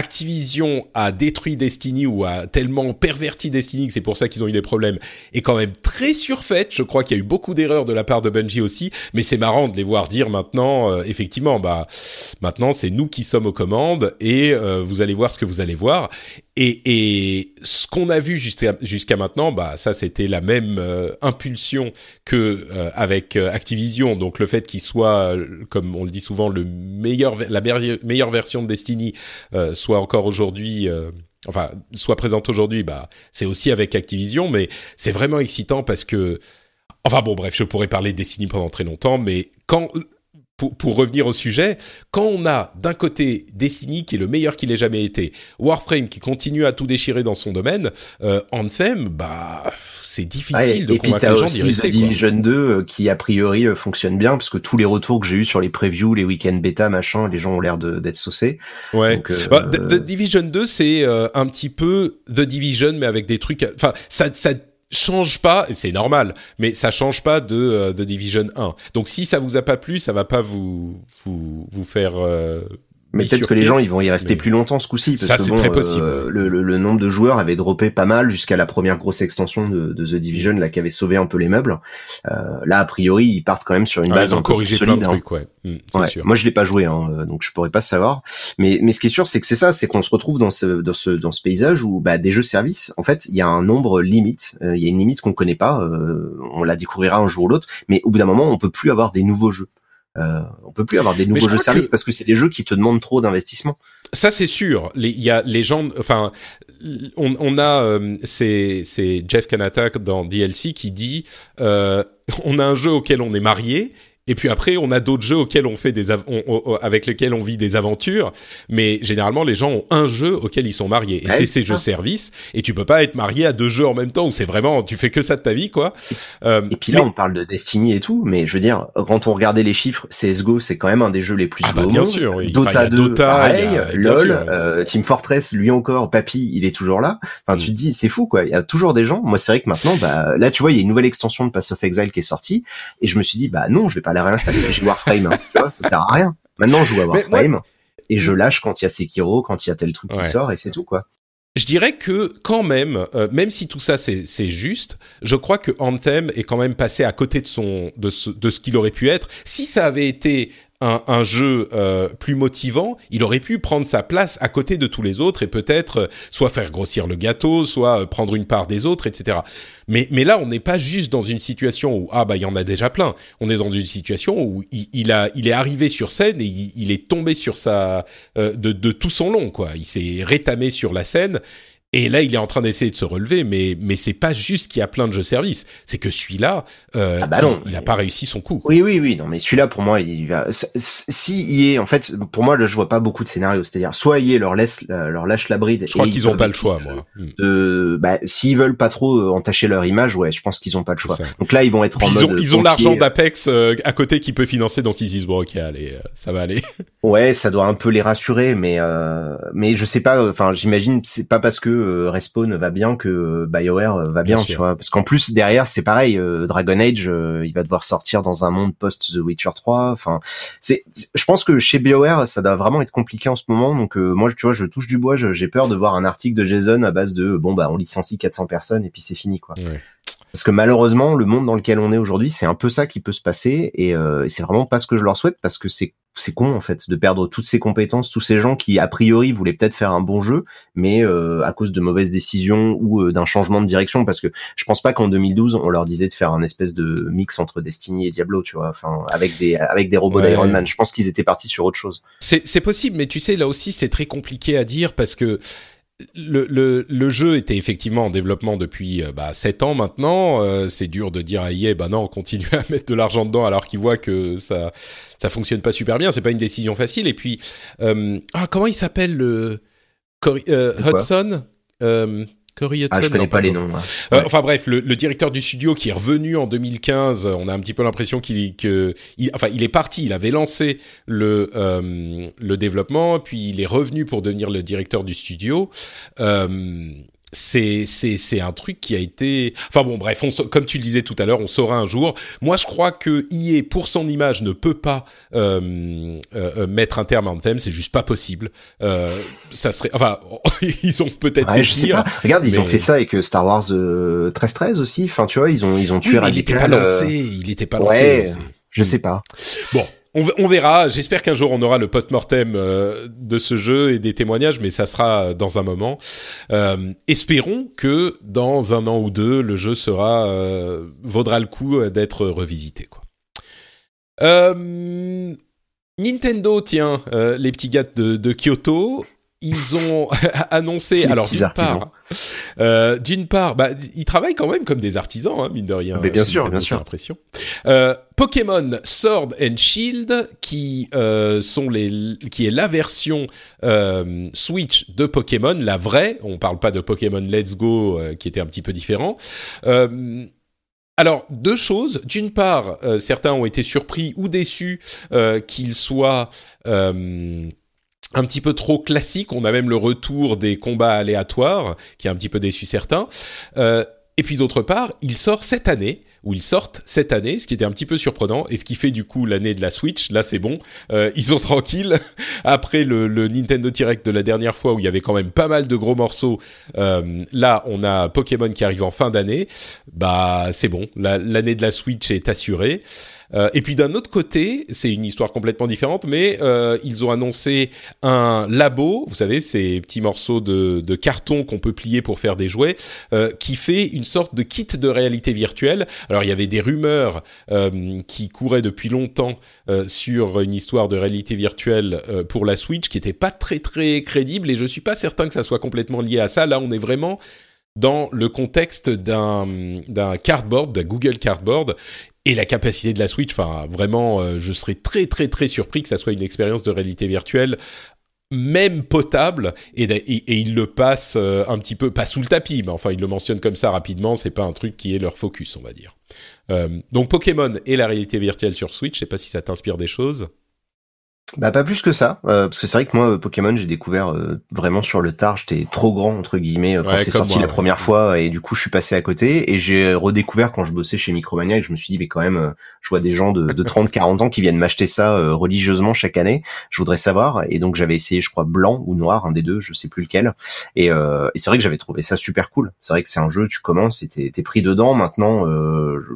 Speaker 1: Activision a détruit Destiny ou a tellement perverti Destiny que c'est pour ça qu'ils ont eu des problèmes est quand même très surfaites. Je crois qu'il y a eu beaucoup d'erreurs de la part de Bungie aussi, mais c'est marrant de les voir dire maintenant, euh, effectivement, bah maintenant c'est nous qui sommes aux commandes et euh, vous allez voir ce que vous allez voir. Et, et ce qu'on a vu jusqu'à jusqu'à maintenant, bah ça c'était la même euh, impulsion que avec Activision, donc le fait qu'il soit, comme on le dit souvent, le meilleur la meilleure version de Destiny soit encore aujourd'hui enfin soit présente aujourd'hui, bah c'est aussi avec Activision, mais c'est vraiment excitant parce que, enfin bon bref, je pourrais parler de Destiny pendant très longtemps, mais quand pour, pour, revenir au sujet, quand on a d'un côté Destiny qui est le meilleur qu'il ait jamais été, Warframe qui continue à tout déchirer dans son domaine, euh, Anthem, bah c'est difficile de
Speaker 2: et
Speaker 1: convaincre les gens d'y rester.
Speaker 2: The Division 2 euh, qui a priori euh, fonctionne bien parce que tous les retours que j'ai eu sur les previews, les week-ends bêta, machin, les gens ont l'air d'être saucés.
Speaker 1: Ouais.
Speaker 2: Donc, euh,
Speaker 1: bah, The, The Division 2 c'est euh, un petit peu The Division mais avec des trucs, enfin ça ça change pas, c'est normal, mais ça change pas de euh, Division 1. Donc si ça vous a pas plu, ça va pas vous vous vous faire euh,
Speaker 2: mais peut-être que les gens ils vont y rester
Speaker 1: Mais-
Speaker 2: plus longtemps ce coup-ci parce
Speaker 1: Ça,
Speaker 2: que
Speaker 1: c'est
Speaker 2: bon,
Speaker 1: très possible,
Speaker 2: euh, le, le- le nombre de joueurs avait droppé pas mal jusqu'à la première grosse extension de, de The Division là qui avait sauvé un peu les meubles. Euh, là a priori ils partent quand même sur une
Speaker 1: Ah,
Speaker 2: base
Speaker 1: ils ont
Speaker 2: un peu plus
Speaker 1: corrigé plein
Speaker 2: solide.
Speaker 1: de
Speaker 2: hein.
Speaker 1: trucs, ouais. Hmm, c'est
Speaker 2: Ouais.
Speaker 1: sûr.
Speaker 2: Moi, je l'ai pas joué, hein, euh, donc je pourrais pas savoir. Mais, mais ce qui est sûr, c'est que c'est ça, c'est qu'on se retrouve dans ce, dans ce, dans ce paysage où bah, des jeux-services, en fait, il y a un nombre limite. euh, Il y a une limite qu'on connaît pas. euh, on la découvrira un jour ou l'autre. Mais au bout d'un moment, on peut plus avoir des nouveaux jeux. Euh, on peut plus avoir des nouveaux jeux services
Speaker 1: que-
Speaker 2: parce que c'est des jeux qui te demandent trop d'investissement.
Speaker 1: Ça c'est sûr. Il y a les gens, enfin, on, on a euh, c'est c'est Jeff Kanata dans DLC qui dit euh, on a un jeu auquel on est marié. Et puis après, on a d'autres jeux auxquels on fait des av- on- on- avec lesquels on vit des aventures, mais généralement les gens ont un jeu auquel ils sont mariés et
Speaker 2: Ouais,
Speaker 1: c'est ces jeux services et tu peux pas être marié à deux jeux en même temps c'est vraiment tu fais que ça de ta vie quoi. Euh,
Speaker 2: Et puis là,
Speaker 1: mais-
Speaker 2: on parle de Destiny et tout, mais je veux dire, quand on regardait les chiffres, CS:GO, c'est quand même un des jeux les plus
Speaker 1: Ah
Speaker 2: joués
Speaker 1: bah
Speaker 2: au
Speaker 1: bien
Speaker 2: monde.
Speaker 1: sûr, oui.
Speaker 2: Dota
Speaker 1: Enfin, il y a
Speaker 2: 2,
Speaker 1: Dota,
Speaker 2: pareil,
Speaker 1: a-
Speaker 2: LOL,
Speaker 1: sûr.
Speaker 2: euh, Team Fortress, lui encore, Papy, il est toujours là. Enfin, tu
Speaker 1: Mm.
Speaker 2: te dis, c'est fou, quoi. Il y a toujours des gens. Moi, c'est vrai que maintenant, bah, là, tu vois, il y a une nouvelle extension de Pass of Exile qui est sortie, et je me suis dit, bah non, je vais pas la réinstaller. J'ai Warframe, hein, tu vois, ça sert à rien. Maintenant, je joue à
Speaker 1: moi-
Speaker 2: Warframe, et je lâche quand il y a Sekiro, quand il y a tel truc
Speaker 1: Ouais.
Speaker 2: qui sort, et c'est tout, quoi.
Speaker 1: Je dirais que quand même, euh, même si tout ça c'est c'est juste, je crois que Anthem est quand même passé à côté de son de ce, de ce qu'il aurait pu être. Si ça avait été un, un jeu euh, plus motivant, il aurait pu prendre sa place à côté de tous les autres et peut-être euh, soit faire grossir le gâteau, soit euh, prendre une part des autres, etc. Mais mais là, on n'est pas juste dans une situation où ah bah il y en a déjà plein. On est dans une situation où il, il a il est arrivé sur scène et il, est tombé sur sa euh, de, de tout son long quoi. Il s'est rétamé sur la scène et là il est en train d'essayer de se relever. Mais mais c'est pas juste qu'il y a plein de jeux services, c'est que celui-là, euh,
Speaker 2: Ah bah non.
Speaker 1: il, il a pas réussi son coup.
Speaker 2: Oui, oui, oui. Non, mais celui-là, pour moi, il va. Si il est, en fait, pour moi, là, je vois pas beaucoup de scénarios. C'est-à-dire, soit il leur laisse, euh, leur lâche la bride.
Speaker 1: Je crois qu'ils
Speaker 2: ils
Speaker 1: ont pas le choix,
Speaker 2: de-
Speaker 1: moi. Hmm.
Speaker 2: De, bah, s'ils veulent pas trop euh, entacher leur image, ouais, je pense qu'ils ont pas le choix. Donc là, ils vont être en
Speaker 1: ils
Speaker 2: mode.
Speaker 1: ont, ils ont l'argent d'Apex euh, à côté qui peut financer, donc ils disent bon ok allez, euh, ça va aller.
Speaker 2: Ouais, ça doit un peu les rassurer, mais euh, mais je sais pas. euh, Enfin, j'imagine c'est pas parce que euh, Respawn va bien que euh, BioWare euh, va
Speaker 1: Bien
Speaker 2: bien,
Speaker 1: sûr.
Speaker 2: tu vois. Parce qu'en plus derrière, c'est pareil. Dragon Age, il va devoir sortir dans un monde post The Witcher 3. Enfin, c'est. Je pense que chez BioWare, ça doit vraiment être compliqué en ce moment. Donc euh, moi, tu vois, je touche du bois. J'ai peur de voir un article de Jason à base de bon bah on licencie 400 personnes et puis c'est fini quoi.
Speaker 1: Ouais.
Speaker 2: Parce que malheureusement, le monde dans lequel on est aujourd'hui, c'est un peu ça qui peut se passer, et, euh, et c'est vraiment pas ce que je leur souhaite, parce que c'est c'est con en fait de perdre toutes ces compétences, tous ces gens qui a priori voulaient peut-être faire un bon jeu, mais euh, à cause de mauvaises décisions ou euh, d'un changement de direction, parce que je pense pas qu'en 2012 on leur disait de faire un espèce de mix entre Destiny et Diablo, tu vois, enfin avec des avec des robots
Speaker 1: Ouais.
Speaker 2: d'Iron Man. Je pense qu'ils étaient partis sur autre chose.
Speaker 1: C'est c'est possible, mais tu sais là aussi c'est très compliqué à dire parce que le, le, le jeu était effectivement en développement depuis euh, bah, 7 ans maintenant. Euh, c'est dur de dire à EA, bah non, on continue à mettre de l'argent dedans alors qu'ils voient que ça ça fonctionne pas super bien. C'est pas une décision facile. Et puis, euh, ah comment il s'appelle le euh, Hudson? Hudson
Speaker 2: Ah, je connais
Speaker 1: non,
Speaker 2: pas les noms. ouais.
Speaker 1: euh,
Speaker 2: Ouais.
Speaker 1: Enfin bref, le, le directeur du studio qui est revenu en 2015, on a un petit peu l'impression qu'il, que, il, enfin, il est parti. Il avait lancé le euh, le développement, puis il est revenu pour devenir le directeur du studio. Euh, c'est c'est c'est un truc qui a été enfin bon bref on, comme tu le disais tout à l'heure on saura un jour. Moi je crois que EA pour son image ne peut pas euh, euh, mettre un terme à Anthem c'est juste pas possible. Euh, ça serait enfin ils ont peut-être
Speaker 2: ouais, je sais pas. regarde ils ont fait ça avec euh, Star Wars 1313 aussi. Enfin tu vois ils ont ils ont tué
Speaker 1: oui, il était pas lancé il était pas lancé.
Speaker 2: je sais pas.
Speaker 1: Bon on, verra. J'espère qu'un jour on aura le post-mortem euh, de ce jeu et des témoignages, mais ça sera dans un moment. Euh, espérons que dans un an ou deux, le jeu sera euh, vaudra le coup d'être revisité. Nintendo, tiens, les petits gars de Kyoto, ils ont annoncé. alors d'une part, euh, d'une part, bah, ils travaillent quand même comme des artisans, hein, mine de rien.
Speaker 2: Mais bien sûr, bien sûr.
Speaker 1: L'impression. Euh, Pokémon Sword and Shield, qui euh, sont les, qui est la version euh, Switch de Pokémon, la vraie. On parle pas de Pokémon Let's Go, euh, qui était un petit peu différent. Alors, deux choses. D'une part, certains ont été surpris ou déçus qu'ils soient un petit peu trop classique. On a même le retour des combats aléatoires, qui est un petit peu déçu certains. Euh, et puis d'autre part, il sort cette année, ou ils sortent cette année, ce qui était un petit peu surprenant, et ce qui fait du coup l'année de la Switch. Là, c'est bon, euh, ils sont tranquilles. Après le, le, Nintendo Direct de la dernière fois, où il y avait quand même pas mal de gros morceaux, euh, là, on a Pokémon qui arrive en fin d'année. Bah, c'est bon, l'année de la Switch est assurée. Euh, et puis d'un autre côté, c'est une histoire complètement différente, mais euh, ils ont annoncé un labo, vous savez, ces petits morceaux de, de carton qu'on peut plier pour faire des jouets, euh, qui fait une sorte de kit de réalité virtuelle. Alors il y avait des rumeurs euh, qui couraient depuis longtemps euh, sur une histoire de réalité virtuelle pour la Switch, qui n'était pas très très crédible, et je suis pas certain que ça soit complètement lié à ça. Là, on est vraiment dans le contexte d'un cardboard, d'un Google Cardboard, et la capacité de la Switch. Enfin, vraiment, euh, je serais très très très surpris que ça soit une expérience de réalité virtuelle même potable et, et, il le passe euh, un petit peu pas sous le tapis mais enfin il le mentionne comme ça rapidement c'est pas un truc qui est leur focus on va dire euh, donc Pokémon et la réalité virtuelle sur Switch je sais pas si ça t'inspire des choses
Speaker 2: bah pas plus que ça, euh, parce que c'est vrai que moi euh, Pokémon j'ai découvert euh, vraiment sur le tard, j'étais trop grand entre guillemets quand c'est sorti la première fois et du coup je suis passé à côté et j'ai redécouvert quand je bossais chez Micromania et je me suis dit mais quand même je vois des gens de, de 30 40 ans qui viennent m'acheter ça religieusement chaque année, je voudrais savoir et donc j'avais essayé je crois blanc ou noir un des deux, je sais plus lequel et, et c'est vrai que j'avais trouvé ça super cool. C'est vrai que c'est un jeu tu commences et t'es pris dedans. Maintenant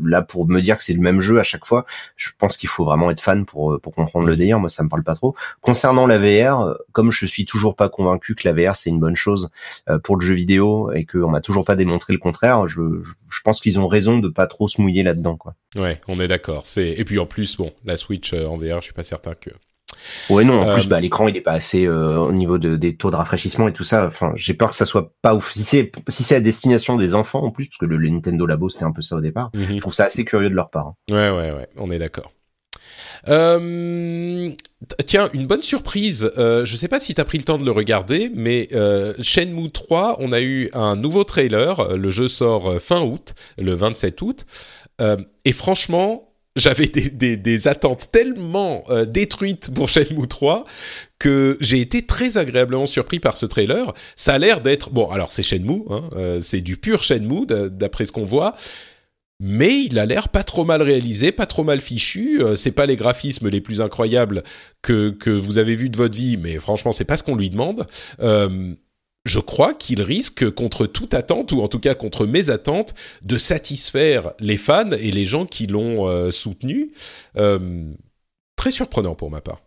Speaker 2: là pour me dire que c'est le même jeu à chaque fois, je pense qu'il faut vraiment être fan pour pour comprendre le délire, moi ça me parle pas trop. Concernant la VR, comme je suis toujours pas convaincu que la VR c'est une bonne chose euh, pour le jeu vidéo et qu'on m'a toujours pas démontré le contraire, je, je pense qu'ils ont raison de pas trop se mouiller là-dedans, quoi.
Speaker 1: Ouais, on est d'accord. C'est et puis en plus, bon, la Switch euh, en VR, je suis pas certain que.
Speaker 2: Ouais non, en plus euh, bah l'écran il est pas assez au niveau de, des taux de rafraîchissement et tout ça. Enfin, j'ai peur que ça soit pas ouf. Si c'est si c'est à destination des enfants en plus, parce que le, Nintendo Labo c'était un peu ça au départ. Mhm. Je trouve ça assez curieux de leur part. Hein.
Speaker 1: Ouais ouais ouais, on est d'accord. Euh, tiens, une bonne surprise. Euh, je sais pas si tu as pris le temps de le regarder, mais euh, Shenmue 3, on a eu un nouveau trailer. Le jeu sort fin août, le 27 août. Et franchement, j'avais des, attentes tellement détruites pour Shenmue 3 que j'ai été très agréablement surpris par ce trailer. Ça a l'air d'être bon. Alors c'est Shenmue, hein, c'est du pur Shenmue d'après ce qu'on voit mais il a l'air pas trop mal réalisé, pas trop mal fichu. Euh, c'est pas les graphismes les plus incroyables que que vous avez vus de votre vie, mais franchement, c'est pas ce qu'on lui demande. Euh, je crois qu'il risque, contre toute attente, ou en tout cas contre mes attentes, de satisfaire les fans et les gens qui l'ont euh, soutenu. très surprenant pour ma part.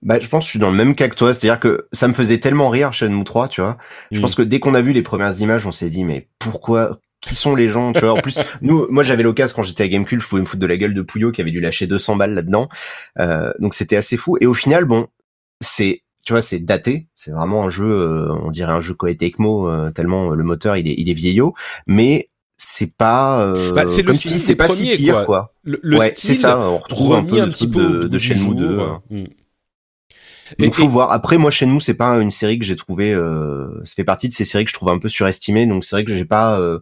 Speaker 2: Bah, je pense que je suis dans le même cas que toi, c'est-à-dire que ça me faisait tellement rire Shenmue 3, tu vois. Je mm. pense que dès qu'on a vu les premières images, on s'est dit mais pourquoi qui sont les gens, tu vois. En plus, nous, moi, j'avais l'occasion quand j'étais à Gamecube, je pouvais me foutre de la gueule de Pouillot qui avait dû lâcher 200 balles là-dedans. Euh, donc c'était assez fou. Et au final, bon, c'est, tu vois, c'est daté. C'est vraiment un jeu, euh, on dirait un jeu Koei Tecmo, euh, tellement le moteur il est, il est vieillot. Mais c'est pas, euh, bah, c'est comme tu dis, c'est pas si pire, quoi.
Speaker 1: Le, ouais, c'est ça. On retrouve un peu un petit peu de, de Shenmue 2.
Speaker 2: Il faut voir. Après, moi, Shenmue, c'est pas une série que j'ai trouvé. Euh, ça fait partie de ces séries que je trouve un peu surestimées. Donc, c'est vrai que j'ai pas. Euh,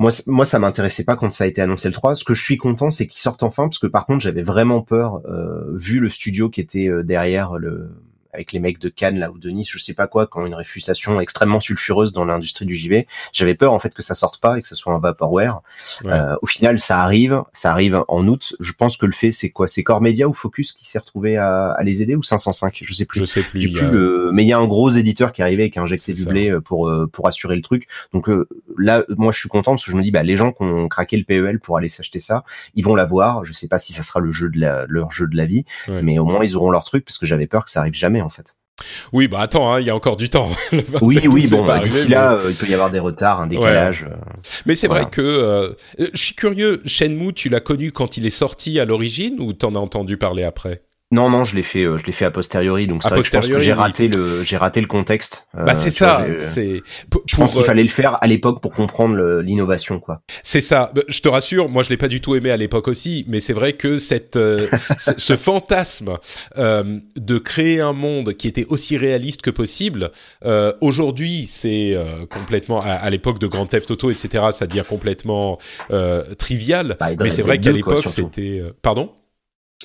Speaker 2: moi, moi, ça m'intéressait pas quand ça a été annoncé le 3. Ce que je suis content, c'est qu'il sorte enfin, parce que par contre, j'avais vraiment peur, euh, vu le studio qui était euh, derrière le avec les mecs de Cannes là ou de Nice, je sais pas quoi, qui ont une réfutation extrêmement sulfureuse dans l'industrie du JV. J'avais peur en fait que ça sorte pas et que ce soit un vaporware.
Speaker 1: Ouais.
Speaker 2: Euh, au final, ça arrive, ça arrive en août. Je pense que le fait, c'est quoi? C'est Core Media ou Focus qui s'est retrouvé à, à les aider ou 505 Je sais plus.
Speaker 1: Je sais plus.
Speaker 2: Plus
Speaker 1: a-
Speaker 2: le- mais il y a un gros éditeur qui est arrivé et qui a injecté du blé pour euh, pour assurer le truc. Donc euh, là, moi, je suis content parce que je me dis, bah les gens qui ont craqué le PEL pour aller s'acheter ça, ils vont l'avoir. Je sais pas si ça sera le jeu de la, leur jeu de la vie,
Speaker 1: Ouais.
Speaker 2: mais au moins ils auront leur truc parce que j'avais peur que ça arrive jamais en fait.
Speaker 1: Oui, bah attends, hein, il y a encore du temps.
Speaker 2: Oui,
Speaker 1: 27 août,
Speaker 2: oui, bon, bah, d'ici là, euh, il peut y avoir des retards, un décalage. euh.
Speaker 1: Mais c'est
Speaker 2: Voilà.
Speaker 1: vrai que euh, je suis curieux. Shenmue, tu l'as connu quand il est sorti à l'origine ou t'en as entendu parler après?
Speaker 2: Non, non, je l'ai fait, euh, je l'ai fait a posteriori, donc
Speaker 1: A
Speaker 2: c'est vrai que je pense que j'ai raté le, j'ai raté le contexte.
Speaker 1: Bah
Speaker 2: Euh,
Speaker 1: c'est
Speaker 2: tu vois,
Speaker 1: ça.
Speaker 2: j'ai-
Speaker 1: C'est
Speaker 2: Je pense qu'il
Speaker 1: euh,
Speaker 2: fallait le faire à l'époque pour comprendre l'innovation, quoi.
Speaker 1: C'est ça. Bah, Je te rassure, moi je l'ai pas du tout aimé à l'époque aussi, mais c'est vrai que cette euh, ce, ce fantasme euh, de créer un monde qui était aussi réaliste que possible, euh, aujourd'hui c'est euh, complètement à, à l'époque de Grand Theft Auto, etc. Ça devient complètement euh, trivial.
Speaker 2: Bah,
Speaker 1: mais c'est vrai qu'à
Speaker 2: 2, quoi,
Speaker 1: l'époque c'était euh, pardon?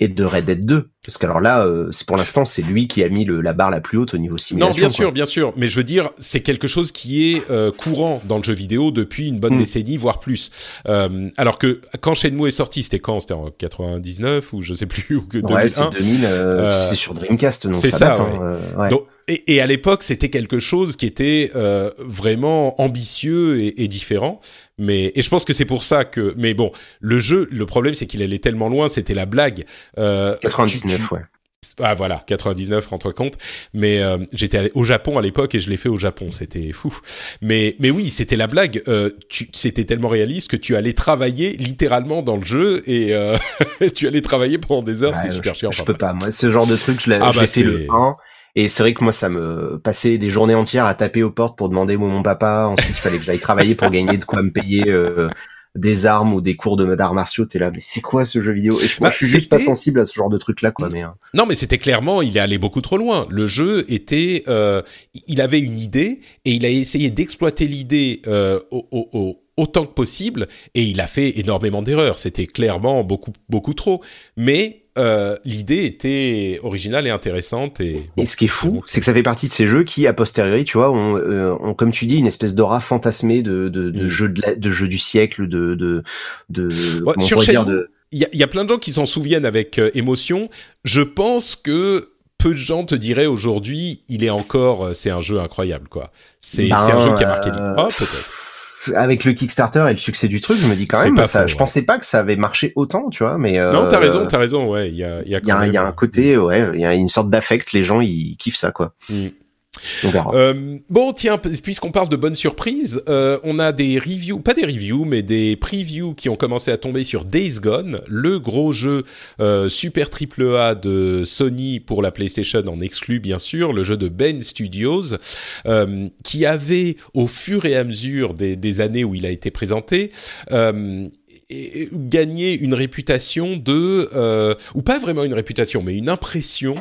Speaker 2: Et de Red Dead 2, parce qu'alors là, euh, c'est pour l'instant, c'est lui qui a mis le, la barre la plus haute au niveau simulation.
Speaker 1: Non, bien
Speaker 2: quoi.
Speaker 1: sûr, bien sûr. Mais je veux dire, c'est quelque chose qui est euh, courant dans le jeu vidéo depuis une bonne
Speaker 2: Mm.
Speaker 1: décennie, voire plus. Euh, alors que quand Shenmue est sorti, c'était quand? C'était en 99 ou je sais plus ou que
Speaker 2: Ouais,
Speaker 1: 2001.
Speaker 2: c'est 2000, euh, c'est sur Dreamcast, donc
Speaker 1: c'est
Speaker 2: ça,
Speaker 1: ça,
Speaker 2: date.
Speaker 1: ouais.
Speaker 2: hein, ouais.
Speaker 1: Donc, et, et à l'époque, c'était quelque chose qui était euh, vraiment ambitieux et, et différent. Mais et je pense que c'est pour ça que. Mais bon, le jeu, le problème, c'est qu'il allait tellement loin. C'était la blague. Euh,
Speaker 2: 99,
Speaker 1: tu-
Speaker 2: ouais.
Speaker 1: Ah voilà, 99, rends-toi compte. Mais euh, j'étais allé au Japon à l'époque et je l'ai fait au Japon. C'était fou. Mais mais oui, c'était la blague. Euh, c'était tellement réaliste que tu allais travailler littéralement dans le jeu et euh, tu allais travailler pendant des heures.
Speaker 2: Ouais,
Speaker 1: c'était super
Speaker 2: je,
Speaker 1: chiant.
Speaker 2: je peux pas. Moi, ce genre de truc, je l'ai
Speaker 1: Ah bah,
Speaker 2: fait le
Speaker 1: c'est-
Speaker 2: 1. Et c'est vrai que moi, ça me passait des journées entières à taper aux portes pour demander où mon papa. Ensuite, il fallait que j'aille travailler pour gagner de quoi me payer euh, des armes ou des cours de d'arts martiaux. T'es là, mais c'est quoi ce jeu vidéo? Et je, moi,
Speaker 1: Bah,
Speaker 2: je suis juste pas sensible à ce genre de truc là, quoi. Mais euh,
Speaker 1: Non, mais c'était clairement, il est allé beaucoup trop loin. Le jeu était, euh, il avait une idée et il a essayé d'exploiter l'idée euh, au, au- au- autant que possible et il a fait énormément d'erreurs. C'était clairement beaucoup beaucoup trop. Mais euh, l'idée était originale et intéressante et. bon,
Speaker 2: Et ce qui est fou, c'est que ça fait partie de ces jeux qui, a posteriori, tu vois, ont, euh, ont, comme tu dis, une espèce d'aura fantasmée de, de, de
Speaker 1: Mm.
Speaker 2: jeu de, la- de jeu du siècle, de, de, de
Speaker 1: Ouais, sur
Speaker 2: dire, de,
Speaker 1: Il y a, il y a plein de gens qui s'en souviennent avec euh, émotion. Je pense que peu de gens te diraient aujourd'hui, il est encore, c'est un jeu incroyable quoi. C'est
Speaker 2: Ben,
Speaker 1: un jeu qui a marqué l'histoire. Ah, peut-être.
Speaker 2: Avec le Kickstarter et le succès du truc, je me dis quand même, ça, je
Speaker 1: ouais.
Speaker 2: pensais pas que ça avait marché autant, tu vois, mais euh,
Speaker 1: Non, t'as raison, t'as raison. Ouais, il y a, il y a
Speaker 2: Il y a,
Speaker 1: quand
Speaker 2: y a un côté, ouais, il y a une sorte d'affect, les gens ils kiffent ça, quoi.
Speaker 1: Mm. Euh, bon, tiens, puisqu'on parle de bonnes surprises, euh, on a des reviews, pas des reviews, mais des previews qui ont commencé à tomber sur Days Gone, le gros jeu euh, super triple A de Sony pour la PlayStation en exclu, bien sûr, le jeu de Ben Studios, euh, qui avait, au fur et à mesure des, années où il a été présenté, euh, et- gagné une réputation de, euh, ou pas vraiment une réputation, mais une impression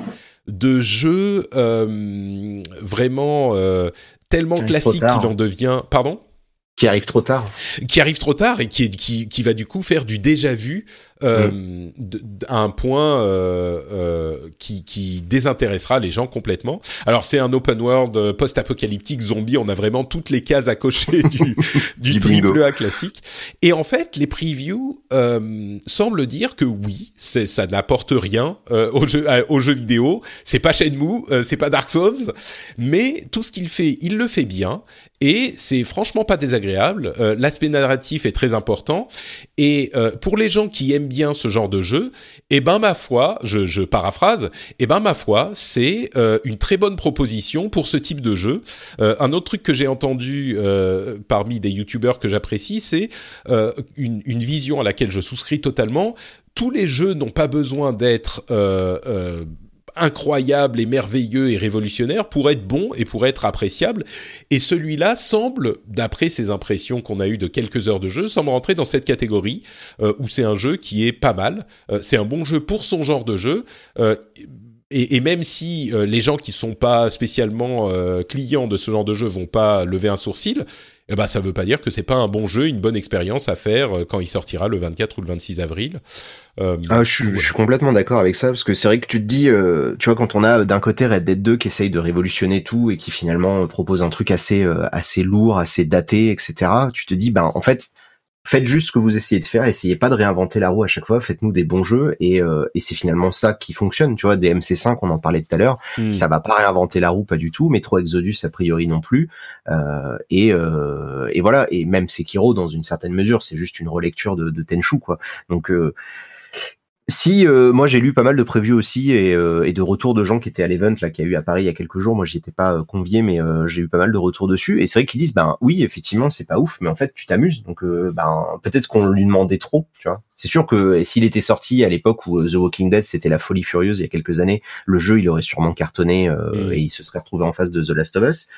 Speaker 1: de jeu euh, vraiment euh, tellement classique qu'il en devient. Pardon?
Speaker 2: Qui arrive trop tard.
Speaker 1: qui arrive trop tard et qui, est- qui, qui va du coup faire du déjà vu euh,
Speaker 2: Mm.
Speaker 1: à un point euh, euh, qui, qui désintéressera les gens complètement. Alors c'est un open world euh, post-apocalyptique zombie, on a vraiment toutes les cases à cocher du, du, triple. A classique. Et en fait, les previews euh, semblent dire que oui, c'est, ça n'apporte rien euh, au, jeu, à- au jeu vidéo. C'est pas Shenmue, euh, c'est pas Dark Souls, mais tout ce qu'il fait, il le fait bien et c'est franchement pas désagréable. Euh, L'aspect narratif est très important et euh, pour les gens qui aiment bien ce genre de jeu, eh ben ma foi, je, paraphrase, eh ben ma foi, c'est euh, une très bonne proposition pour ce type de jeu. Un autre truc que j'ai entendu parmi des youtubeurs que j'apprécie, c'est une, vision à laquelle je souscris totalement. Tous les jeux n'ont pas besoin d'être incroyables et merveilleux et révolutionnaires pour être bons et pour être appréciables. Et celui-là semble, d'après ces impressions qu'on a eues de quelques heures de jeu, semble rentrer dans cette catégorie euh, où c'est un jeu qui est pas mal. Euh, c'est un bon jeu pour son genre de jeu. Euh, et, et, même si les gens qui sont pas spécialement clients de ce genre de jeu vont pas lever un sourcil, eh ben ça veut pas dire que c'est pas un bon jeu, une bonne expérience à faire euh, quand il sortira le 24 ou le 26 avril.
Speaker 2: Euh, ah, je, suis, je suis complètement d'accord avec ça parce que c'est vrai que tu te dis, euh, tu vois, quand on a d'un côté Red Dead 2 qui essaye de révolutionner tout et qui finalement propose un truc assez assez lourd, assez daté, etc. Tu te dis, ben en fait faites juste ce que vous essayez de faire, essayez pas de réinventer la roue à chaque fois, faites-nous des bons jeux et, euh, et c'est finalement ça qui fonctionne, tu vois, des MC5 on en parlait tout à l'heure, hmm. ça va pas réinventer la roue pas du tout, Metro Exodus a priori non plus euh, et, euh, et voilà et même Sekiro dans une certaine mesure, c'est juste une relecture de, de Tenchu quoi. Donc euh, si euh, moi j'ai lu pas mal de previews aussi et, euh, et, de retours de gens qui étaient à l'event là qui a eu à Paris il y a quelques jours. Moi j'y étais pas euh, convié mais j'ai eu pas mal de retours dessus et c'est vrai qu'ils disent ben oui effectivement c'est pas ouf mais en fait tu t'amuses donc ben peut-être qu'on lui demandait trop tu vois. C'est sûr que s'il était sorti à l'époque où The Walking Dead c'était la folie furieuse il y a quelques années le jeu il aurait sûrement cartonné mm. et il se serait retrouvé en face de The Last of Us.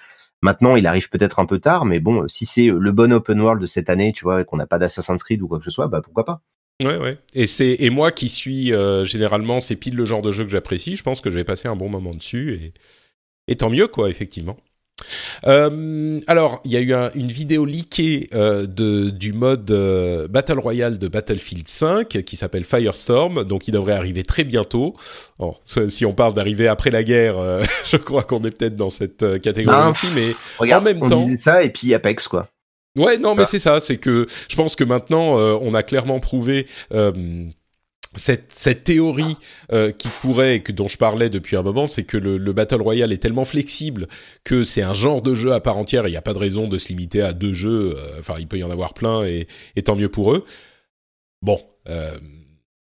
Speaker 2: Maintenant, il arrive peut-être un peu tard, mais bon, si c'est le bon open world de cette année, tu vois, qu'on n'a pas d'Assassin's Creed ou quoi que ce soit, bah pourquoi pas.
Speaker 1: Ouais, ouais. Et c'est et moi qui suis euh, généralement c'est pile le genre de jeu que j'apprécie. Je pense que je vais passer un bon moment dessus et, et tant mieux quoi, effectivement. Euh, alors, il y a eu une vidéo leakée euh, de, du mode euh, Battle Royale de Battlefield 5 qui s'appelle Firestorm, donc il devrait arriver très bientôt. si on parle d'arriver après la guerre, euh, je crois qu'on est peut-être dans cette catégorie ben, aussi, mais
Speaker 2: regarde,
Speaker 1: en même
Speaker 2: on
Speaker 1: temps,
Speaker 2: disait ça et puis Apex quoi.
Speaker 1: Ouais, non, mais c'est ça. C'est que je pense que maintenant, euh, on a clairement prouvé. Euh, cette, cette, théorie euh, qui pourrait, que, dont je parlais depuis un moment, c'est que le, le, Battle Royale est tellement flexible que c'est un genre de jeu à part entière et il n'y a pas de raison de se limiter à deux jeux. Enfin, il peut y en avoir plein et, et tant mieux pour eux. Bon,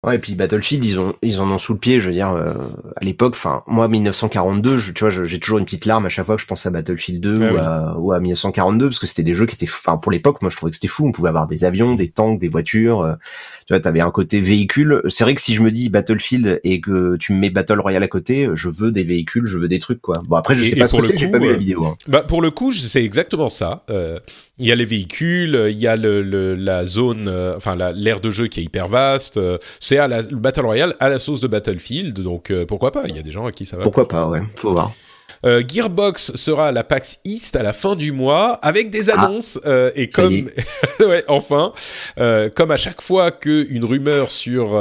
Speaker 2: Ouais, et puis Battlefield, ils ont, ils en ont sous le pied. Je veux dire, euh, à l'époque, enfin, moi, 1942, je, tu vois, j'ai toujours une petite larme à chaque fois que je pense à Battlefield 2 ou, à, ou, à, 1942 parce que c'était des jeux qui étaient, enfin, pour l'époque, moi, je trouvais que c'était fou. On pouvait avoir des avions, des tanks, des voitures. Tu vois, t'avais un côté véhicule. C'est vrai que si je me dis Battlefield et que tu me mets Battle Royale à côté, je veux des véhicules, je veux des trucs, quoi. Bon, après, je sais pas ce que c'est, j'ai pas vu la euh, vidéo. Hein.
Speaker 1: Bah, pour le coup, c'est exactement ça. Euh, il y a les véhicules, il y a le, le la zone, euh, enfin l'aire de jeu qui est hyper vaste. Euh, c'est à la, le Battle Royale à la sauce de Battlefield, donc pourquoi pas? Il y a des gens à qui ça va.
Speaker 2: Pourquoi pas, ouais, faut voir.
Speaker 1: Euh, Gearbox sera à la PAX East à la fin du mois avec des ah. annonces euh, et comme ouais, enfin. Comme à chaque fois que une rumeur sur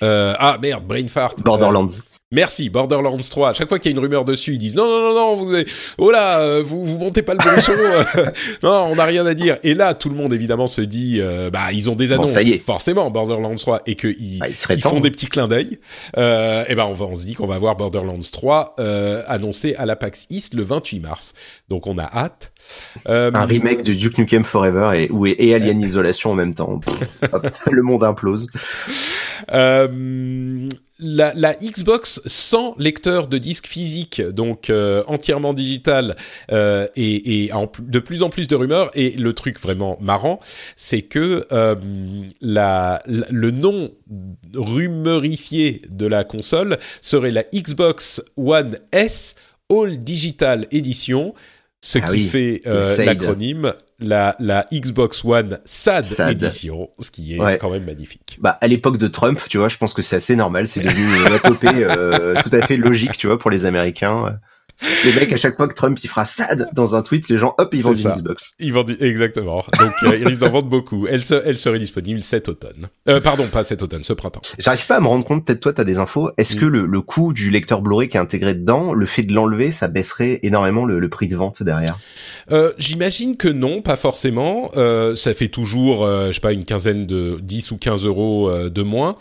Speaker 1: ah merde brain fart
Speaker 2: Borderlands
Speaker 1: Merci, Borderlands 3. À chaque fois qu'il y a une rumeur dessus, ils disent non, non, non, non, vous, oh là, euh, vous, vous montez pas le bon son. non, on n'a rien à dire. Et là, tout le monde évidemment se dit, euh, bah, ils ont des annonces, ça y est. forcément, Borderlands 3, et qu'ils bah, ils font des petits clins d'œil. Euh, et ben, on, va, on se dit qu'on va voir Borderlands 3 euh, annoncé à la PAX East le 28 mars. Donc, on a hâte.
Speaker 2: Euh, Un remake de Duke Nukem Forever et, et Alien Isolation en même temps. le monde implose.
Speaker 1: Euh, la, la, Xbox sans lecteur de disque physique, donc euh, entièrement digital, euh, et, et en, de plus en plus de rumeurs. Et le truc vraiment marrant, c'est que euh, la, le nom rumorifié de la console serait la Xbox One S All Digital Edition, ce ah qui fait l'acronyme la, la Xbox One SAD, édition, ce qui est quand même magnifique.
Speaker 2: Bah, à l'époque de Trump, tu vois, je pense que c'est assez normal, c'est devenu une topée euh, tout à fait logique, tu vois, pour les Américains. Les mecs, à chaque fois que Trump il fera SAD dans un tweet, les gens, hop, ils vendent une Xbox.
Speaker 1: Ils vendent exactement. Donc euh, ils en vendent beaucoup. Elle, se, elle serait disponible cet automne. Euh, pardon, pas cet automne, ce printemps.
Speaker 2: J'arrive pas à me rendre compte. Peut-être toi, t'as des infos. Est-ce mm. que le, le coût du lecteur Blu-ray qui est intégré dedans, le fait de l'enlever, ça baisserait énormément le, le prix de vente derrière?
Speaker 1: Euh, J'imagine que non, pas forcément. Ça fait toujours, je sais pas, une quinzaine de 10 ou 15 euros de moins.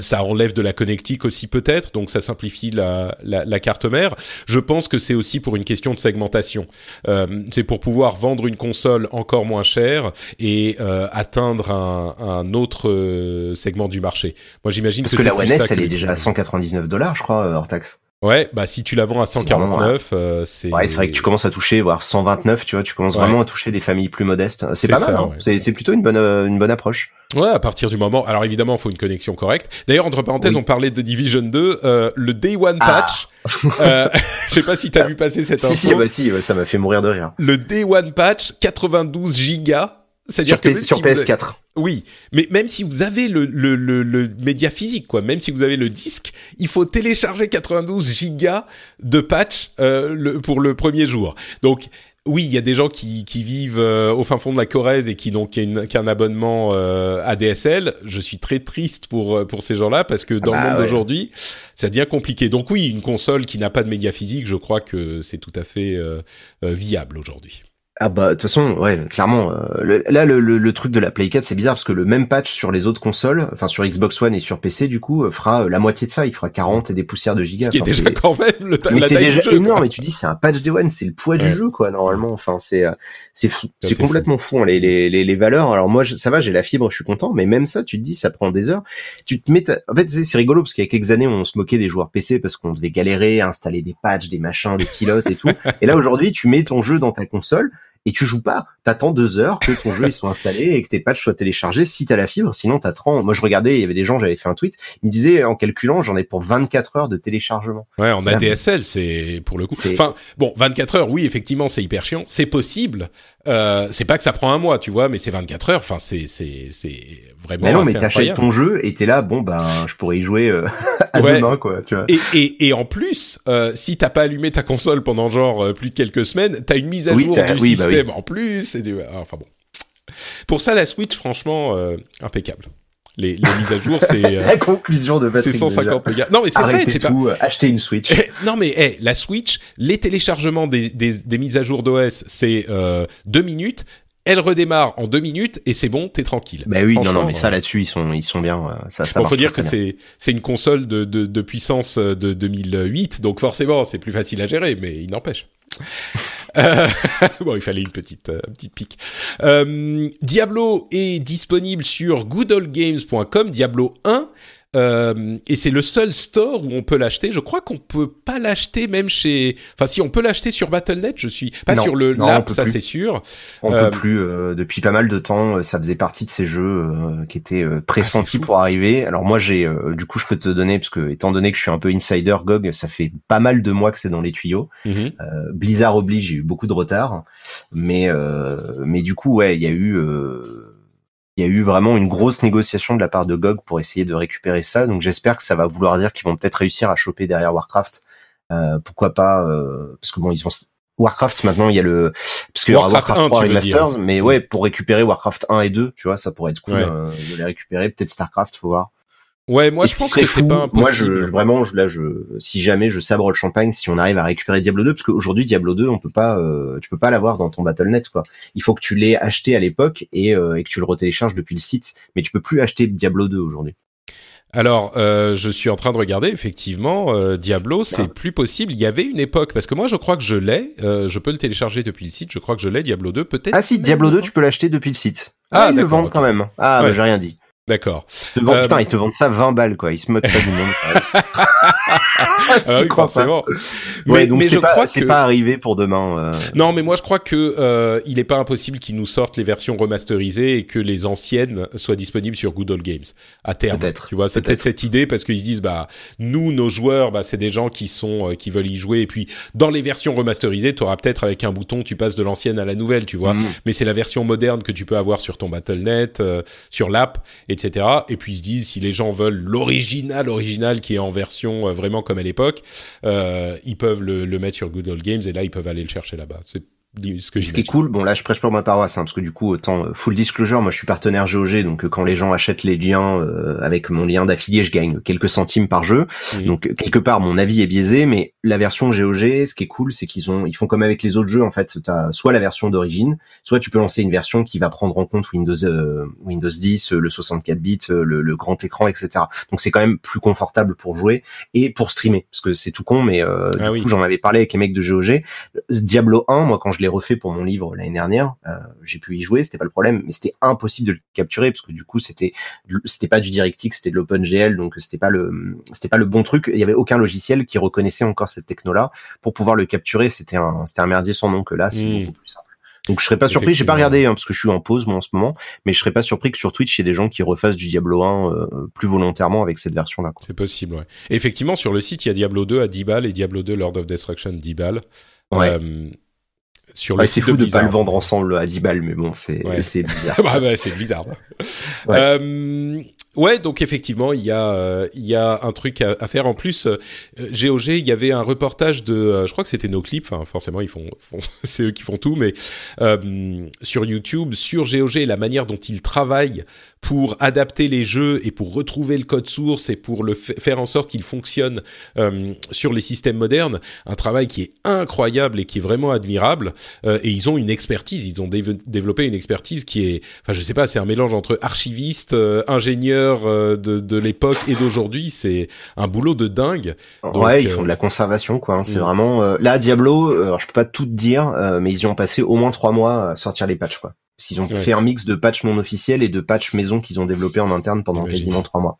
Speaker 1: ça enlève de la connectique aussi peut-être, donc ça simplifie la, la, la carte mère. Je pense que c'est aussi pour une question de segmentation. Euh, c'est pour pouvoir vendre une console encore moins chère et euh, atteindre un, un autre euh, segment du marché. Moi, j'imagine
Speaker 2: que,
Speaker 1: que
Speaker 2: la One S, elle est déjà à 199 dollars, je crois, hors taxe.
Speaker 1: Ouais, bah si tu la vends à 149, euh, c'est.
Speaker 2: Ouais, c'est vrai que tu commences à toucher, voire 129, tu vois, tu commences vraiment à toucher des familles plus modestes. C'est pas mal, hein. c'est, c'est plutôt une bonne, euh, une bonne approche.
Speaker 1: Ouais, à partir du moment. Alors évidemment, il faut une connexion correcte. D'ailleurs, entre parenthèses, on parlait de Division 2, euh, le Day One ah. Patch. euh, je sais pas si t'as vu passer cette info.
Speaker 2: Si, si, bah si, ça m'a fait mourir de rire.
Speaker 1: Le Day One Patch, 92 gigas C'est-à-dire
Speaker 2: Sur,
Speaker 1: que
Speaker 2: sur
Speaker 1: si vous avez-
Speaker 2: PS4.
Speaker 1: Oui, mais même si vous avez le, le, le, le média physique, quoi, même si vous avez le disque, il faut télécharger 92 gigas de patch euh, le, pour le premier jour. Donc oui, il y a des gens qui, qui vivent euh, au fin fond de la Corrèze et qui donc qui a une- qui a un abonnement euh, ADSL. Je suis très triste pour euh, pour ces gens-là parce que dans
Speaker 2: bah
Speaker 1: le monde
Speaker 2: ouais.
Speaker 1: d'aujourd'hui, ça devient compliqué. Donc oui, une console qui n'a pas de média physique, je crois que c'est tout à fait euh, euh, viable aujourd'hui.
Speaker 2: Ah bah de toute façon, ouais, clairement. euh, le- là, le, le, le truc de la Play 4, c'est bizarre parce que le même patch sur les autres consoles, enfin sur Xbox One et sur PC, du coup, euh, fera euh, la moitié de ça. Il fera 40 et des poussières de gigas.
Speaker 1: Ce qui est déjà
Speaker 2: c'est-
Speaker 1: quand même le
Speaker 2: mais
Speaker 1: la
Speaker 2: c'est déjà
Speaker 1: jeu,
Speaker 2: énorme.
Speaker 1: quoi.
Speaker 2: Et tu dis, c'est un patch Day One, c'est le poids
Speaker 1: Ouais.
Speaker 2: du jeu, quoi, normalement. Enfin, c'est euh, c'est fou, c'est complètement fou. hein, les, les les les valeurs. Alors moi, je- ça va, j'ai la fibre, je suis content. Mais même ça, tu te dis, ça prend des heures. Tu te mets, ta- en fait, c'est c'est rigolo parce qu'il y a quelques années, on se moquait des joueurs PC parce qu'on devait galérer à installer des patchs, des machins, des pilotes et tout. et là, aujourd'hui, tu mets ton jeu dans ta console. Et tu joues pas, t'attends deux heures que ton jeu soit installé et que tes patchs soient téléchargés si t'as la fibre, sinon t'attends. Moi je regardais, il y avait des gens, j'avais fait un tweet, ils me disaient en calculant, j'en ai pour 24 heures de téléchargement.
Speaker 1: Ouais, en ADSL, c'est pour le coup. Enfin, bon, 24 heures, oui, effectivement, c'est hyper chiant. C'est possible. Euh, c'est pas que ça prend un mois, tu vois, mais c'est 24 heures. Enfin, c'est c'est c'est vraiment.
Speaker 2: Mais non, mais
Speaker 1: assez
Speaker 2: t'achètes
Speaker 1: incroyable.
Speaker 2: ton jeu et t'es là, bon ben, je pourrais y jouer euh, à
Speaker 1: Ouais.
Speaker 2: demain, quoi, tu vois.
Speaker 1: Et, et, et en plus, euh, si t'as pas allumé ta console pendant genre euh, plus de quelques semaines, t'as une mise à
Speaker 2: Oui,
Speaker 1: jour du
Speaker 2: oui, bah
Speaker 1: système en plus. Et du... ah, Enfin bon. Pour ça, la Switch, franchement, euh, impeccable. Les, les mises à jour, c'est euh,
Speaker 2: La conclusion de
Speaker 1: c'est
Speaker 2: Patrick
Speaker 1: 150
Speaker 2: déjà.
Speaker 1: mégas. Non, mais c'est vrai, c'est pas.
Speaker 2: euh, achetez une Switch.
Speaker 1: Eh, non mais eh, la Switch, les téléchargements des, des, des mises à jour d'OS, c'est euh, deux minutes. Elle redémarre en deux minutes et c'est bon, t'es tranquille.
Speaker 2: bah oui, non, non, mais ça
Speaker 1: euh,
Speaker 2: là-dessus, ils sont, ils sont bien. euh, Ça, ça
Speaker 1: bon, faut dire que c'est c'est une console de, de, de puissance euh, de 2008, donc forcément c'est plus facile à gérer, mais il n'empêche. Euh, bon, il fallait une petite euh, petite pique. Euh, Diablo est disponible sur goodallgames.com, Diablo 1. Euh, et c'est le seul store où on peut l'acheter. Je crois qu'on peut pas l'acheter même chez. Enfin, si on peut l'acheter sur Battle.net, je suis pas
Speaker 2: Non,
Speaker 1: sur le
Speaker 2: non,
Speaker 1: ça c'est sûr.
Speaker 2: On
Speaker 1: euh,
Speaker 2: peut plus euh, depuis pas mal de temps. euh, Ça faisait partie de ces jeux euh, qui étaient euh,
Speaker 1: Ah,
Speaker 2: pressentis pour arriver. Alors moi, j'ai, euh, du coup, je peux te donner parce que étant donné que je suis un peu insider GOG, ça fait pas mal de mois que c'est dans les tuyaux.
Speaker 1: Mhm.
Speaker 2: Euh, Blizzard oblige, j'ai eu beaucoup de retard, mais euh, mais du coup ouais, il y a eu euh, il y a eu vraiment une grosse négociation de la part de GOG pour essayer de récupérer ça. Donc j'espère que ça va vouloir dire qu'ils vont peut-être réussir à choper derrière Warcraft. Euh, pourquoi pas euh, Parce que bon, ils ont Warcraft maintenant, il y a le parce qu'il y aura
Speaker 1: Warcraft
Speaker 2: Warcraft
Speaker 1: 1,
Speaker 2: 3
Speaker 1: tu veux
Speaker 2: Remasters, mais ouais, pour récupérer Warcraft 1 et 2, tu vois, ça pourrait être cool
Speaker 1: Ouais.
Speaker 2: euh, de les récupérer. Peut-être Starcraft, faut voir.
Speaker 1: Ouais, moi
Speaker 2: Et
Speaker 1: je pense que c'est pas
Speaker 2: Moi, je,
Speaker 1: impossible.
Speaker 2: vraiment, je, là, je, si jamais je sabre le champagne, si on arrive à récupérer Diablo 2, parce qu'aujourd'hui Diablo 2, on peut pas, euh, tu peux pas l'avoir dans ton Battle.net, quoi. Il faut que tu l'aies acheté à l'époque et, euh, et que tu le retélécharges depuis le site, mais tu peux plus acheter Diablo 2 aujourd'hui.
Speaker 1: Alors, euh, je suis en train de regarder, effectivement, euh, Diablo, c'est plus possible. Il y avait une époque, parce que moi, je crois que je l'ai, euh, je peux le télécharger depuis le site, je crois que je l'ai, Diablo 2, peut-être.
Speaker 2: Ah si, Diablo 2,
Speaker 1: pas.
Speaker 2: tu peux l'acheter depuis le site.
Speaker 1: Ah,
Speaker 2: Ah, ils le vendent quand même. Ah,
Speaker 1: Ouais.
Speaker 2: bah, j'ai rien dit.
Speaker 1: D'accord.
Speaker 2: Vendent-
Speaker 1: Euh,
Speaker 2: putain, ils te vendent ça 20 balles, quoi. Ils se moquent pas du monde.
Speaker 1: Ah oui,
Speaker 2: crois pas.
Speaker 1: forcément.
Speaker 2: Ouais,
Speaker 1: Mais-
Speaker 2: donc
Speaker 1: mais
Speaker 2: c'est
Speaker 1: je
Speaker 2: pas,
Speaker 1: que-
Speaker 2: pas arrivé pour demain. euh.
Speaker 1: Non, mais moi je crois que euh, il est pas impossible qu'ils nous sortent les versions remasterisées et que les anciennes soient disponibles sur Good Old Games à terme.
Speaker 2: Peut-être,
Speaker 1: Tu vois, c'est peut-être cette idée parce qu'ils se disent bah nous nos joueurs bah c'est des gens qui sont euh, qui veulent y jouer et puis dans les versions remasterisées, tu auras peut-être avec un bouton tu passes de l'ancienne à la nouvelle, tu vois.
Speaker 2: Mhm.
Speaker 1: Mais c'est la version moderne que tu peux avoir sur ton Battle.net, euh, sur l'app, etc. Et puis ils se disent si les gens veulent l'original original qui est en version vraiment comme à l'époque, euh, ils peuvent le, mettre sur Good Old Games et là ils peuvent aller le chercher là-bas. Ce que
Speaker 2: Et ce qui est cool, bon là je prêche pour ma paroisse, hein, parce que du coup autant euh, full disclosure, moi je suis partenaire GOG, donc euh, quand les gens achètent les liens euh, avec mon lien d'affilié, je gagne quelques centimes par jeu. Donc quelque part mon avis est biaisé, mais la version GOG, ce qui est cool, c'est qu'ils ont, ils font comme avec les autres jeux en fait. T'as soit la version d'origine, soit tu peux lancer une version qui va prendre en compte Windows euh, Windows 10, euh, le 64 bits, le, le grand écran, etc. Donc c'est quand même plus confortable pour jouer et pour streamer, parce que c'est tout con, mais euh,
Speaker 1: Ah
Speaker 2: du
Speaker 1: oui.
Speaker 2: coup j'en avais parlé avec les mecs de GOG. Diablo 1, moi quand je l'ai refait pour mon livre l'année dernière, euh, j'ai pu y jouer, c'était pas le problème, mais c'était impossible de le capturer parce que du coup c'était c'était pas du DirectX, c'était de l'OpenGL, donc c'était pas le c'était pas le bon truc. Il y avait aucun logiciel qui reconnaissait encore cette techno-là pour pouvoir le capturer. C'était un c'était un merdier sans nom que là, c'est
Speaker 1: Mm.
Speaker 2: beaucoup plus simple. Donc je serais pas surpris, j'ai pas regardé hein, parce que je suis en pause moi en ce moment, mais je serais pas surpris que sur Twitch il y ait des gens qui refassent du Diablo 1 euh, plus volontairement avec cette version là.
Speaker 1: C'est possible, ouais. Effectivement, sur le site, il y a Diablo 2 à 10 balles et Diablo 2 Lord of Destruction 10 balles.
Speaker 2: Ouais.
Speaker 1: Euh, sur
Speaker 2: Ouais,
Speaker 1: le
Speaker 2: c'est fou de pas le vendre ensemble à 10 balles, mais bon, c'est
Speaker 1: Ouais.
Speaker 2: bizarre.
Speaker 1: bah, bah, c'est bizarre.
Speaker 2: Ouais.
Speaker 1: Euh, ouais, donc effectivement, il y a euh, il y a un truc à, à faire. En plus, euh, GOG, il y avait un reportage de, euh, je crois que c'était nos clips. Enfin, forcément, ils font, font c'est eux qui font tout, mais sur YouTube, sur GOG, et la manière dont ils travaillent pour adapter les jeux et pour retrouver le code source et pour le fa- faire en sorte qu'il fonctionne euh, sur les systèmes modernes, un travail qui est incroyable et qui est vraiment admirable. Euh, et ils ont une expertise, ils ont dév- développé une expertise qui est, enfin je sais pas, c'est un mélange entre archiviste, euh, ingénieur euh, de, de l'époque et d'aujourd'hui. C'est un boulot de dingue. Donc,
Speaker 2: ouais, ils
Speaker 1: euh,
Speaker 2: font de la conservation, quoi. hein. C'est
Speaker 1: mm.
Speaker 2: vraiment euh, là Diablo. alors je peux pas tout te dire, euh, mais ils y ont passé au moins trois mois à sortir les patchs, quoi. Parce qu'ils ont
Speaker 1: Ouais.
Speaker 2: fait un mix de patchs non officiels et de patchs maison qu'ils ont développé en interne pendant quasiment trois mois.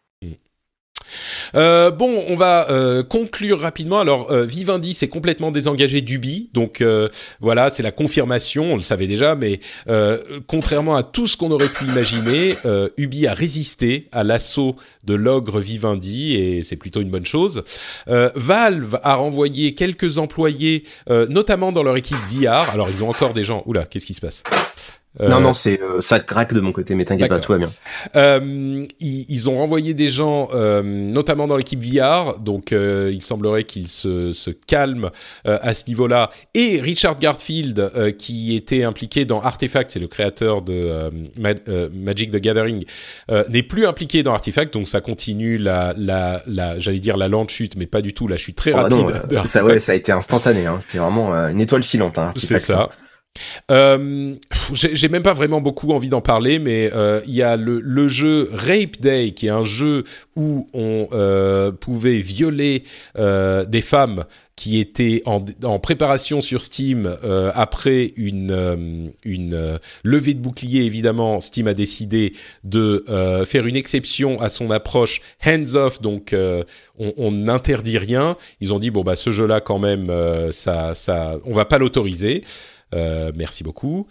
Speaker 1: Euh, bon, on va euh, conclure rapidement. Alors, euh, Vivendi s'est complètement désengagé d'Ubi, donc euh, voilà, c'est la confirmation. On le savait déjà, mais euh, contrairement à tout ce qu'on aurait pu imaginer, euh, Ubi a résisté à l'assaut de l'ogre Vivendi et c'est plutôt une bonne chose. Euh, Valve a renvoyé quelques employés, euh, notamment dans leur équipe VR. Alors, ils ont encore des gens. Oula, qu'est-ce qui se passe? Euh,
Speaker 2: Non, non, c'est euh, ça craque de mon côté, mais t'inquiète pas, tout va bien.
Speaker 1: euh, ils, ils ont renvoyé des gens, euh, notamment dans l'équipe VR, donc euh, il semblerait qu'ils se, se calment euh, à ce niveau-là. Et Richard Garfield, euh, qui était impliqué dans Artefact, c'est le créateur de Ma- Magic the Gathering, euh, n'est plus impliqué dans Artefact, donc ça continue la, la, la j'allais dire la lente chute, mais pas du tout la chute très
Speaker 2: Oh, bah
Speaker 1: rapide.
Speaker 2: non,
Speaker 1: Artefact.
Speaker 2: ça, ouais, ça a été instantané. Hein. C'était vraiment une étoile filante. Hein,
Speaker 1: C'est
Speaker 2: Artifact,
Speaker 1: ça. Euh, j'ai même pas vraiment beaucoup envie d'en parler, mais euh, il y a le, le jeu Rape Day, qui est un jeu où on euh, pouvait violer euh, des femmes qui étaient en, en préparation sur Steam euh, après une, une levée de bouclier. Évidemment, Steam a décidé de faire une exception à son approche hands-off, donc euh, on n'interdit rien. Ils ont dit bon bah ce jeu-là quand même, ça, ça, on va pas l'autoriser. Euh, merci beaucoup.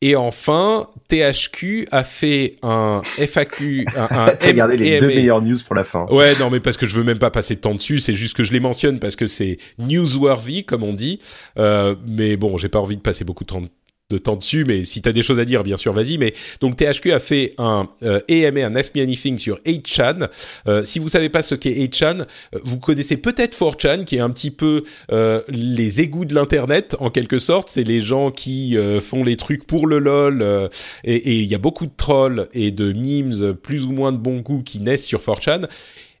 Speaker 1: Et enfin, THQ a fait un FAQ, un, un
Speaker 2: T'as gardé les deux meilleures news pour la fin.
Speaker 1: Ouais, non, mais parce que je veux même pas passer de temps dessus. C'est juste que je les mentionne parce que c'est newsworthy, comme on dit. Euh, mais bon, j'ai pas envie de passer beaucoup de temps de temps dessus, mais si t'as des choses à dire, bien sûr, vas-y. Mais donc THQ a fait un euh, AMA, un Ask Me Anything sur 8chan. Euh, si vous savez pas ce qu'est 8chan, euh, vous connaissez peut-être 4chan, qui est un petit peu euh, les égouts de l'internet en quelque sorte. C'est les gens qui euh, font les trucs pour le lol, euh, et et il y a beaucoup de trolls et de memes plus ou moins de bon goût qui naissent sur 4chan.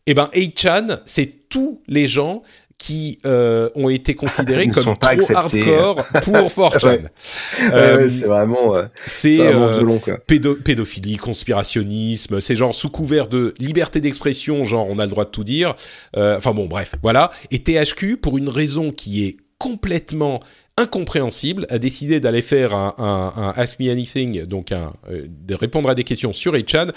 Speaker 1: Eh ben 8chan, c'est tous les gens qui euh, ont été considérés comme
Speaker 2: pas
Speaker 1: trop hardcore pour 4chan.
Speaker 2: Ouais.
Speaker 1: Euh,
Speaker 2: ouais, c'est vraiment, euh,
Speaker 1: c'est
Speaker 2: vraiment
Speaker 1: euh, pédo- pédophilie, conspirationnisme, c'est genre sous couvert de liberté d'expression, genre on a le droit de tout dire. Euh, Enfin bon, bref, voilà. Et THQ, pour une raison qui est complètement incompréhensible, a décidé d'aller faire un, un, un Ask Me Anything, donc un, euh, de répondre à des questions sur 8chan.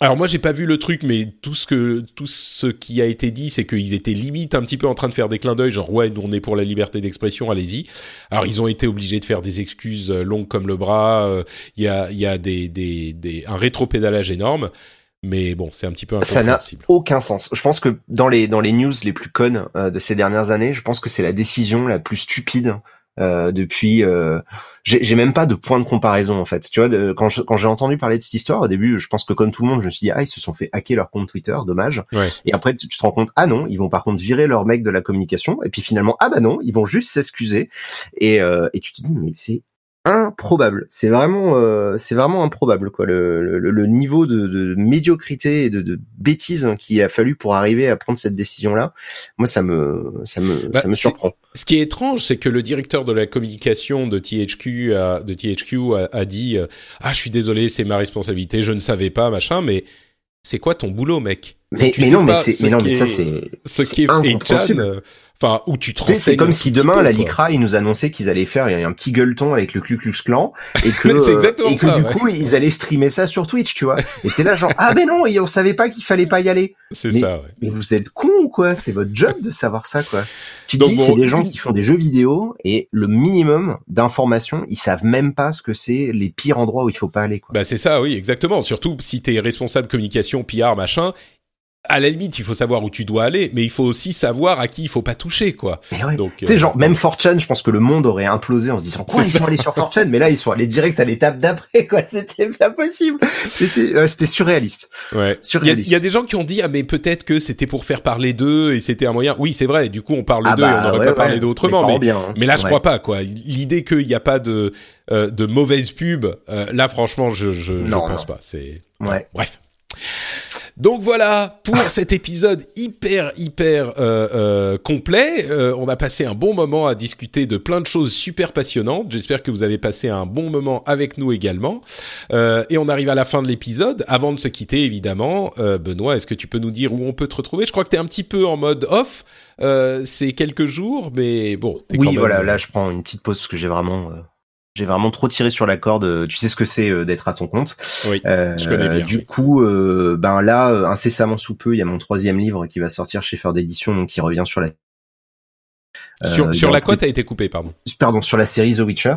Speaker 1: Alors moi j'ai pas vu le truc, mais tout ce que tout ce qui a été dit, c'est qu'ils étaient limite un petit peu en train de faire des clins d'œil, genre ouais, nous on est pour la liberté d'expression, allez-y. Alors ils ont été obligés de faire des excuses euh, longues comme le bras. euh, Il y a il y a des des des un rétropédalage énorme, mais bon c'est un petit peu
Speaker 2: Ça n'a aucun sens. Je pense que dans les dans les news les plus connes euh, de ces dernières années, je pense que c'est la décision la plus stupide euh, depuis. Euh, j'ai j'ai même pas de point de comparaison en fait. Tu vois, de- quand je- quand j'ai entendu parler de cette histoire au début, je pense que comme tout le monde, je me suis dit ah ils se sont fait hacker leur compte Twitter, dommage.
Speaker 1: Ouais.
Speaker 2: Et après tu, tu te rends compte ah non, ils vont par contre virer leur mec de la communication. Et puis finalement ah bah non, ils vont juste s'excuser. Et euh, et tu te dis mais c'est improbable. C'est vraiment, euh, c'est vraiment improbable quoi. Le, le, le niveau de, de médiocrité et de, de bêtise qu'il a fallu pour arriver à prendre cette décision-là, moi ça me, ça me,
Speaker 1: Bah,
Speaker 2: ça me surprend.
Speaker 1: Ce qui est étrange, c'est que le directeur de la communication de THQ a, de THQ a, a dit euh, ah je suis désolé c'est ma responsabilité je ne savais pas machin mais c'est quoi ton boulot mec?
Speaker 2: Mais, mais non, mais
Speaker 1: pas
Speaker 2: c'est,
Speaker 1: ce
Speaker 2: mais non, mais
Speaker 1: qu'est-
Speaker 2: ça c'est,
Speaker 1: ce qui est 8chan,
Speaker 2: incompréhensible.
Speaker 1: euh, enfin où tu te
Speaker 2: c'est comme si demain
Speaker 1: peu,
Speaker 2: la. Lycra ils nous annonçaient qu'ils allaient faire un petit gueuleton avec le Ku Klux Klan et que
Speaker 1: Mais c'est
Speaker 2: euh, et que
Speaker 1: ça,
Speaker 2: du
Speaker 1: ouais.
Speaker 2: coup ils allaient streamer ça sur Twitch, tu vois. Et t'es là genre ah ben non, et on savait pas qu'il fallait pas y aller.
Speaker 1: c'est
Speaker 2: mais-
Speaker 1: ça ouais.
Speaker 2: Mais vous êtes con ou quoi? C'est votre job de savoir ça quoi. Tu te dis
Speaker 1: bon,
Speaker 2: c'est des gens qui font des jeux vidéo et le minimum d'informations, ils savent même pas ce que c'est les pires endroits où il faut pas aller quoi.
Speaker 1: Bah c'est ça, oui, exactement. Surtout si t'es responsable communication, PR, machin, à la limite, il faut savoir où tu dois aller, mais il faut aussi savoir à qui il faut pas toucher, quoi.
Speaker 2: Ouais.
Speaker 1: Donc,
Speaker 2: tu sais,
Speaker 1: euh,
Speaker 2: genre, même 4chan, je pense que le monde aurait implosé en se disant, quoi, ils sont allés sur 4chan, mais là, ils sont allés direct à l'étape d'après, quoi. C'était pas possible. C'était, euh, c'était surréaliste.
Speaker 1: Ouais. Il y, a,
Speaker 2: Surréaliste.
Speaker 1: il y a des gens qui ont dit ah mais peut-être que c'était pour faire parler d'eux et c'était un moyen. Oui c'est vrai. Du coup on parle
Speaker 2: Ah
Speaker 1: d'eux
Speaker 2: bah,
Speaker 1: et on n'aurait
Speaker 2: ouais,
Speaker 1: pas parlé d'eux autrement. Mais,
Speaker 2: bien, hein.
Speaker 1: mais là je crois pas quoi. L'idée qu'il n'y a pas de euh, de mauvaise pub, euh, là franchement je je, je pense
Speaker 2: non.
Speaker 1: pas. C'est
Speaker 2: Ouais.
Speaker 1: bref. Donc voilà pour cet épisode hyper hyper euh, euh, complet. Euh, on a passé un bon moment à discuter de plein de choses super passionnantes. J'espère que vous avez passé un bon moment avec nous également. Euh, et on arrive à la fin de l'épisode. Avant de se quitter, évidemment, euh, Benoît, est-ce que tu peux nous dire où on peut te retrouver? Je crois que tu es un petit peu en mode off. Euh, c'est quelques jours, mais bon. quand
Speaker 2: Oui,
Speaker 1: même-
Speaker 2: voilà, là, je prends une petite pause parce que j'ai vraiment, euh, j'ai vraiment trop tiré sur la corde. Tu sais ce que c'est euh, d'être à ton compte.
Speaker 1: Oui,
Speaker 2: Euh,
Speaker 1: je connais bien.
Speaker 2: Du coup, euh, ben là, euh, incessamment sous peu, il y a mon troisième livre qui va sortir chez Feur d'édition, donc qui revient sur la
Speaker 1: sur
Speaker 2: euh,
Speaker 1: sur la côte a été coupé, pardon?
Speaker 2: pardon, sur la série The Witcher.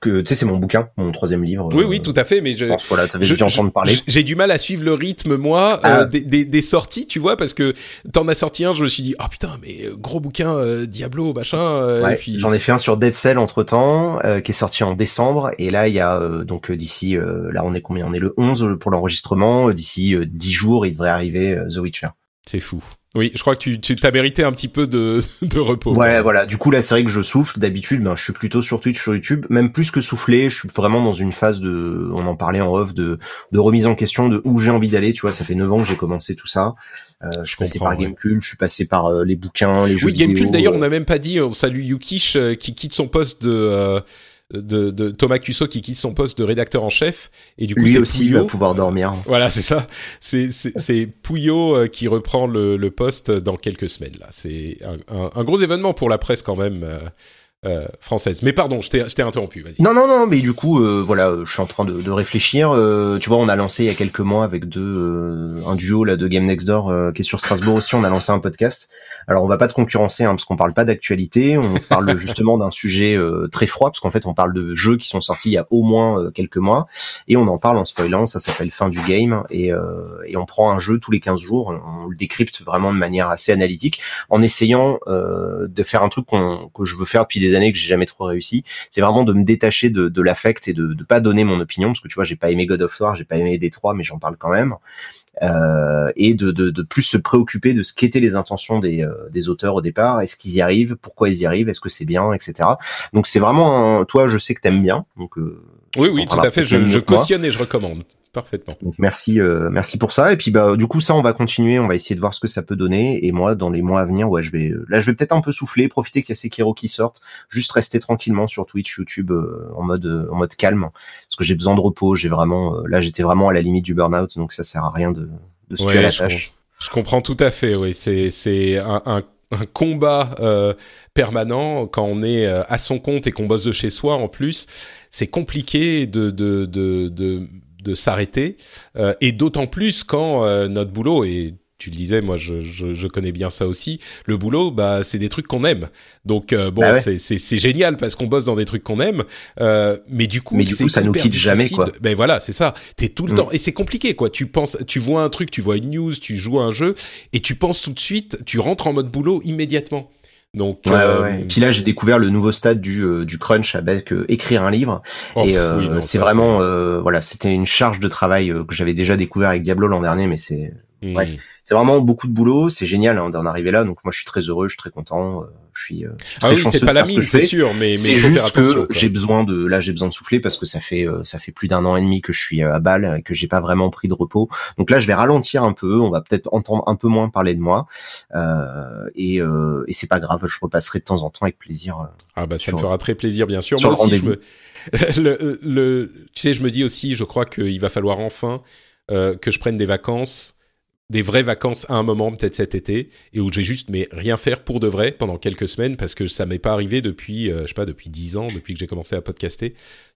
Speaker 2: Que tu sais, c'est mon bouquin, mon troisième livre.
Speaker 1: Oui,
Speaker 2: euh,
Speaker 1: oui, tout à fait, mais je.
Speaker 2: Je pense, voilà, t'avais
Speaker 1: je-
Speaker 2: dû entendre parler.
Speaker 1: J'ai du mal à suivre le rythme, moi,
Speaker 2: Ah.
Speaker 1: euh, des, des, des sorties, tu vois, parce que t'en as sorti un, je me suis dit, ah putain, mais euh, gros bouquin, euh, Diablo, machin, euh,
Speaker 2: Ouais,
Speaker 1: puis...
Speaker 2: J'en ai fait un sur Dead Cell entre temps, qui est sorti en décembre, et là il y a euh, donc euh, d'ici, euh, là on est combien? On est le 11 pour l'enregistrement, euh, d'ici euh, 10 jours il devrait arriver euh, The Witcher.
Speaker 1: C'est fou. Oui, je crois que tu tu t'as mérité un petit peu de, de repos.
Speaker 2: Ouais, voilà. Du coup, là, c'est vrai que je souffle. D'habitude, ben, je suis plutôt sur Twitch, sur YouTube, même plus que souffler. Je suis vraiment dans une phase de, on en parlait en off, de, de remise en question de où j'ai envie d'aller. Tu vois, ça fait 9 ans que j'ai commencé tout ça. Euh, je suis passé par
Speaker 1: ouais.
Speaker 2: Gamecube, je suis passé par euh, les bouquins, les jeux
Speaker 1: Oui,
Speaker 2: vidéo.
Speaker 1: Gamecube, d'ailleurs,
Speaker 2: euh,
Speaker 1: on n'a même pas dit, on salue Yukish euh, qui quitte son poste de, euh, de, de Thomas Cusso qui quitte son poste de rédacteur en chef. Et du coup,
Speaker 2: lui aussi il va
Speaker 1: Pouillot.
Speaker 2: pouvoir dormir.
Speaker 1: Voilà, c'est ça. C'est c'est c'est Pouillot euh, qui reprend le, le poste dans quelques semaines là. C'est un, un, un gros événement pour la presse quand même euh, française. Mais pardon, je t'ai interrompu. Vas-y.
Speaker 2: Non, non, non, mais du coup, euh, voilà, euh, je suis en train de, de réfléchir. Euh, tu vois, on a lancé il y a quelques mois avec deux, euh, un duo là de Game Next Door euh, qui est sur Strasbourg aussi. On a lancé un podcast. Alors, on va pas te concurrencer hein, parce qu'on parle pas d'actualité. On parle justement d'un sujet euh, très froid parce qu'en fait, on parle de jeux qui sont sortis il y a au moins euh, quelques mois et on en parle en spoilant. Ça s'appelle Fin du game et, euh, et on prend un jeu tous les 15 jours. On le décrypte vraiment de manière assez analytique en essayant euh, de faire un truc que je veux faire depuis des années que j'ai jamais trop réussi. C'est vraiment de me détacher de, de l'affect et de ne pas donner mon opinion parce que tu vois j'ai pas aimé God of War j'ai pas aimé Détroit mais j'en parle quand même. Euh, et de, de, de plus se préoccuper de ce qu'étaient les intentions des, euh, des auteurs au départ. Est-ce qu'ils y arrivent? Pourquoi ils y arrivent? Est-ce que c'est bien? Etc donc c'est vraiment un, toi je sais que t'aimes bien. Donc euh,
Speaker 1: Oui, oui, tout à fait. Je, cautionne et je recommande parfaitement.
Speaker 2: donc merci, euh, merci pour ça. Et puis bah du coup ça on va continuer, on va essayer de voir ce que ça peut donner. Et moi dans les mois à venir, ouais je vais, là je vais peut-être un peu souffler, profiter qu'il y a Sekiro qui sortent, juste rester tranquillement sur Twitch, YouTube euh, en mode euh, en mode calme, parce que j'ai besoin de repos. J'ai vraiment, euh, là j'étais vraiment à la limite du burn-out, donc ça sert à rien de, de se tuer à la
Speaker 1: je
Speaker 2: tâche.
Speaker 1: Je comprends tout à fait. Oui, c'est c'est un, un, un combat euh, permanent quand on est euh, à son compte et qu'on bosse de chez soi. En plus, c'est compliqué de de de de, de s'arrêter euh, et d'autant plus quand euh, notre boulot et tu le disais, moi je, je, je connais bien ça aussi. Le boulot, bah c'est des trucs qu'on aime. Donc euh, bon,
Speaker 2: Bah ouais.
Speaker 1: c'est génial parce qu'on bosse dans des trucs qu'on aime. Euh, mais du coup,
Speaker 2: Mais du coup, ça nous quitte jamais, quoi.
Speaker 1: Ben voilà, c'est ça. T'es tout le
Speaker 2: Mm.
Speaker 1: temps et c'est compliqué quoi. Tu penses, tu vois un truc, tu vois une news, tu joues à un jeu et tu penses tout de suite, tu rentres en mode boulot immédiatement. Donc
Speaker 2: Ouais, ouais,
Speaker 1: euh.
Speaker 2: Puis là, j'ai découvert le nouveau stade du, euh, du crunch avec euh, écrire un livre.
Speaker 1: oh,
Speaker 2: et euh,
Speaker 1: oui,
Speaker 2: c'est vraiment, euh, voilà, c'était une charge de travail euh, que j'avais déjà découvert avec Diablo l'an dernier, mais c'est
Speaker 1: Mm.
Speaker 2: bref. c'est vraiment beaucoup de boulot. C'est génial hein, d'en arriver là. Donc moi, je suis très heureux, je suis très content. Je suis, euh, je suis
Speaker 1: Ah
Speaker 2: très
Speaker 1: oui,
Speaker 2: chanceux de
Speaker 1: pas la
Speaker 2: faire ce que
Speaker 1: mine,
Speaker 2: je fais.
Speaker 1: sûr, mais mais
Speaker 2: C'est
Speaker 1: faire
Speaker 2: juste que
Speaker 1: quoi.
Speaker 2: j'ai besoin de là j'ai besoin de souffler parce que ça fait euh, ça fait plus d'un an et demi que je suis euh, à Bâle et que j'ai pas vraiment pris de repos. Donc là je vais ralentir un peu, on va peut-être entendre un peu moins parler de moi euh, et euh, et c'est pas grave, je repasserai de temps en temps avec plaisir. euh.
Speaker 1: Ah bah ça
Speaker 2: sur-
Speaker 1: me fera très plaisir, bien sûr.
Speaker 2: sur
Speaker 1: Moi
Speaker 2: le
Speaker 1: aussi, je me...
Speaker 2: rendez-vous.
Speaker 1: le, le, tu sais, je me dis aussi, je crois qu'il va falloir enfin euh, que je prenne des vacances, des vraies vacances à un moment, peut-être cet été, et où je vais juste mais rien faire pour de vrai pendant quelques semaines, parce que ça m'est pas arrivé depuis, euh, je sais pas, depuis dix ans, depuis que j'ai commencé à podcaster.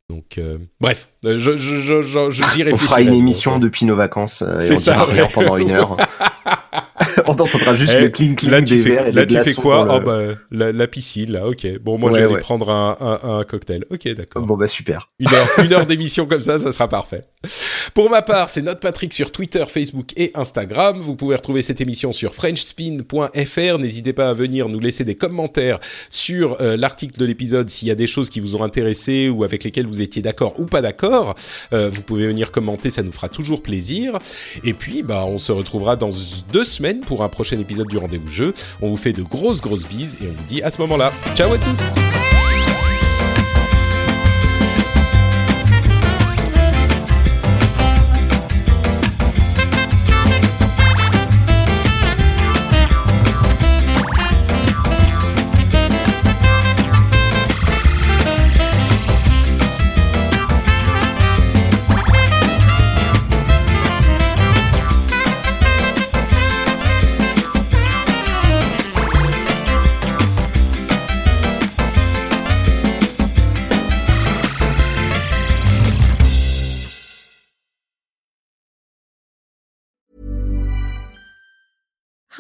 Speaker 1: Donc, euh, bref, euh, je, je, je, je, je- j'y
Speaker 2: On fera une émission depuis nos vacances et
Speaker 1: C'est
Speaker 2: on
Speaker 1: ça,
Speaker 2: dira rien
Speaker 1: ouais.
Speaker 2: pendant une heure. On entendra juste
Speaker 1: Eh,
Speaker 2: le cling cling
Speaker 1: là, tu
Speaker 2: des
Speaker 1: fais,
Speaker 2: verres et
Speaker 1: là,
Speaker 2: des
Speaker 1: tu fais quoi Oh
Speaker 2: le-
Speaker 1: bah la, la piscine là, ok. Bon, moi
Speaker 2: Ouais,
Speaker 1: j'allais
Speaker 2: ouais.
Speaker 1: prendre un, un, un cocktail. Ok, d'accord.
Speaker 2: Bon bah super.
Speaker 1: Une heure, une heure d'émission comme ça, ça sera parfait. Pour ma part, c'est Note Patrick sur Twitter, Facebook et Instagram. Vous pouvez retrouver cette émission sur FrenchSpin.fr. N'hésitez pas à venir nous laisser des commentaires sur euh, l'article de l'épisode s'il y a des choses qui vous ont intéressé ou avec lesquelles vous étiez d'accord ou pas d'accord. Euh, vous pouvez venir commenter, ça nous fera toujours plaisir. Et puis, bah, on se retrouvera dans deux semaines pour un prochain épisode du Rendez-vous Jeu. On vous fait de grosses, grosses bises et on vous dit à ce moment-là. Ciao à tous!